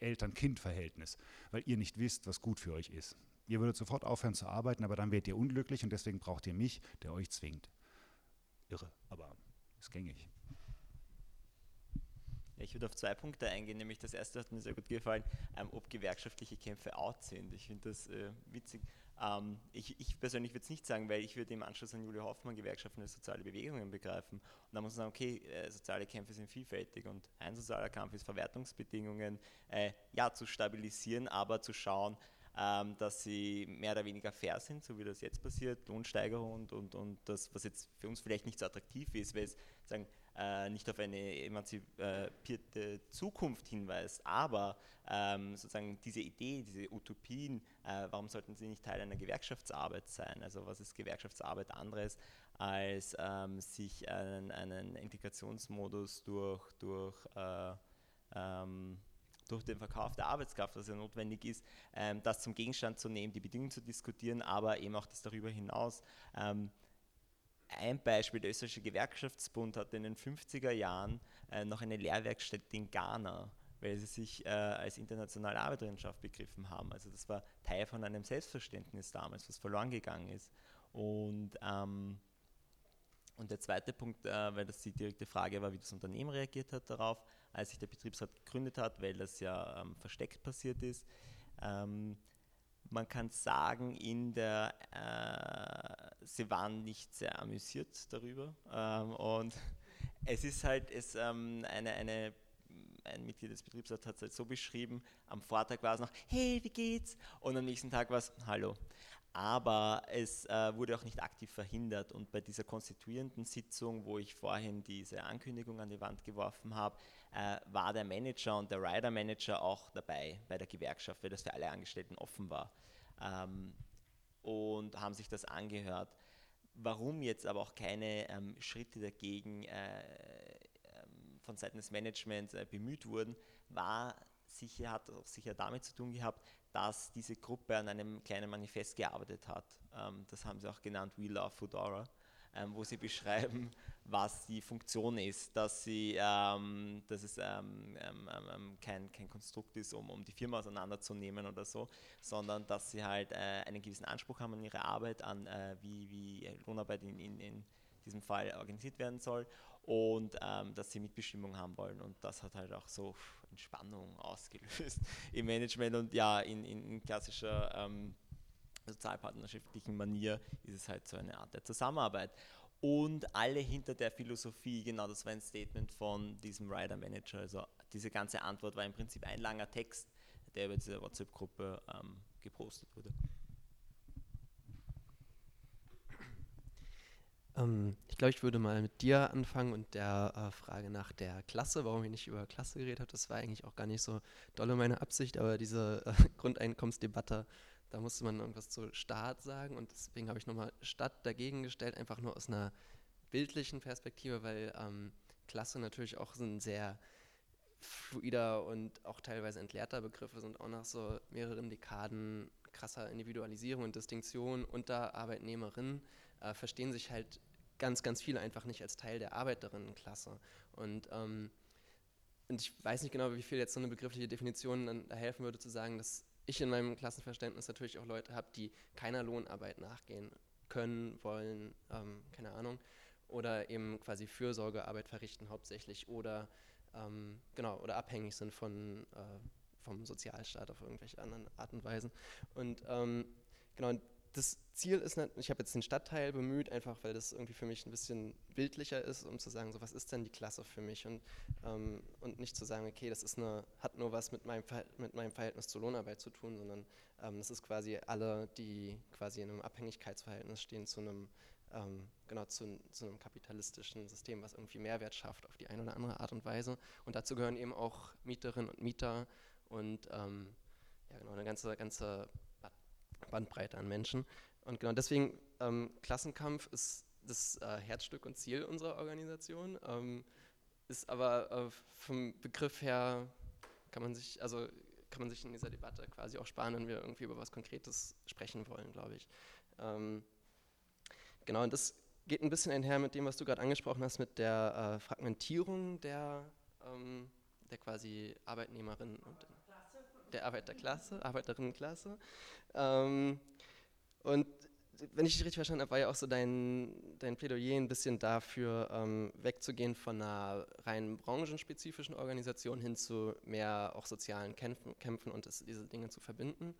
Eltern-Kind-Verhältnis, weil ihr nicht wisst, was gut für euch ist. Ihr würdet sofort aufhören zu arbeiten, aber dann werdet ihr unglücklich und deswegen braucht ihr mich, der euch zwingt. Irre, aber ist gängig. Ich würde auf zwei Punkte eingehen, nämlich das erste hat mir sehr gut gefallen, ähm, ob gewerkschaftliche Kämpfe out sind. Ich finde das äh, witzig. Ähm, ich, ich, persönlich würde es nicht sagen, weil ich würde im Anschluss an Julia Hoffmann Gewerkschaften als soziale Bewegungen begreifen. Und da muss man sagen, okay, äh, soziale Kämpfe sind vielfältig und ein sozialer Kampf ist Verwertungsbedingungen äh, ja, zu stabilisieren, aber zu schauen, ähm, dass sie mehr oder weniger fair sind, so wie das jetzt passiert, Lohnsteigerung und, und, und das, was jetzt für uns vielleicht nicht so attraktiv ist, weil es sagen, äh, nicht auf eine emanzipierte Zukunft hinweist, aber ähm, sozusagen diese Idee, diese Utopien, äh, warum sollten sie nicht Teil einer Gewerkschaftsarbeit sein? Also was ist Gewerkschaftsarbeit anderes, als ähm, sich einen, einen, Integrationsmodus durch, durch äh, ähm, durch den Verkauf der Arbeitskraft, was ja notwendig ist, ähm, das zum Gegenstand zu nehmen, die Bedingungen zu diskutieren, aber eben auch das darüber hinaus. Ähm, ein Beispiel, der österreichische Gewerkschaftsbund hatte in den 50er Jahren äh, noch eine Lehrwerkstätte in Ghana, weil sie sich äh, als internationale Arbeiterinnenschaft begriffen haben. Also das war Teil von einem Selbstverständnis damals, was verloren gegangen ist. Und, ähm, und der zweite Punkt, äh, weil das die direkte Frage war, wie das Unternehmen reagiert hat darauf, als sich der Betriebsrat gegründet hat, weil das ja ähm, versteckt passiert ist. Ähm, man kann sagen, in der, äh, sie waren nicht sehr amüsiert darüber. Ähm, und es ist halt, es, ähm, eine, eine, ein Mitglied des Betriebsrats hat es halt so beschrieben, am Vortag war es noch, hey, wie geht's? Und am nächsten Tag war es, hallo. Aber es äh, wurde auch nicht aktiv verhindert. Und bei dieser konstituierenden Sitzung, wo ich vorhin diese Ankündigung an die Wand geworfen habe, äh, war der Manager und der Rider Manager auch dabei bei der Gewerkschaft, weil das für alle Angestellten offen war. Ähm, und haben sich das angehört. Warum jetzt aber auch keine ähm, Schritte dagegen äh, ähm, von Seiten des Managements äh, bemüht wurden, war sicher, hat auch sicher damit zu tun gehabt, dass diese Gruppe an einem kleinen Manifest gearbeitet hat. Ähm, das haben sie auch genannt We Love Foodora ähm, wo sie beschreiben, was die Funktion ist, dass, sie, ähm, dass es ähm, ähm, ähm, kein, kein Konstrukt ist, um, um die Firma auseinanderzunehmen oder so, sondern dass sie halt äh, einen gewissen Anspruch haben an ihre Arbeit, an äh, wie, wie Lohnarbeit in, in, in diesem Fall organisiert werden soll und dass sie Mitbestimmung haben wollen. Und das hat halt auch so Entspannung ausgelöst im Management und ja, in, in, klassischer ähm, sozialpartnerschaftlichen Manier ist es halt so eine Art der Zusammenarbeit. Und alle hinter der Philosophie, genau das war ein Statement von diesem Rider Manager. Also diese ganze Antwort war im Prinzip ein langer Text, der über diese WhatsApp-Gruppe ähm, gepostet wurde. Ähm, ich glaube, ich würde mal mit dir anfangen und der äh, Frage nach der Klasse, warum ich nicht über Klasse geredet habe. Das war eigentlich auch gar nicht so dolle meine Absicht, aber diese äh, Grundeinkommensdebatte da musste man irgendwas zu Staat sagen und deswegen habe ich nochmal Stadt dagegen gestellt, einfach nur aus einer bildlichen Perspektive, weil ähm, Klasse natürlich auch ein sehr fluider und auch teilweise entleerter Begriff ist und auch nach so mehreren Dekaden krasser Individualisierung und Distinktion unter Arbeitnehmerinnen äh, verstehen sich halt ganz, ganz viele einfach nicht als Teil der Arbeiterinnenklasse. Und, ähm, und ich weiß nicht genau, wie viel jetzt so eine begriffliche Definition dann da helfen würde, zu sagen, dass ich in meinem Klassenverständnis natürlich auch Leute habe, die keiner Lohnarbeit nachgehen können, wollen, ähm, keine Ahnung, oder eben quasi Fürsorgearbeit verrichten hauptsächlich oder ähm, genau oder abhängig sind von äh, vom Sozialstaat auf irgendwelche anderen Art und Weisen. Und ähm, genau, das Ziel ist, nicht, ich habe jetzt den Stadtteil bemüht, einfach weil das irgendwie für mich ein bisschen bildlicher ist, um zu sagen, so was ist denn die Klasse für mich und, ähm, und nicht zu sagen, okay, das ist eine, hat nur was mit meinem, mit meinem Verhältnis zur Lohnarbeit zu tun, sondern ähm, das ist quasi alle, die quasi in einem Abhängigkeitsverhältnis stehen zu einem ähm, genau zu, zu, einem kapitalistischen System, was irgendwie Mehrwert schafft auf die eine oder andere Art und Weise. Und dazu gehören eben auch Mieterinnen und Mieter und ähm, ja, genau, eine ganze, ganze Bandbreite an Menschen. Und genau deswegen, ähm, Klassenkampf ist das äh, Herzstück und Ziel unserer Organisation, ähm, ist aber äh, vom Begriff her, kann man sich, also kann man sich in dieser Debatte quasi auch sparen, wenn wir irgendwie über was Konkretes sprechen wollen, glaube ich. Ähm, genau, und das geht ein bisschen einher mit dem, was du gerade angesprochen hast, mit der äh, Fragmentierung der, ähm, der quasi Arbeitnehmerinnen und der Arbeiterklasse, Arbeiterinnenklasse. Ähm, und wenn ich dich richtig verstanden habe, war ja auch so dein, dein Plädoyer ein bisschen dafür, ähm, wegzugehen von einer rein branchenspezifischen Organisation hin zu mehr auch sozialen Kämpfen, Kämpfen und das, diese Dinge zu verbinden.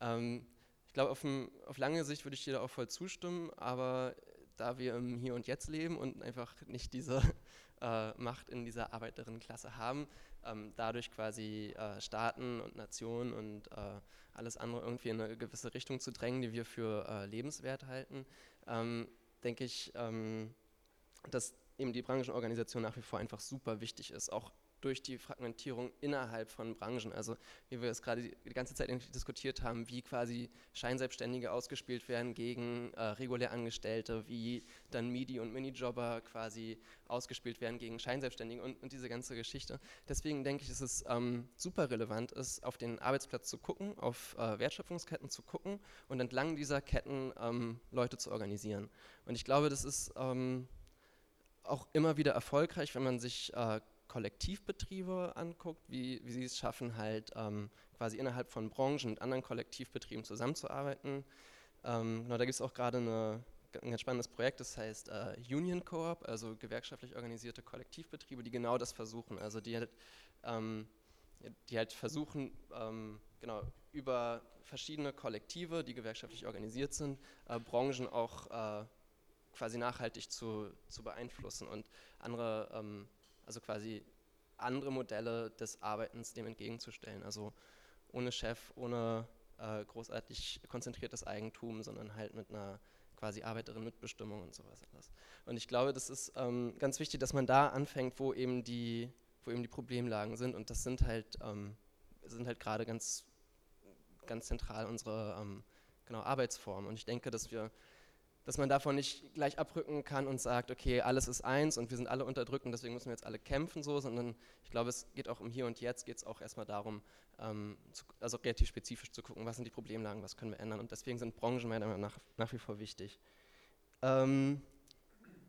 Ähm, ich glaube, auf, auf, lange Sicht würde ich dir da auch voll zustimmen, aber da wir im Hier und Jetzt leben und einfach nicht diese äh, Macht in dieser Arbeiterinnenklasse haben, ähm, dadurch quasi äh, Staaten und Nationen und äh, alles andere irgendwie in eine gewisse Richtung zu drängen, die wir für äh, lebenswert halten, ähm, denke ich, ähm, dass eben die Branchenorganisation nach wie vor einfach super wichtig ist, auch durch die Fragmentierung innerhalb von Branchen. Also wie wir es gerade die ganze Zeit diskutiert haben, wie quasi Scheinselbstständige ausgespielt werden gegen äh, regulär Angestellte, wie dann Midi- und Minijobber quasi ausgespielt werden gegen Scheinselbstständige und, und diese ganze Geschichte. Deswegen denke ich, dass es ähm, super relevant ist, auf den Arbeitsplatz zu gucken, auf äh, Wertschöpfungsketten zu gucken und entlang dieser Ketten ähm, Leute zu organisieren. Und ich glaube, das ist ähm, auch immer wieder erfolgreich, wenn man sich äh, Kollektivbetriebe anguckt, wie, wie sie es schaffen, halt ähm, quasi innerhalb von Branchen mit anderen Kollektivbetrieben zusammenzuarbeiten. Ähm, genau, da gibt es auch gerade ein ganz spannendes Projekt, das heißt äh, Union Coop, also gewerkschaftlich organisierte Kollektivbetriebe, die genau das versuchen. Also die halt, ähm, die halt versuchen, ähm, genau, über verschiedene Kollektive, die gewerkschaftlich organisiert sind, äh, Branchen auch äh, quasi nachhaltig zu, zu beeinflussen und andere ähm, also quasi andere Modelle des Arbeitens dem entgegenzustellen. Also ohne Chef, ohne äh, großartig konzentriertes Eigentum, sondern halt mit einer quasi Arbeiterin-Mitbestimmung und sowas alles. Und ich glaube, das ist ähm, ganz wichtig, dass man da anfängt, wo eben die, wo eben die Problemlagen sind. Und das sind halt, ähm, sind halt gerade ganz, ganz zentral unsere ähm, genau, Arbeitsformen. Und ich denke, dass wir dass man davon nicht gleich abrücken kann und sagt, okay, alles ist eins und wir sind alle unterdrückt und deswegen müssen wir jetzt alle kämpfen, so, sondern ich glaube, es geht auch um Hier und Jetzt, geht es auch erstmal darum, ähm, zu, also relativ spezifisch zu gucken, was sind die Problemlagen, was können wir ändern und deswegen sind Branchen meiner Meinung nach nach wie vor wichtig. Ähm,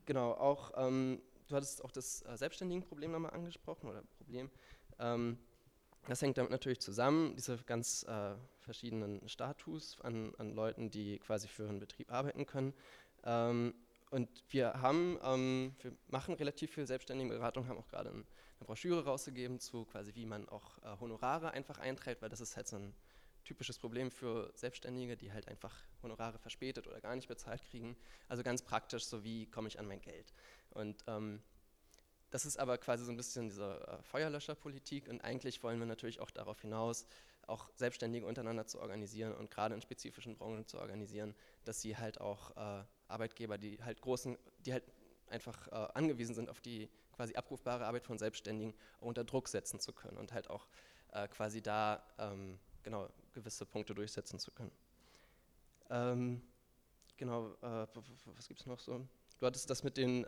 genau, auch, ähm, du hattest auch das äh, Selbstständigenproblem nochmal angesprochen oder Problem. Ähm, das hängt damit natürlich zusammen, diese ganz äh, verschiedenen Status an, an, Leuten, die quasi für einen Betrieb arbeiten können. Ähm, und wir haben, ähm, wir machen relativ viel selbstständige Beratung, haben auch gerade eine Broschüre rausgegeben zu quasi, wie man auch äh, Honorare einfach einträgt, weil das ist halt so ein typisches Problem für Selbstständige, die halt einfach Honorare verspätet oder gar nicht bezahlt kriegen. Also ganz praktisch, so wie komme ich an mein Geld. Und ähm, das ist aber quasi so ein bisschen diese äh, Feuerlöscherpolitik und eigentlich wollen wir natürlich auch darauf hinaus, auch Selbstständige untereinander zu organisieren und gerade in spezifischen Branchen zu organisieren, dass sie halt auch äh, Arbeitgeber, die halt großen, die halt einfach äh, angewiesen sind auf die quasi abrufbare Arbeit von Selbstständigen, unter Druck setzen zu können und halt auch äh, quasi da ähm, genau gewisse Punkte durchsetzen zu können. Ähm, genau, äh, was gibt es noch so? Du hattest das mit den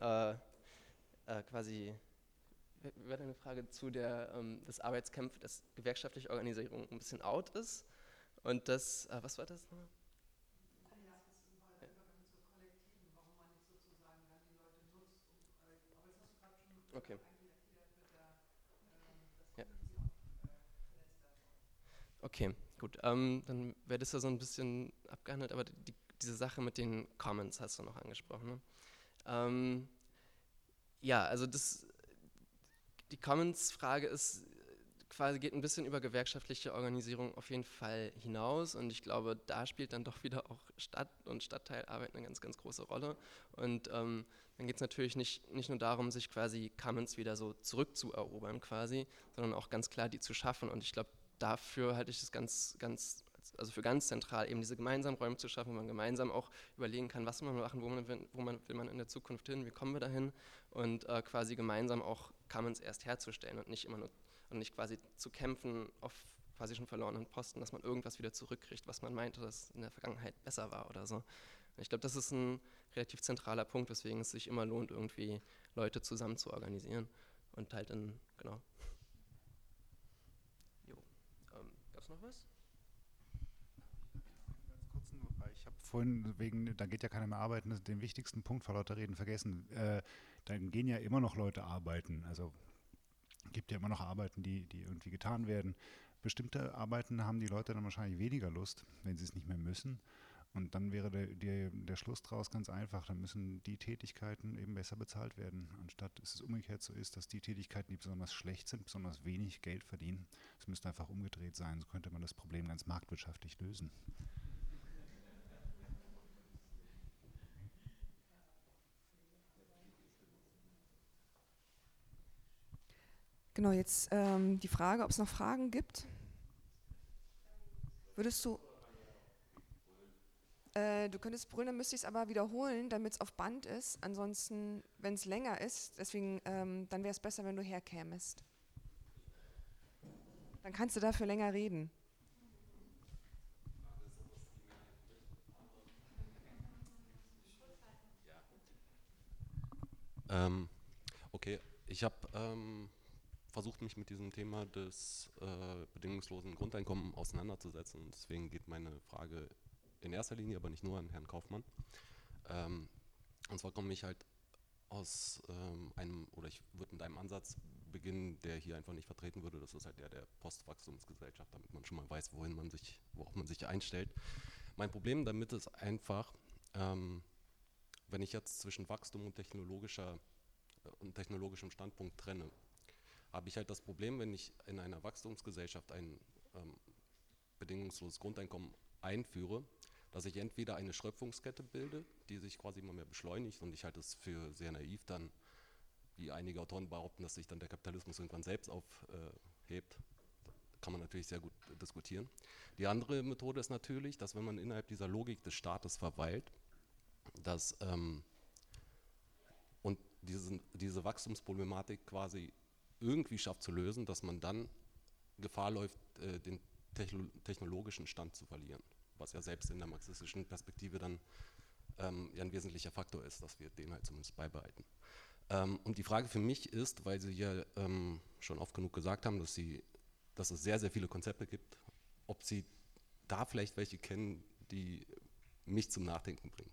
äh, quasi wäre eine Frage zu der ähm, des Arbeitskampf, dass gewerkschaftliche Organisierung ein bisschen out ist. Und das, äh, was war das nochmal? Okay. Ja. Okay, gut. Ähm, dann wäre das ja so ein bisschen abgehandelt, aber die, diese Sache mit den Commons hast du noch angesprochen. Ne? Ähm, ja, also das, die Commons-Frage ist quasi geht ein bisschen über gewerkschaftliche Organisierung auf jeden Fall hinaus und ich glaube, da spielt dann doch wieder auch Stadt und Stadtteilarbeit eine ganz, ganz große Rolle. Und ähm, dann geht es natürlich nicht, nicht nur darum, sich quasi Commons wieder so zurückzuerobern quasi, sondern auch ganz klar die zu schaffen. Und ich glaube, dafür halte ich es ganz, ganz also für ganz zentral, eben diese gemeinsamen Räume zu schaffen, wo man gemeinsam auch überlegen kann, was man machen, wo man, wo man will man in der Zukunft hin, wie kommen wir dahin und äh, quasi gemeinsam auch Commons erst herzustellen und nicht immer nur und nicht quasi zu kämpfen auf quasi schon verlorenen Posten, dass man irgendwas wieder zurückkriegt, was man meinte, dass in der Vergangenheit besser war oder so. Ich glaube, das ist ein relativ zentraler Punkt, weswegen es sich immer lohnt, irgendwie Leute zusammen zu organisieren und halt in, genau. Jo. Ähm, Gab es noch was? Ich habe vorhin wegen, da geht ja keiner mehr arbeiten, den wichtigsten Punkt vor lauter Reden vergessen. Äh, dann gehen ja immer noch Leute arbeiten. Also gibt ja immer noch Arbeiten, die, die irgendwie getan werden. Bestimmte Arbeiten haben die Leute dann wahrscheinlich weniger Lust, wenn sie es nicht mehr müssen. Und dann wäre der, der, der Schluss daraus ganz einfach. Dann müssen die Tätigkeiten eben besser bezahlt werden, anstatt es umgekehrt so ist, dass die Tätigkeiten, die besonders schlecht sind, besonders wenig Geld verdienen. Es müsste einfach umgedreht sein. So könnte man das Problem ganz marktwirtschaftlich lösen. Genau, jetzt ähm, die Frage, ob es noch Fragen gibt. Würdest du. Äh, du könntest brüllen, dann müsste ich es aber wiederholen, damit es auf Band ist. Ansonsten, wenn es länger ist, deswegen, ähm, dann wäre es besser, wenn du herkämest. Dann kannst du dafür länger reden. Ähm, okay, ich habe ähm, versucht, mich mit diesem Thema des äh, bedingungslosen Grundeinkommens auseinanderzusetzen. Deswegen geht meine Frage in erster Linie, aber nicht nur an Herrn Kaufmann. Ähm, und zwar komme ich halt aus ähm, einem, oder ich würde mit einem Ansatz beginnen, der hier einfach nicht vertreten würde. Das ist halt der der Postwachstumsgesellschaft, damit man schon mal weiß, wohin man sich, worauf man sich einstellt. Mein Problem damit ist einfach, ähm, wenn ich jetzt zwischen Wachstum und technologischer äh, und technologischem Standpunkt trenne, habe ich halt das Problem, wenn ich in einer Wachstumsgesellschaft ein ähm, bedingungsloses Grundeinkommen einführe, dass ich entweder eine Schröpfungskette bilde, die sich quasi immer mehr beschleunigt und ich halte es für sehr naiv dann, wie einige Autoren behaupten, dass sich dann der Kapitalismus irgendwann selbst aufhebt. kann man natürlich sehr gut diskutieren. Die andere Methode ist natürlich, dass wenn man innerhalb dieser Logik des Staates verweilt, dass ähm, und diese, diese Wachstumsproblematik quasi irgendwie schafft zu lösen, dass man dann Gefahr läuft, äh, den technologischen Stand zu verlieren, was ja selbst in der marxistischen Perspektive dann ähm, ja ein wesentlicher Faktor ist, dass wir den halt zumindest beibehalten. Ähm, und die Frage für mich ist, weil Sie ja ähm, schon oft genug gesagt haben, dass, Sie, dass es sehr, sehr viele Konzepte gibt, ob Sie da vielleicht welche kennen, die mich zum Nachdenken bringen.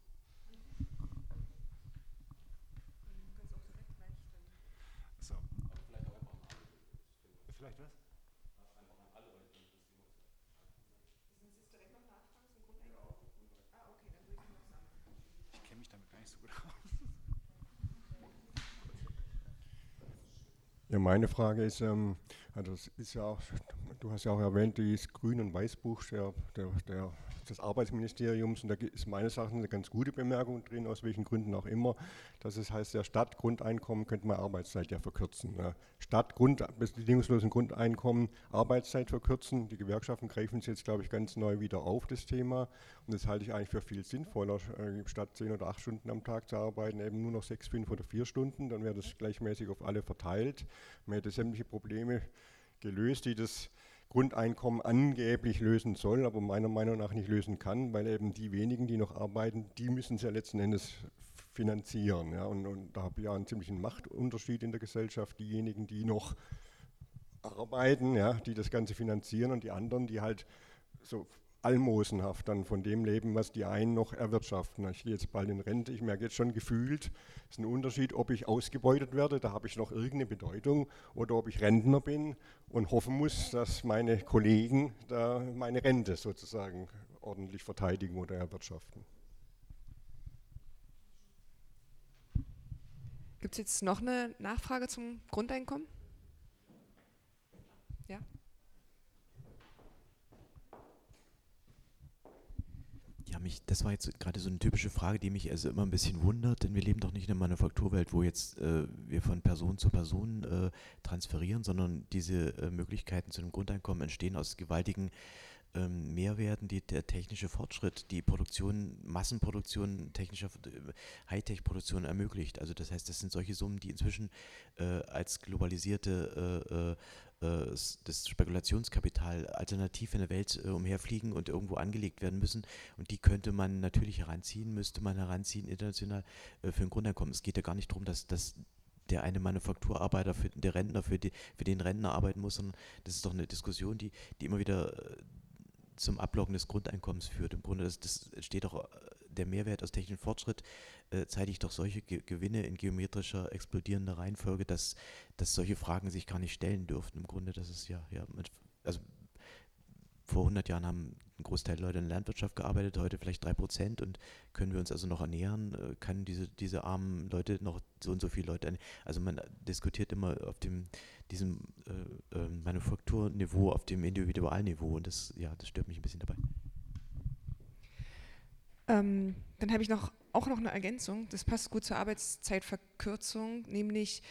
Ja, meine Frage ist, ähm, also ist ja auch, du hast ja auch erwähnt, dieses Grün- und Weißbuch der, der, der, des Arbeitsministeriums und da ist meines Erachtens eine ganz gute Bemerkung drin, aus welchen Gründen auch immer, dass es heißt, der Stadtgrundeinkommen könnte man Arbeitszeit ja verkürzen. Ja. Statt Grund, bedingungslosen Grundeinkommen Arbeitszeit verkürzen. Die Gewerkschaften greifen es jetzt, glaube ich, ganz neu wieder auf, das Thema. Und das halte ich eigentlich für viel sinnvoller, äh, statt zehn oder acht Stunden am Tag zu arbeiten, eben nur noch sechs, fünf oder vier Stunden. Dann wäre das gleichmäßig auf alle verteilt. Man hätte sämtliche Probleme gelöst, die das Grundeinkommen angeblich lösen soll, aber meiner Meinung nach nicht lösen kann, weil eben die wenigen, die noch arbeiten, die müssen es ja letzten Endes finanzieren. Ja, und, und da habe ich ja einen ziemlichen Machtunterschied in der Gesellschaft. Diejenigen, die noch arbeiten, ja, die das Ganze finanzieren und die anderen, die halt so almosenhaft dann von dem leben, was die einen noch erwirtschaften. Ich gehe jetzt bald in Rente, ich merke jetzt schon gefühlt, es ist ein Unterschied, ob ich ausgebeutet werde, da habe ich noch irgendeine Bedeutung, oder ob ich Rentner bin und hoffen muss, dass meine Kollegen da meine Rente sozusagen ordentlich verteidigen oder erwirtschaften. Gibt es jetzt noch eine Nachfrage zum Grundeinkommen? Ja? Ja, mich, das war jetzt gerade so eine typische Frage, die mich also immer ein bisschen wundert, denn wir leben doch nicht in einer Manufakturwelt, wo jetzt äh, wir von Person zu Person äh, transferieren, sondern diese äh, Möglichkeiten zu einem Grundeinkommen entstehen aus gewaltigen ähm, mehr werden, die der technische Fortschritt, die Produktion, Massenproduktion, technischer äh, Hightech-Produktion ermöglicht. Also das heißt, das sind solche Summen, die inzwischen äh, als globalisierte äh das Spekulationskapital alternativ in der Welt äh, umherfliegen und irgendwo angelegt werden müssen. Und die könnte man natürlich heranziehen, müsste man heranziehen international für ein Grundeinkommen. Es geht ja gar nicht darum, dass, dass der eine Manufakturarbeiter, für, der Rentner für, die, für den Rentner arbeiten muss, sondern das ist doch eine Diskussion, die, die immer wieder zum Ablocken des Grundeinkommens führt. Im Grunde, das, das steht doch äh, der Mehrwert aus technischem Fortschritt, äh, zeitigt doch solche Ge Gewinne in geometrischer, explodierender Reihenfolge, dass, dass solche Fragen sich gar nicht stellen dürften. Im Grunde, das ist ja, ja also vor 100 Jahren haben ein Großteil der Leute in der Landwirtschaft gearbeitet, heute vielleicht drei Prozent und können wir uns also noch ernähren, äh, kann diese, diese armen Leute noch so und so viele Leute. Also man diskutiert immer auf dem, diesem äh, äh, Manufakturniveau, auf dem Individualniveau und das, ja, das stört mich ein bisschen dabei. Ähm, dann habe ich noch, auch noch eine Ergänzung, das passt gut zur Arbeitszeitverkürzung, nämlich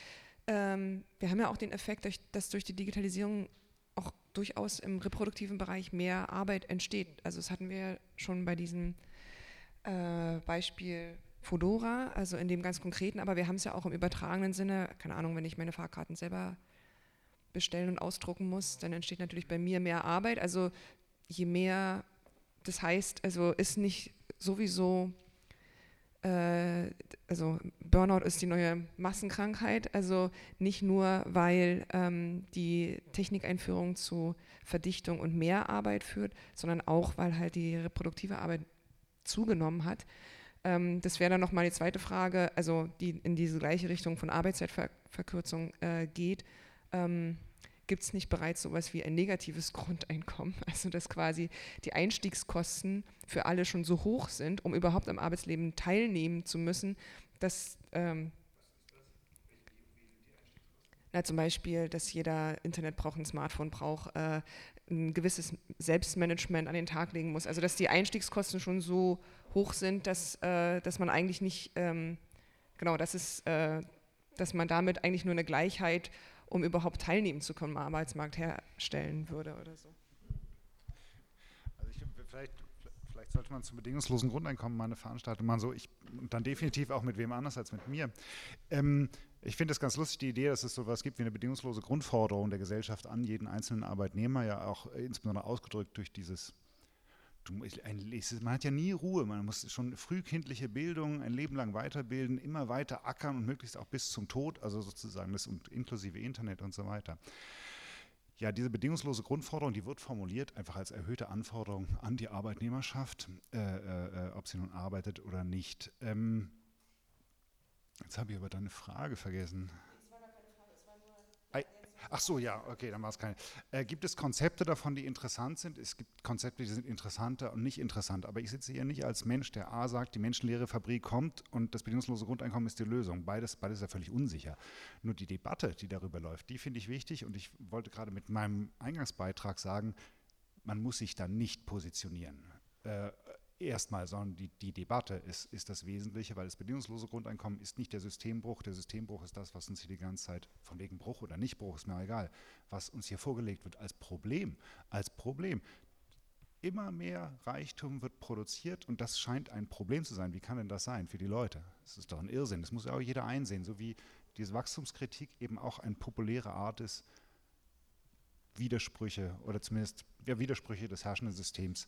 ähm, wir haben ja auch den Effekt, dass durch die Digitalisierung auch durchaus im reproduktiven Bereich mehr Arbeit entsteht. Also das hatten wir schon bei diesem äh, Beispiel Fodora, also in dem ganz konkreten, aber wir haben es ja auch im übertragenen Sinne, keine Ahnung, wenn ich meine Fahrkarten selber bestellen und ausdrucken muss, dann entsteht natürlich bei mir mehr Arbeit. Also je mehr, das heißt, also ist nicht sowieso äh, also Burnout ist die neue Massenkrankheit, also nicht nur, weil ähm, die Technikeinführung zu Verdichtung und mehr Arbeit führt, sondern auch, weil halt die reproduktive Arbeit zugenommen hat. Ähm, das wäre dann nochmal die zweite Frage, also die in diese gleiche Richtung von Arbeitszeitverkürzung äh, geht. Ähm, gibt es nicht bereits sowas wie ein negatives Grundeinkommen, also dass quasi die Einstiegskosten für alle schon so hoch sind, um überhaupt am Arbeitsleben teilnehmen zu müssen, dass ähm, na, zum Beispiel, dass jeder Internet braucht, ein Smartphone braucht, äh, ein gewisses Selbstmanagement an den Tag legen muss. Also dass die Einstiegskosten schon so hoch sind, dass, äh, dass man eigentlich nicht, ähm, genau, das ist, äh, dass man damit eigentlich nur eine Gleichheit um überhaupt teilnehmen zu können, am Arbeitsmarkt herstellen würde oder so. Also ich, vielleicht, vielleicht sollte man zum bedingungslosen Grundeinkommen mal eine Veranstaltung machen, so ich, und dann definitiv auch mit wem anders als mit mir. Ähm, ich finde es ganz lustig, die Idee, dass es so etwas gibt wie eine bedingungslose Grundforderung der Gesellschaft an jeden einzelnen Arbeitnehmer, ja auch insbesondere ausgedrückt durch dieses man hat ja nie Ruhe, man muss schon frühkindliche Bildung ein Leben lang weiterbilden, immer weiter ackern und möglichst auch bis zum Tod, also sozusagen das und inklusive Internet und so weiter. Ja, diese bedingungslose Grundforderung, die wird formuliert einfach als erhöhte Anforderung an die Arbeitnehmerschaft, äh, äh, ob sie nun arbeitet oder nicht. Ähm, jetzt habe ich aber deine Frage vergessen. Ach so, ja, okay, dann war es keine. Äh, gibt es Konzepte davon, die interessant sind? Es gibt Konzepte, die sind interessanter und nicht interessant. Aber ich sitze hier nicht als Mensch, der A sagt, die menschenleere Fabrik kommt und das bedingungslose Grundeinkommen ist die Lösung. Beides, beides ist ja völlig unsicher. Nur die Debatte, die darüber läuft, die finde ich wichtig. Und ich wollte gerade mit meinem Eingangsbeitrag sagen, man muss sich da nicht positionieren. Äh, erstmal, sondern die, die Debatte ist, ist das Wesentliche, weil das bedingungslose Grundeinkommen ist nicht der Systembruch. Der Systembruch ist das, was uns hier die ganze Zeit, von wegen Bruch oder nicht Bruch, ist mir egal, was uns hier vorgelegt wird als Problem. Als Problem. Immer mehr Reichtum wird produziert und das scheint ein Problem zu sein. Wie kann denn das sein für die Leute? Das ist doch ein Irrsinn. Das muss ja auch jeder einsehen, so wie diese Wachstumskritik eben auch eine populäre Art ist, Widersprüche oder zumindest ja, Widersprüche des herrschenden Systems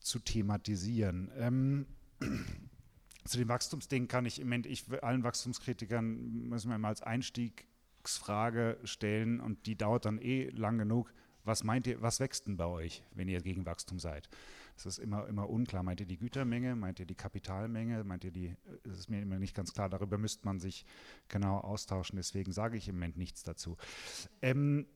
zu thematisieren. Ähm, zu dem Wachstumsding kann ich im Moment, ich allen Wachstumskritikern müssen wir mal als Einstiegsfrage stellen und die dauert dann eh lang genug. Was meint ihr, was wächst denn bei euch, wenn ihr gegen Wachstum seid? Das ist immer, immer unklar. Meint ihr die Gütermenge? Meint ihr die Kapitalmenge? Meint ihr die, das ist mir immer nicht ganz klar. Darüber müsste man sich genau austauschen. Deswegen sage ich im Moment nichts dazu. Ähm,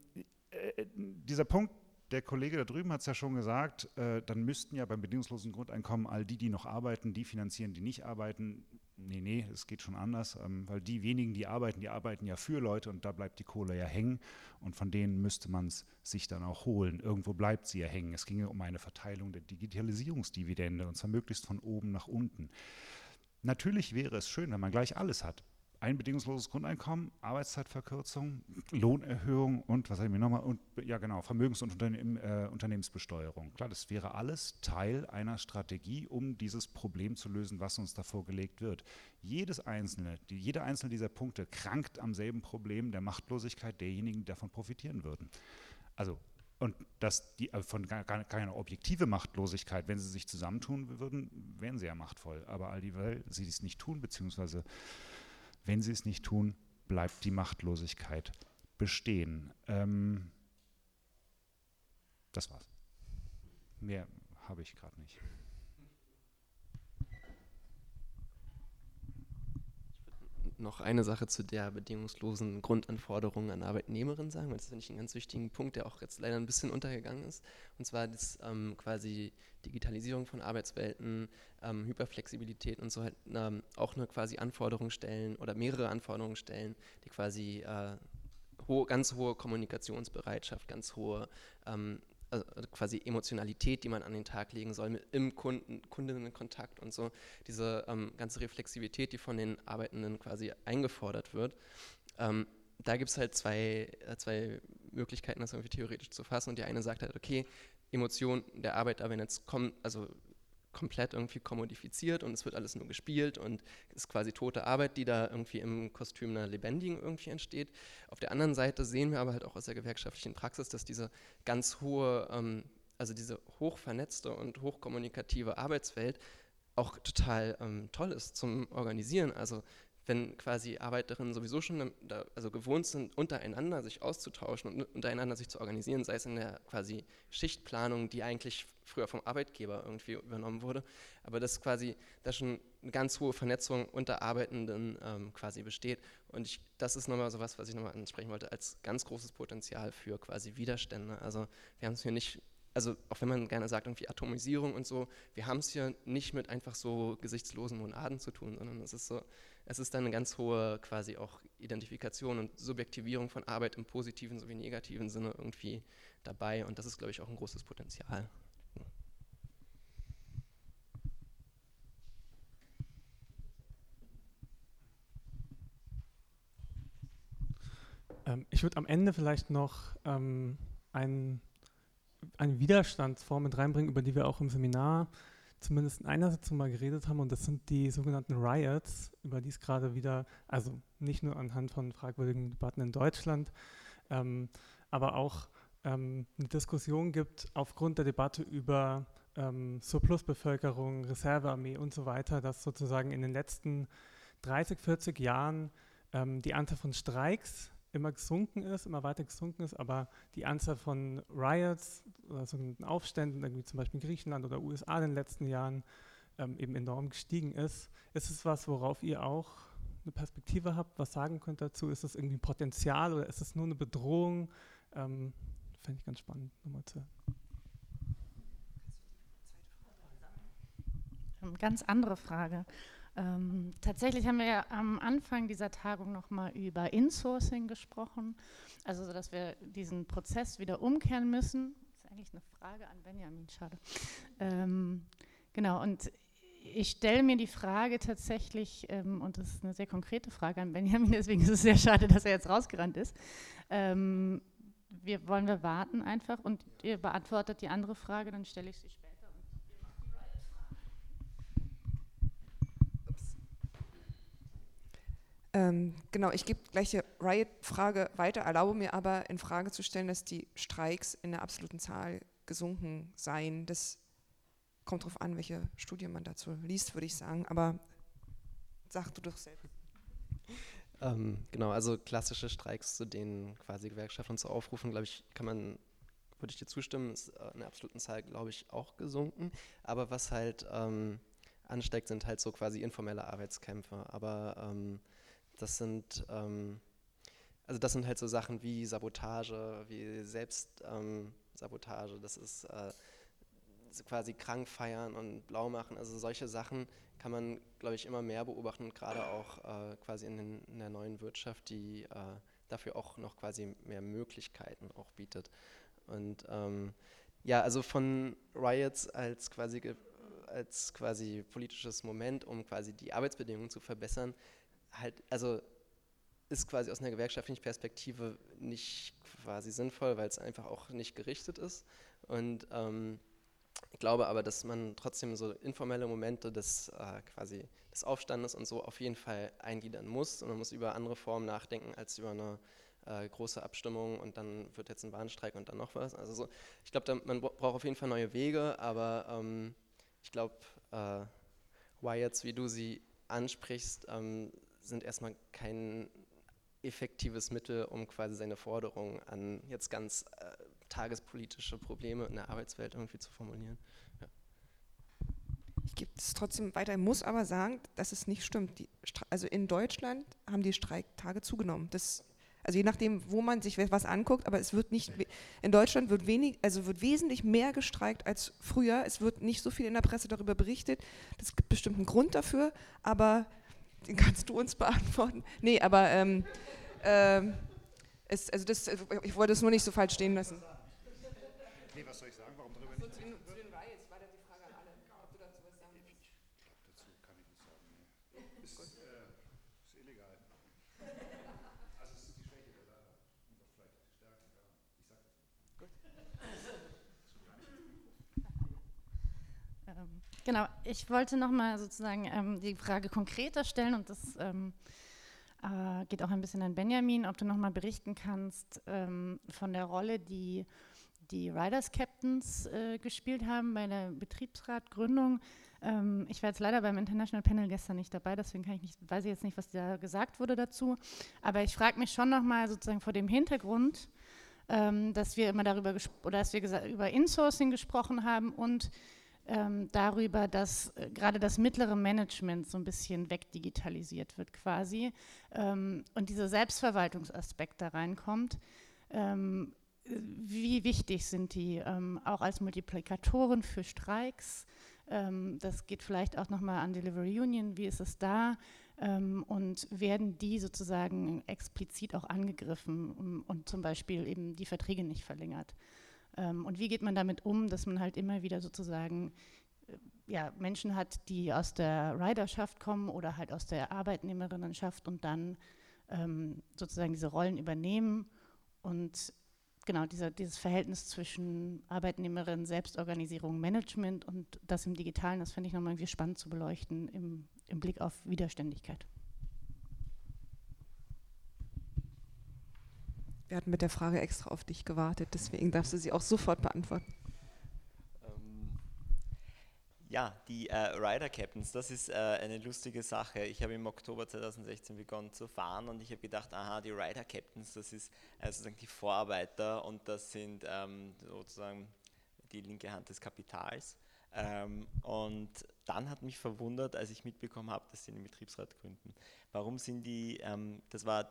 äh, dieser Punkt, der Kollege da drüben hat es ja schon gesagt, äh, dann müssten ja beim bedingungslosen Grundeinkommen all die, die noch arbeiten, die finanzieren, die nicht arbeiten. Nee, nee, es geht schon anders, ähm, weil die wenigen, die arbeiten, die arbeiten ja für Leute und da bleibt die Kohle ja hängen und von denen müsste man es sich dann auch holen. Irgendwo bleibt sie ja hängen. Es ginge um eine Verteilung der Digitalisierungsdividende und zwar möglichst von oben nach unten. Natürlich wäre es schön, wenn man gleich alles hat ein bedingungsloses Grundeinkommen, Arbeitszeitverkürzung, Lohnerhöhung und was habe ich mir nochmal und ja genau Vermögens- und Unternehmen, äh, Unternehmensbesteuerung. Klar, das wäre alles Teil einer Strategie, um dieses Problem zu lösen, was uns da vorgelegt wird. Jedes einzelne, die, jeder einzelne dieser Punkte krankt am selben Problem der Machtlosigkeit derjenigen, die davon profitieren würden. Also und dass die äh, von keiner objektive Machtlosigkeit, wenn sie sich zusammentun würden, wären sie ja machtvoll. Aber all die, weil sie dies nicht tun, beziehungsweise wenn sie es nicht tun, bleibt die Machtlosigkeit bestehen. Ähm, das war's. Mehr habe ich gerade nicht. Noch eine Sache zu der bedingungslosen Grundanforderung an Arbeitnehmerinnen sagen, weil das finde ich einen ganz wichtigen Punkt, der auch jetzt leider ein bisschen untergegangen ist. Und zwar das ähm, quasi Digitalisierung von Arbeitswelten, ähm, Hyperflexibilität und so halt ähm, auch eine quasi Anforderung stellen oder mehrere Anforderungen stellen, die quasi äh, hohe, ganz hohe Kommunikationsbereitschaft, ganz hohe ähm, also quasi Emotionalität, die man an den Tag legen soll, im Kunden, Kundinnenkontakt und so, diese ähm, ganze Reflexivität, die von den Arbeitenden quasi eingefordert wird. Ähm, da gibt es halt zwei, äh, zwei Möglichkeiten, das irgendwie theoretisch zu fassen. Und die eine sagt halt, okay, Emotionen der Arbeiter, wenn jetzt kommen, also komplett irgendwie kommodifiziert und es wird alles nur gespielt und es ist quasi tote Arbeit, die da irgendwie im Kostüm einer Lebendigen irgendwie entsteht. Auf der anderen Seite sehen wir aber halt auch aus der gewerkschaftlichen Praxis, dass diese ganz hohe, ähm, also diese hochvernetzte und hochkommunikative Arbeitswelt auch total ähm, toll ist zum Organisieren. Also wenn quasi Arbeiterinnen sowieso schon da, also gewohnt sind, untereinander sich auszutauschen und untereinander sich zu organisieren, sei es in der quasi Schichtplanung, die eigentlich früher vom Arbeitgeber irgendwie übernommen wurde, aber dass quasi da schon eine ganz hohe Vernetzung unter Arbeitenden ähm, quasi besteht. Und ich, das ist nochmal so was, was ich nochmal ansprechen wollte, als ganz großes Potenzial für quasi Widerstände. Also wir haben es hier nicht also auch wenn man gerne sagt, irgendwie Atomisierung und so, wir haben es hier nicht mit einfach so gesichtslosen Monaden zu tun, sondern es ist so, es ist dann eine ganz hohe quasi auch Identifikation und Subjektivierung von Arbeit im positiven sowie negativen Sinne irgendwie dabei und das ist, glaube ich, auch ein großes Potenzial. Ähm, ich würde am Ende vielleicht noch ähm, einen, eine Widerstandsform mit reinbringen, über die wir auch im Seminar zumindest in einer Sitzung mal geredet haben, und das sind die sogenannten Riots, über die es gerade wieder, also nicht nur anhand von fragwürdigen Debatten in Deutschland, ähm, aber auch ähm, eine Diskussion gibt aufgrund der Debatte über ähm, Surplusbevölkerung, Reservearmee und so weiter, dass sozusagen in den letzten 30, 40 Jahren ähm, die Anzahl von Streiks immer gesunken ist, immer weiter gesunken ist, aber die Anzahl von Riots oder sogenannten Aufständen, irgendwie zum Beispiel in Griechenland oder USA in den letzten Jahren, ähm, eben enorm gestiegen ist. Ist es was, worauf ihr auch eine Perspektive habt, was sagen könnt dazu? Ist es irgendwie ein Potenzial oder ist es nur eine Bedrohung? Ähm, Fände ich ganz spannend, nochmal zu. Ganz andere Frage. Ähm, tatsächlich haben wir ja am Anfang dieser Tagung nochmal über Insourcing gesprochen, also dass wir diesen Prozess wieder umkehren müssen. Das ist eigentlich eine Frage an Benjamin, schade. Ähm, genau, und ich stelle mir die Frage tatsächlich, ähm, und das ist eine sehr konkrete Frage an Benjamin, deswegen ist es sehr schade, dass er jetzt rausgerannt ist. Ähm, wir wollen wir warten einfach und ihr beantwortet die andere Frage, dann stelle ich sie später. Ähm, genau, ich gebe gleich die Riot-Frage weiter, erlaube mir aber in Frage zu stellen, dass die Streiks in der absoluten Zahl gesunken seien. Das kommt darauf an, welche Studie man dazu liest, würde ich sagen. Aber sag du doch selbst. Ähm, genau, also klassische Streiks, zu denen quasi Gewerkschaften zu aufrufen, glaube ich, kann man, würde ich dir zustimmen, ist äh, in der absoluten Zahl, glaube ich, auch gesunken. Aber was halt ähm, ansteigt, sind halt so quasi informelle Arbeitskämpfe. Aber ähm, das sind, ähm, also das sind halt so Sachen wie Sabotage, wie Selbstsabotage, ähm, das ist äh, quasi krank feiern und blau machen, also solche Sachen kann man, glaube ich, immer mehr beobachten, gerade auch äh, quasi in, den, in, der neuen Wirtschaft, die äh, dafür auch noch quasi mehr Möglichkeiten auch bietet. Und ähm, ja, also von Riots als quasi als quasi politisches Moment, um quasi die Arbeitsbedingungen zu verbessern, halt, also ist quasi aus einer gewerkschaftlichen Perspektive nicht quasi sinnvoll, weil es einfach auch nicht gerichtet ist. Und ähm, ich glaube aber, dass man trotzdem so informelle Momente des äh, quasi des Aufstandes und so auf jeden Fall eingliedern muss. Und man muss über andere Formen nachdenken als über eine äh, große Abstimmung und dann wird jetzt ein Warnstreik und dann noch was. Also so, ich glaube, man braucht auf jeden Fall neue Wege, aber ähm, ich glaube, äh, Riots, wie du sie ansprichst, ähm, sind erstmal kein effektives Mittel, um quasi seine Forderungen an jetzt ganz äh, tagespolitische Probleme in der Arbeitswelt irgendwie zu formulieren. Ja. Ich gebe es trotzdem weiter, muss aber sagen, dass es nicht stimmt. Die, also in Deutschland haben die Streiktage zugenommen. Das, also je nachdem, wo man sich was anguckt, aber es wird nicht, in Deutschland wird wenig, also wird wesentlich mehr gestreikt als früher. Es wird nicht so viel in der Presse darüber berichtet. Das gibt bestimmt einen Grund dafür, aber den kannst du uns beantworten. Nee, aber ähm, ähm, es, also das, ich wollte es nur nicht so falsch stehen lassen. Nee, was soll ich sagen? Warum darüber nicht? Zu, den, zu den Riots war da die Frage an alle, ob du dazu was sagen willst. Dazu kann ich nichts sagen. Nee. Ist, äh, ist illegal. Also es ist die Schwäche der Lehrer. Und auch vielleicht die Stärke. Ich sag das nicht. Gut. Ähm, genau, ich wollte nochmal sozusagen ähm, die Frage konkreter stellen und das ähm, äh, geht auch ein bisschen an Benjamin, ob du nochmal berichten kannst ähm, von der Rolle, die die Riders Captains äh, gespielt haben bei der Betriebsratgründung. Ähm, ich war jetzt leider beim International Panel gestern nicht dabei, deswegen ich nicht, weiß ich jetzt nicht, was da gesagt wurde dazu. Aber ich frage mich schon nochmal sozusagen vor dem Hintergrund, ähm, dass wir immer darüber oder dass wir über Insourcing gesprochen haben und darüber, dass äh, gerade das mittlere Management so ein bisschen wegdigitalisiert wird quasi ähm, und dieser Selbstverwaltungsaspekt da reinkommt. Ähm, wie wichtig sind die ähm, auch als Multiplikatoren für Streiks? Ähm, das geht vielleicht auch nochmal an Delivery Union. Wie ist es da? Ähm, und werden die sozusagen explizit auch angegriffen und, und zum Beispiel eben die Verträge nicht verlängert? Ähm, und wie geht man damit um, dass man halt immer wieder sozusagen äh, ja, Menschen hat, die aus der Riderschaft kommen oder halt aus der Arbeitnehmerinnenschaft und dann ähm, sozusagen diese Rollen übernehmen und genau dieser, dieses Verhältnis zwischen Arbeitnehmerin, Selbstorganisierung, Management und das im Digitalen, das finde ich nochmal irgendwie spannend zu beleuchten im, im Blick auf Widerständigkeit. Wir hatten mit der Frage extra auf dich gewartet, deswegen darfst du sie auch sofort beantworten. Ähm, ja, die äh, Rider Captains, das ist äh, eine lustige Sache. Ich habe im Oktober 2016 begonnen zu fahren und ich habe gedacht, aha, die Rider Captains, das ist äh, sozusagen die Vorarbeiter und das sind ähm, sozusagen die linke Hand des Kapitals. Ähm, und dann hat mich verwundert, als ich mitbekommen habe, dass sie einen Betriebsrat gründen. Warum sind die, ähm, das war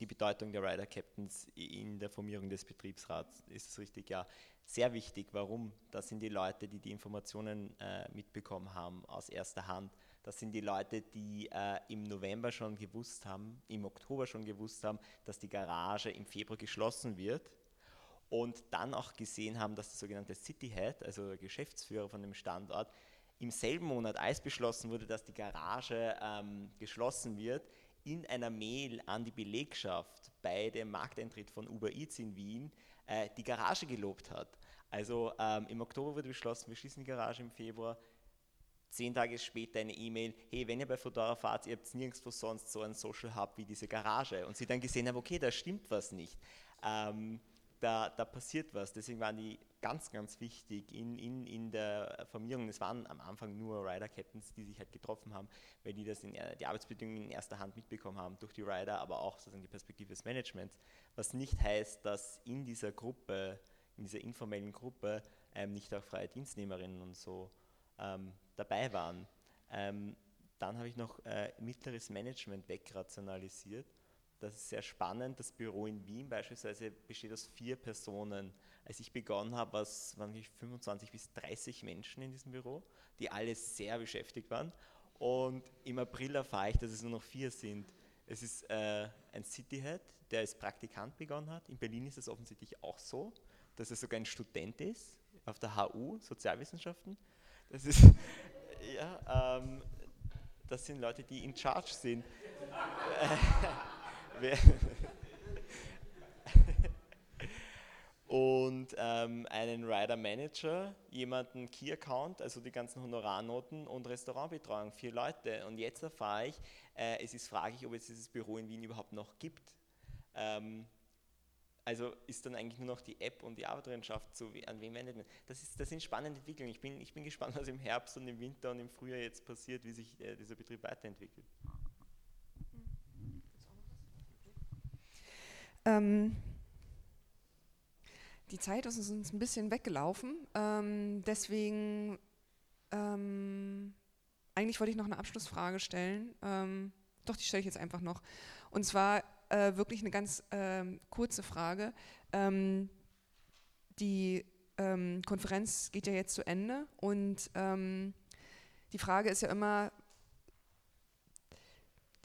die Bedeutung der Rider Captains in der Formierung des Betriebsrats. Ist es richtig? Ja. Sehr wichtig. Warum? Das sind die Leute, die die Informationen äh, mitbekommen haben aus erster Hand. Das sind die Leute, die äh, im November schon gewusst haben, im Oktober schon gewusst haben, dass die Garage im Februar geschlossen wird und dann auch gesehen haben, dass der sogenannte City Head, also der Geschäftsführer von dem Standort, im selben Monat, als beschlossen wurde, dass die Garage ähm, geschlossen wird, in einer Mail an die Belegschaft bei dem Markteintritt von Uber Eats in Wien äh, die Garage gelobt hat. Also ähm, im Oktober wurde beschlossen, wir schließen die Garage im Februar. Zehn Tage später eine E-Mail, hey, wenn ihr bei Fedora fahrt, ihr habt nirgendwo sonst so einen Social Hub wie diese Garage. Und sie dann gesehen haben, okay, da stimmt was nicht. Ähm, da, da passiert was. Deswegen waren die ganz, ganz wichtig in, in, in der Formierung. Es waren am Anfang nur Rider-Captains, die sich halt getroffen haben, weil die das in, die Arbeitsbedingungen in erster Hand mitbekommen haben durch die Rider, aber auch sozusagen die Perspektive des Managements. Was nicht heißt, dass in dieser Gruppe, in dieser informellen Gruppe, ähm, nicht auch freie Dienstnehmerinnen und so ähm, dabei waren. Ähm, dann habe ich noch äh, mittleres Management wegrationalisiert das ist sehr spannend. Das Büro in Wien beispielsweise besteht aus vier Personen. Als ich begonnen habe, waren wir 25 bis 30 Menschen in diesem Büro, die alle sehr beschäftigt waren. Und im April erfahre ich, dass es nur noch vier sind. Es ist äh, ein City Head, der als Praktikant begonnen hat. In Berlin ist es offensichtlich auch so, dass er sogar ein Student ist auf der HU, Sozialwissenschaften. Das ist, ja, ähm, das sind Leute, die in Charge sind. und ähm, einen Rider Manager, jemanden Key Account, also die ganzen Honorarnoten und Restaurantbetreuung, vier Leute. Und jetzt erfahre ich, äh, es ist fraglich, ob es dieses Büro in Wien überhaupt noch gibt. Ähm, also ist dann eigentlich nur noch die App und die Arbeiterschaft so, wie, an wen wendet man? Das, ist, das sind spannende Entwicklungen. Ich bin, ich bin gespannt, was im Herbst und im Winter und im Frühjahr jetzt passiert, wie sich äh, dieser Betrieb weiterentwickelt. Ähm, die Zeit ist uns ein bisschen weggelaufen. Ähm, deswegen, ähm, eigentlich wollte ich noch eine Abschlussfrage stellen. Ähm, doch, die stelle ich jetzt einfach noch. Und zwar äh, wirklich eine ganz ähm, kurze Frage. Ähm, die ähm, Konferenz geht ja jetzt zu Ende und die Frage ist ja immer,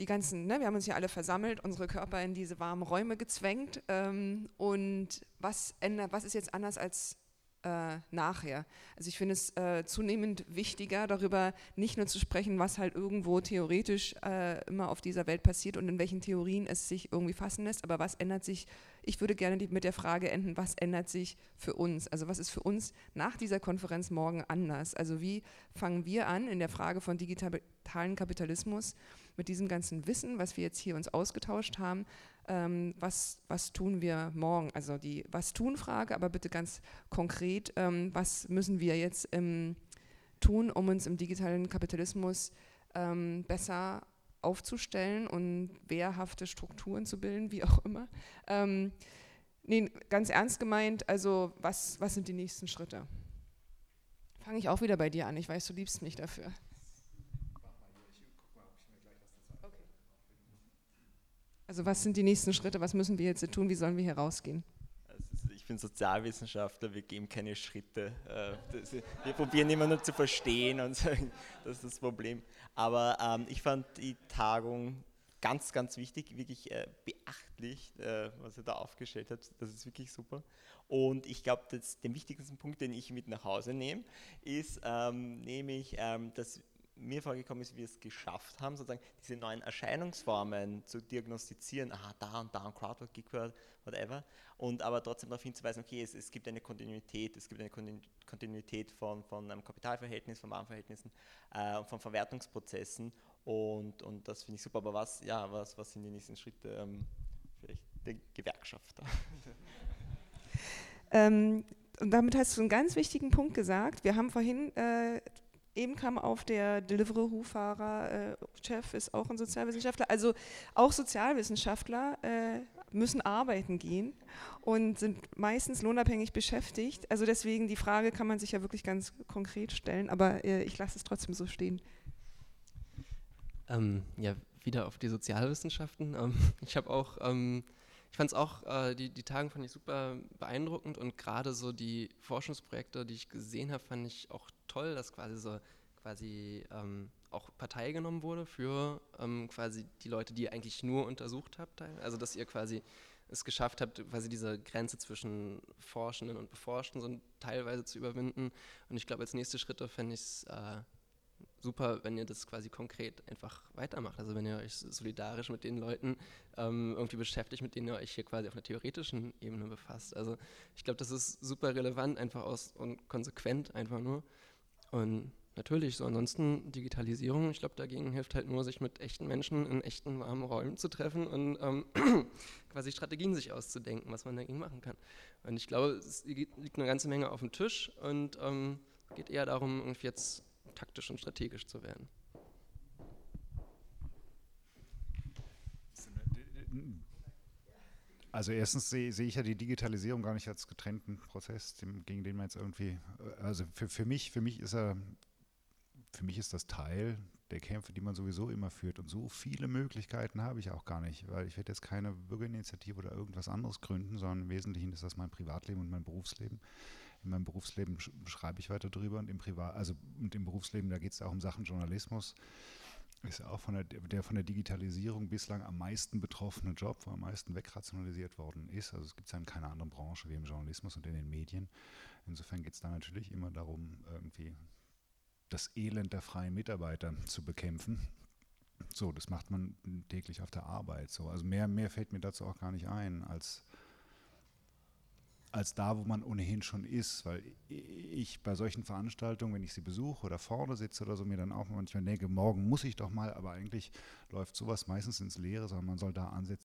die ganzen, ne, wir haben uns ja alle versammelt, unsere Körper in diese warmen Räume gezwängt. Ähm, und was, ändert, was ist jetzt anders als äh, nachher. Also ich finde es äh, zunehmend wichtiger, darüber nicht nur zu sprechen, was halt irgendwo theoretisch äh, immer auf dieser Welt passiert und in welchen Theorien es sich irgendwie fassen lässt, aber was ändert sich, ich würde gerne die, mit der Frage enden, was ändert sich für uns? Also was ist für uns nach dieser Konferenz morgen anders? Also wie fangen wir an in der Frage von digitalen Kapitalismus mit diesem ganzen Wissen, was wir jetzt hier uns ausgetauscht haben, ähm, was, was tun wir morgen? Also die Was-tun-Frage, aber bitte ganz konkret, ähm, was müssen wir jetzt ähm, tun, um uns im digitalen Kapitalismus ähm, besser aufzustellen und wehrhafte Strukturen zu bilden, wie auch immer. Ähm, nee, ganz ernst gemeint, also was, was sind die nächsten Schritte? Fange ich auch wieder bei dir an, ich weiß, du liebst mich dafür. Also was sind die nächsten Schritte? Was müssen wir jetzt tun? Wie sollen wir hier rausgehen? Bin Sozialwissenschaftler, wir geben keine Schritte. Äh, wir probieren immer nur zu verstehen und sagen, das ist das Problem. Aber ähm, ich fand die Tagung ganz, ganz wichtig, wirklich äh, beachtlich, äh, was ihr da aufgestellt habt. Das ist wirklich super. Und ich glaube, den wichtigsten Punkt, den ich mit nach Hause nehme, ist ähm, nämlich, ähm, dass mir vorgekommen ist, wie wir es geschafft haben, sozusagen diese neuen Erscheinungsformen zu diagnostizieren, aha, da und da und Crowdwork, Geekworld, whatever, und aber trotzdem darauf hinzuweisen, okay, es, es gibt eine Kontinuität, es gibt eine Kontinuität von, von einem Kapitalverhältnis, von Warenverhältnissen, äh, von Verwertungsprozessen und, und das finde ich super, aber was, ja, was, was sind die nächsten Schritte? Ähm, vielleicht der Gewerkschafter. Ähm, und damit hast du einen ganz wichtigen Punkt gesagt. Wir haben vorhin äh, Eben kam auf der Deliveroo-Fahrer, äh, ist auch ein Sozialwissenschaftler. Also auch Sozialwissenschaftler äh, müssen arbeiten gehen und sind meistens lohnabhängig beschäftigt. Also deswegen die Frage kann man sich ja wirklich ganz konkret stellen, aber äh, ich lasse es trotzdem so stehen. Ähm, ja, wieder auf die Sozialwissenschaften. Ähm, ich habe auch, ähm, ich fand es auch, äh, die, die Tagen fand ich super beeindruckend und gerade so die Forschungsprojekte, die ich gesehen habe, fand ich auch toll, dass quasi so quasi ähm, auch Partei genommen wurde für ähm, quasi die Leute, die ihr eigentlich nur untersucht habt. Also dass ihr quasi es geschafft habt, quasi diese Grenze zwischen Forschenden und Beforschten so teilweise zu überwinden. Und ich glaube, als nächste Schritte fände ich es äh, super, wenn ihr das quasi konkret einfach weitermacht. Also wenn ihr euch solidarisch mit den Leuten ähm, irgendwie beschäftigt, mit denen ihr euch hier quasi auf einer theoretischen Ebene befasst. Also ich glaube, das ist super relevant einfach aus und konsequent einfach nur. Und natürlich, so ansonsten Digitalisierung, ich glaube, dagegen hilft halt nur, sich mit echten Menschen in echten warmen Räumen zu treffen und ähm, quasi Strategien sich auszudenken, was man dagegen machen kann. Und ich glaube, es liegt eine ganze Menge auf dem Tisch und ähm, geht eher darum, irgendwie jetzt taktisch und strategisch zu werden. Also erstens sehe seh ich ja die Digitalisierung gar nicht als getrennten Prozess, dem, gegen den man jetzt irgendwie, also für, für mich, für mich ist er, für mich ist das Teil der Kämpfe, die man sowieso immer führt. Und so viele Möglichkeiten habe ich auch gar nicht, weil ich werde jetzt keine Bürgerinitiative oder irgendwas anderes gründen, sondern im Wesentlichen ist das mein Privatleben und mein Berufsleben. In meinem Berufsleben schreibe ich weiter drüber und im Privat, also und im Berufsleben, da geht es auch um Sachen Journalismus ist auch von der, der von der Digitalisierung bislang am meisten betroffene Job, wo am meisten wegrationalisiert worden ist. Also es gibt ja in keiner anderen Branche wie im Journalismus und in den Medien. Insofern geht es da natürlich immer darum, irgendwie das Elend der freien Mitarbeiter zu bekämpfen. So, das macht man täglich auf der Arbeit. So. Also mehr, mehr fällt mir dazu auch gar nicht ein, als, als da, wo man ohnehin schon ist. Weil ich bei solchen Veranstaltungen, wenn ich sie besuche oder vorne sitze oder so, mir dann auch manchmal denke, morgen muss ich doch mal, aber eigentlich läuft sowas meistens ins Leere, sondern man soll da